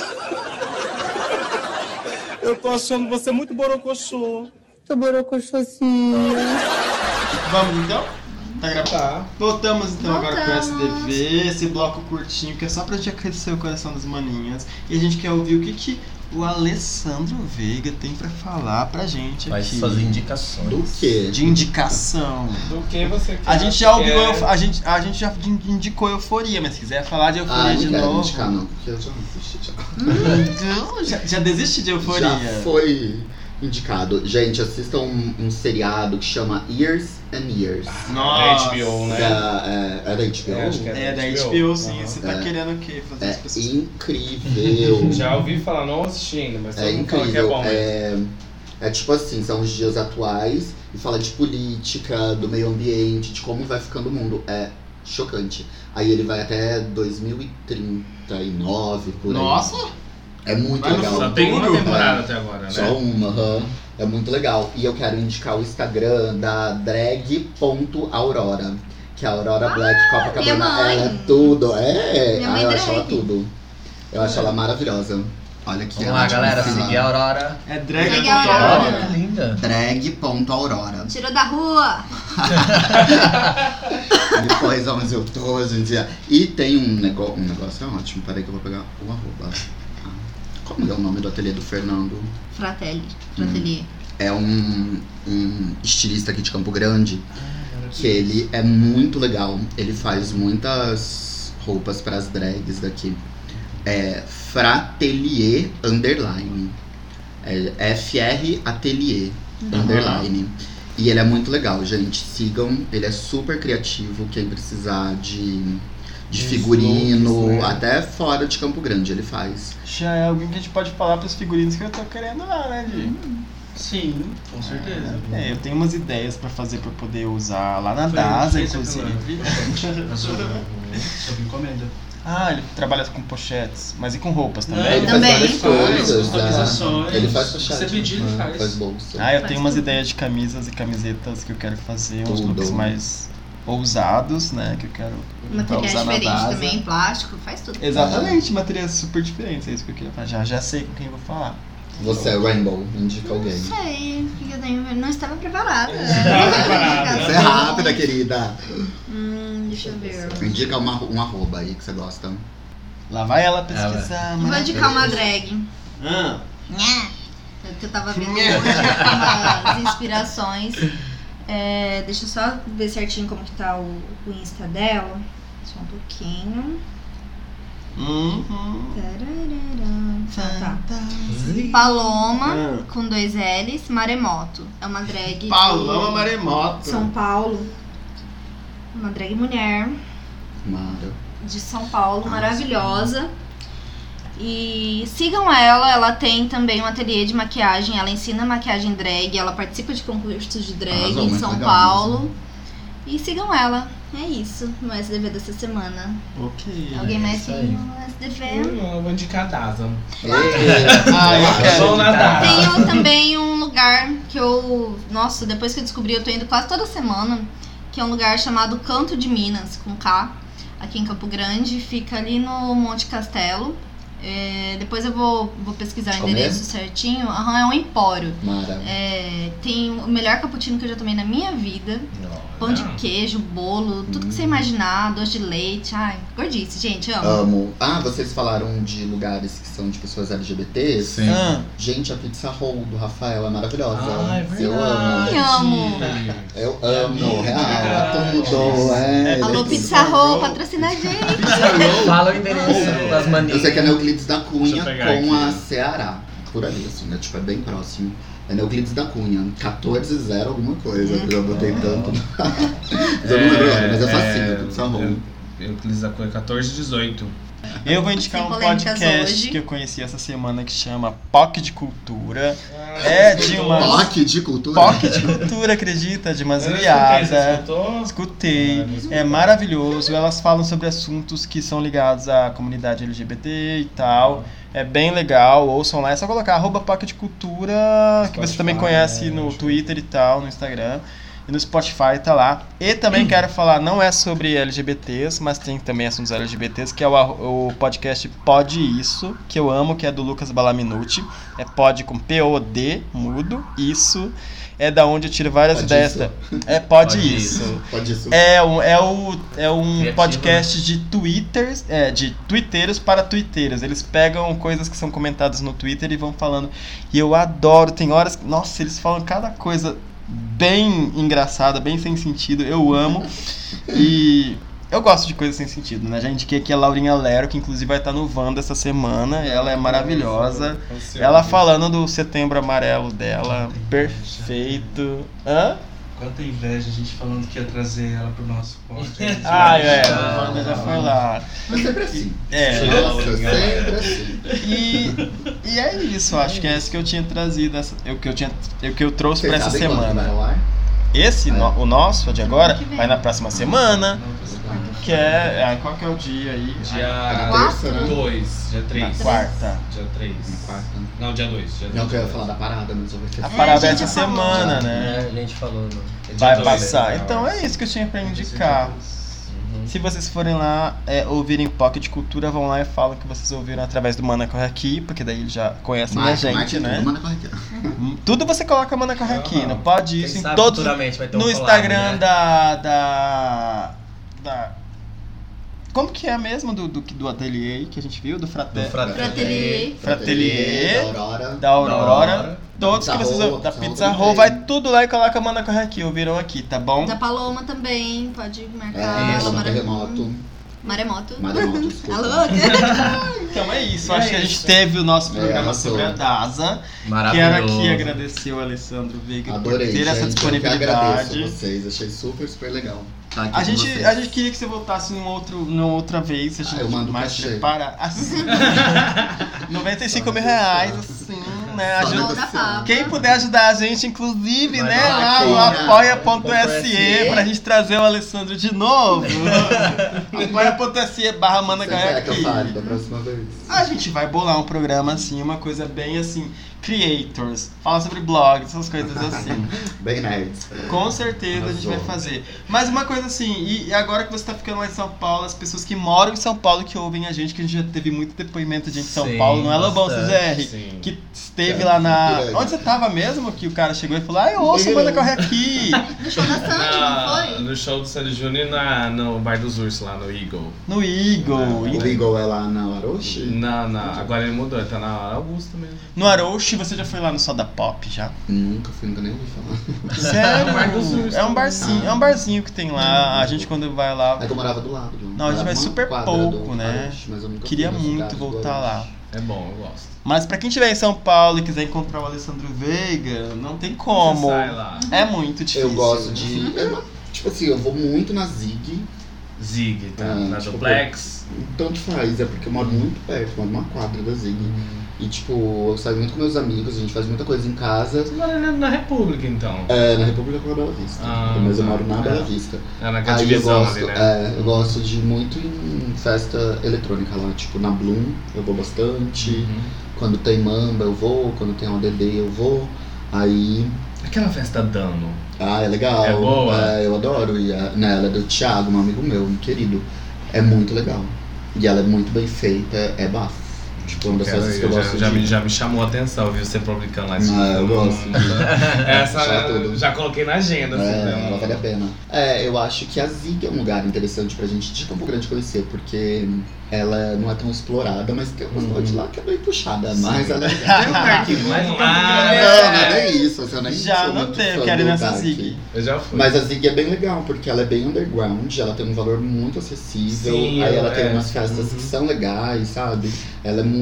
Eu tô achando você muito borocochô. Tô borocochosinha. Vamos então? Tá gravando? Tá. Voltamos então agora pro Voltamos. SDV, esse bloco curtinho que é só pra gente aquecer o coração das maninhas. E a gente quer ouvir o que, que o Alessandro Veiga tem pra falar pra gente Faz aqui. suas indicações. Do quê? De indicação. Do que você quer? A gente já ouviu, quer- euf- a gente, a gente já indicou euforia, mas se quiser falar de euforia Ah, não de quero novo. indicar não, porque eu já assisti já. Não, já, já desiste de euforia. Já foi indicado. Gente, assistam um, um seriado que chama Years and Years. Nossa. Da HBO, né? Da, é, é da HBO? É, acho que É da HBO. HBO, sim. Aham. Você tá É. querendo o quê? Fazer É pessoas. incrível. Já ouvi falar, não assisti ainda, mas É fala que é incrível. bom. mesmo. É, é tipo assim, são os dias atuais e fala de política, do meio ambiente, de como vai ficando o mundo. É chocante. Aí ele vai até 2039, por aí. Nossa! É muito no legal. Só tem uma temporada é. até agora, né? Só uma, aham. É muito legal. E eu quero indicar o Instagram da drag.aurora. Que é a Aurora Black minha Copacabana. Ela é tudo. É, Minha ah, eu drag. acho ela tudo. Eu acho ela maravilhosa. Olha aqui. Vamos lá, galera. Seguir a Aurora. É drag Drag Aurora. Olha que linda. Drag.aurora. Tirou da rua. Depois onde eu tô hoje em dia. E tem um, nego um negócio, é ótimo. Peraí que eu vou pegar o arroba. Ah, Como é o nome do ateliê do Fernando? Fratelli. Fratelli. É um, um estilista aqui de Campo Grande. Que ele é muito legal. Ele faz muitas roupas para as drags daqui. É Fratelier Underline. É FR Atelier Underline. E ele é muito legal, gente. Sigam. Ele é super criativo. Quem precisar de, de figurino, looks, né? até fora de Campo Grande ele faz. Já é alguém que a gente pode falar pros figurinos que eu tô querendo lá, né, Di? Sim, com certeza. É, eu tenho umas ideias pra fazer pra poder usar lá na Foi DASA, inclusive. Sobre, encomenda. Ah, ele trabalha com pochetes, mas e com roupas Não, também? Ele Também. faz coisas. customizações. Ele faz Se pochete. você pedir, ele né? faz. Faz bolsa. Ah, eu Faz tenho umas tudo. ideias de camisas e camisetas que eu quero fazer, uns Tudo. looks mais ousados, né? Que eu quero Materiais usar na diferentes DASA. também, plástico, faz tudo. Exatamente, materiais super diferentes, é isso que eu queria falar. Já, já sei com quem eu vou falar. Você é Rainbow, indica alguém. Não sei, o que eu tenho. Não estava preparada. preparada. Você é rápida, querida. Hum, deixa eu ver. Indica uma, um arroba aí que você gosta. Lá vai ela pesquisar, Vou mano. indicar uma drag. Ah, Nha. É que eu tava vendo hoje umas inspirações. É, deixa eu só ver certinho como que tá o, o Insta dela. Só um pouquinho. uhum. Ah, tá. Paloma, Ah. com dois L's, Maremoto. É uma drag Paloma de Maremoto. São Paulo. Uma drag mulher Mara. de São Paulo, maravilhosa. E sigam ela, ela tem também um ateliê de maquiagem, ela ensina maquiagem drag, ela participa de concursos de drag Arrasou, em São Paulo. E sigam ela. É isso no SDV dessa semana. Ok. Alguém mais isso tem no SDV? Eu vou indicar a DASA. Ah, eu. Vou nadar. Tenho também um lugar que eu. Nossa, depois que eu descobri, eu tô indo quase toda semana. Que é um lugar chamado Canto de Minas, com K, aqui em Campo Grande. Fica ali no Monte Castelo. É, depois eu vou, vou pesquisar o endereço certinho. Aham, é um empório. É, tem o melhor cappuccino que eu já tomei na minha vida. Pão de queijo, bolo, tudo que você imaginar, doce de leite. Ai, gordice, gente, amo. Amo. Ah, vocês falaram de lugares que são de pessoas LGBTs? Sim. Ah, Gente, a pizza roll do Rafael é maravilhosa. Ah, é Eu amo. Ai, amo. Eu amo, real. É tudo. É, Alô, Pizza. Roll, patrocina a gente. Fala o endereço das maninhas. Eu sei que é Neuclides da Cunha eu com aqui. a Ceará. Por ali, assim, né? Tipo, é bem próximo. É Neuclides da Cunha. 14-0 alguma coisa. Eu botei tanto. mas eu não lembro agora, mas é facinho, pizza roll. Euclides da Cunha 1418. Eu vou indicar Sem um podcast hoje. que eu conheci essa semana que chama POC de Cultura. É de uma. POC de cultura? POC de Cultura, acredita? De uma escutei, zuriada. você escutou? Escutei. É maravilhoso. Elas falam sobre assuntos que são ligados à comunidade LGBT e tal. É bem legal. Ouçam lá. É só colocar arroba POC de Cultura, que você também conhece no que- Twitter e tal, no Instagram. E no Spotify tá lá. E também quero falar, não é sobre LGBTs, mas tem também assuntos LGBTs, que é o, o podcast Pode Isso, que eu amo, que é do Lucas Balaminuti. É pod com P-O-D, mudo, isso. É da onde eu tiro várias Pode ideias. isso. É Pode, Pode Isso. Pode isso. É, um- é, o, é um Criativo, podcast de twitters, é, de twitteiros para twitteiros. Eles pegam coisas que são comentadas no Twitter e vão falando. E eu adoro, tem horas. que- Nossa, eles falam cada coisa bem engraçada, bem sem sentido. Eu amo. E eu gosto de coisas sem sentido, né? Já indiquei aqui a Laurinha Lero, que inclusive vai estar no Wanda essa semana. Ela é maravilhosa. Ela falando do setembro amarelo dela, perfeito. Hã? Quanta inveja a gente falando que ia trazer ela pro nosso podcast. Ah, é, o Wanda já foi lá. Mas sempre assim. É, sempre assim. e, e é isso, acho que é esse que eu tinha trazido, essa, o que eu, tinha, o que eu trouxe Vocês pra essa quando vai semana. Esse, É. no- o nosso, o de agora, vai na próxima semana, que é. ai, Qual que é o dia aí? Dia Na terça, né? 2, dia Na 3. quarta. Dia 3. Na quarta. Não, dia 2. Dia Não, que eu ia falar da parada, mas eu vou ter A É, parada é a gente essa semana, É, né? a gente falou. No... Dia Vai dois, passar. né? Então é isso que eu tinha pra indicar. Se vocês forem lá é, ouvirem Pocket Cultura, vão lá e falam que vocês ouviram através do Mana Corre Aqui, porque daí eles já conhecem a gente, marca né? tudo, manda corre aqui. Tudo você coloca Mana Corre Aqui, não pode Quem isso em sabe todos futuramente vai ter um no Instagram né? da, da da como que é mesmo do, do, do ateliê que a gente viu do Fraté, Do Fraté. Fratelier. Fratelier, Da Aurora. da Aurora, Aurora, todos da que Pizza vocês Roll, da Pizza Pizza Roll também. vai tudo lá e coloca Mana Corre Aqui, ouviram aqui, tá bom? Da Paloma também, pode É, marcar. terremoto. Maremoto. Maremoto, desculpa. Alô? Então é isso, É acho que a gente teve o nosso É, programa arrasou. sobre a DASA. Maravilhoso. Quero aqui agradecer o Alessandro Veiga Adorei, por ter essa gente. Eu que agradeço disponibilidade. vocês. Achei super, super legal. Tá A gente, vocês. a gente queria que você voltasse numa, outro, numa outra vez, se a Ah, gente mando mais prepara. Assim, 95 mil reais, assim, né? Ajuda-. Quem puder ajudar a gente, inclusive, Vai né, lá, lá né? apoia.se pra gente trazer o Alessandro de novo. apoia.se barra Mana Você quer que eu aqui. fale da próxima vez? A gente vai bolar um programa assim, uma coisa bem assim, creators, fala sobre blogs, essas coisas assim. Bem nerds. Com certeza a gente vai Arrasou. fazer. Mas uma coisa assim, e agora que você tá ficando lá em São Paulo, as pessoas que moram em São Paulo que ouvem a gente, que a gente já teve muito depoimento de gente de São Sim, Paulo, não é Lobão CZR? Sim. Que esteve É, lá na. grande. Onde você tava mesmo? Que o cara chegou e falou: Ah, eu ouço, manda correr aqui. No show da Sandy, não foi? no show do Sandy Júnior na, no Bar dos Ursos, lá no Eagle. No Eagle. O Eagle é lá na Aroshi? Na, na, agora ele mudou, ele tá na Augusta mesmo. No Arouche, você já foi lá no Soda Pop já? Nunca fui, nunca nem ouvi falar. Sério? É Ursos É um barzinho, Ah. é um barzinho que tem lá. A gente quando vai lá. É que eu morava do lado. Não, a gente vai super pouco, né? Aroshi, mas eu nunca Queria muito voltar lá. É bom, eu gosto. Mas pra quem estiver em São Paulo e quiser encontrar o Alessandro Veiga, não tem como. Você sai lá. É muito difícil. Eu gosto de. eu não- tipo assim, eu vou muito na Zig. Zig, tá? Ah, na tipo, Duplex. Tanto faz, é porque eu moro muito perto, moro numa quadra da Zig. Hum. E tipo, eu saio muito com meus amigos, a gente faz muita coisa em casa. Você mora na, na República, então. É, na República com a Bela Vista. Ah, mas eu moro na É. Bela Vista. É na Aí eu gosto, ali, né? é, eu gosto de muito em festa eletrônica lá, tipo na Bloom eu vou bastante. Uhum. Quando tem Mamba eu vou, quando tem ODD eu vou. Aí. Aquela festa Dano. Ah, é legal. É boa? É, eu adoro. E a, né, ela é do Thiago, um amigo meu, um querido. É muito legal. E ela é muito bem feita, é bafo. Tipo, uma das ir, que eu já, gosto já, de me, já me chamou a atenção, viu? Você publicando lá esse Ah, eu gosto. Essa Já já coloquei na agenda. assim, É, né? ela vale a pena. É, eu acho que a Zig é um lugar interessante pra gente de Campo Grande conhecer, porque ela não é tão explorada, mas tem umas noites lá que é bem puxada, mas ela é Tem um Mas bom não Não, não é isso, assim, eu nem Já sou muito anotei, eu quero ir nessa parque. Zig. Eu já fui. Mas a Zig é bem legal, porque ela é bem underground, ela tem um valor muito acessível, Sim, aí ela tem é. umas festas que Uhum. são legais, sabe? Ela é muito,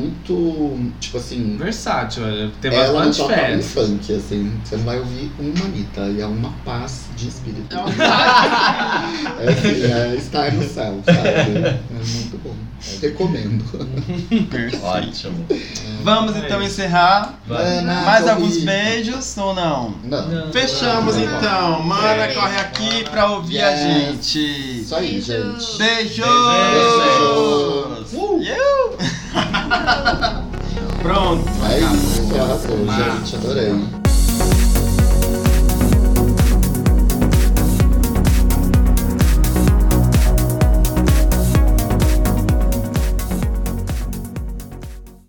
tipo assim. Versátil, é, tem Ela não bastante toca um funk, assim. Você não vai ouvir uma Anitta. E é uma paz de espírito. é assim, é estar no céu, sabe? É muito bom. Recomendo. Ótimo. Vamos então encerrar. Vai. Mais Ana, alguns beijos ou não? Não. Fechamos Não. então. Mana corre aqui pra ouvir a Yes. gente. Isso aí, gente. Beijos! Beijos. You! Pronto. É isso, arrasou, gente. Adorei.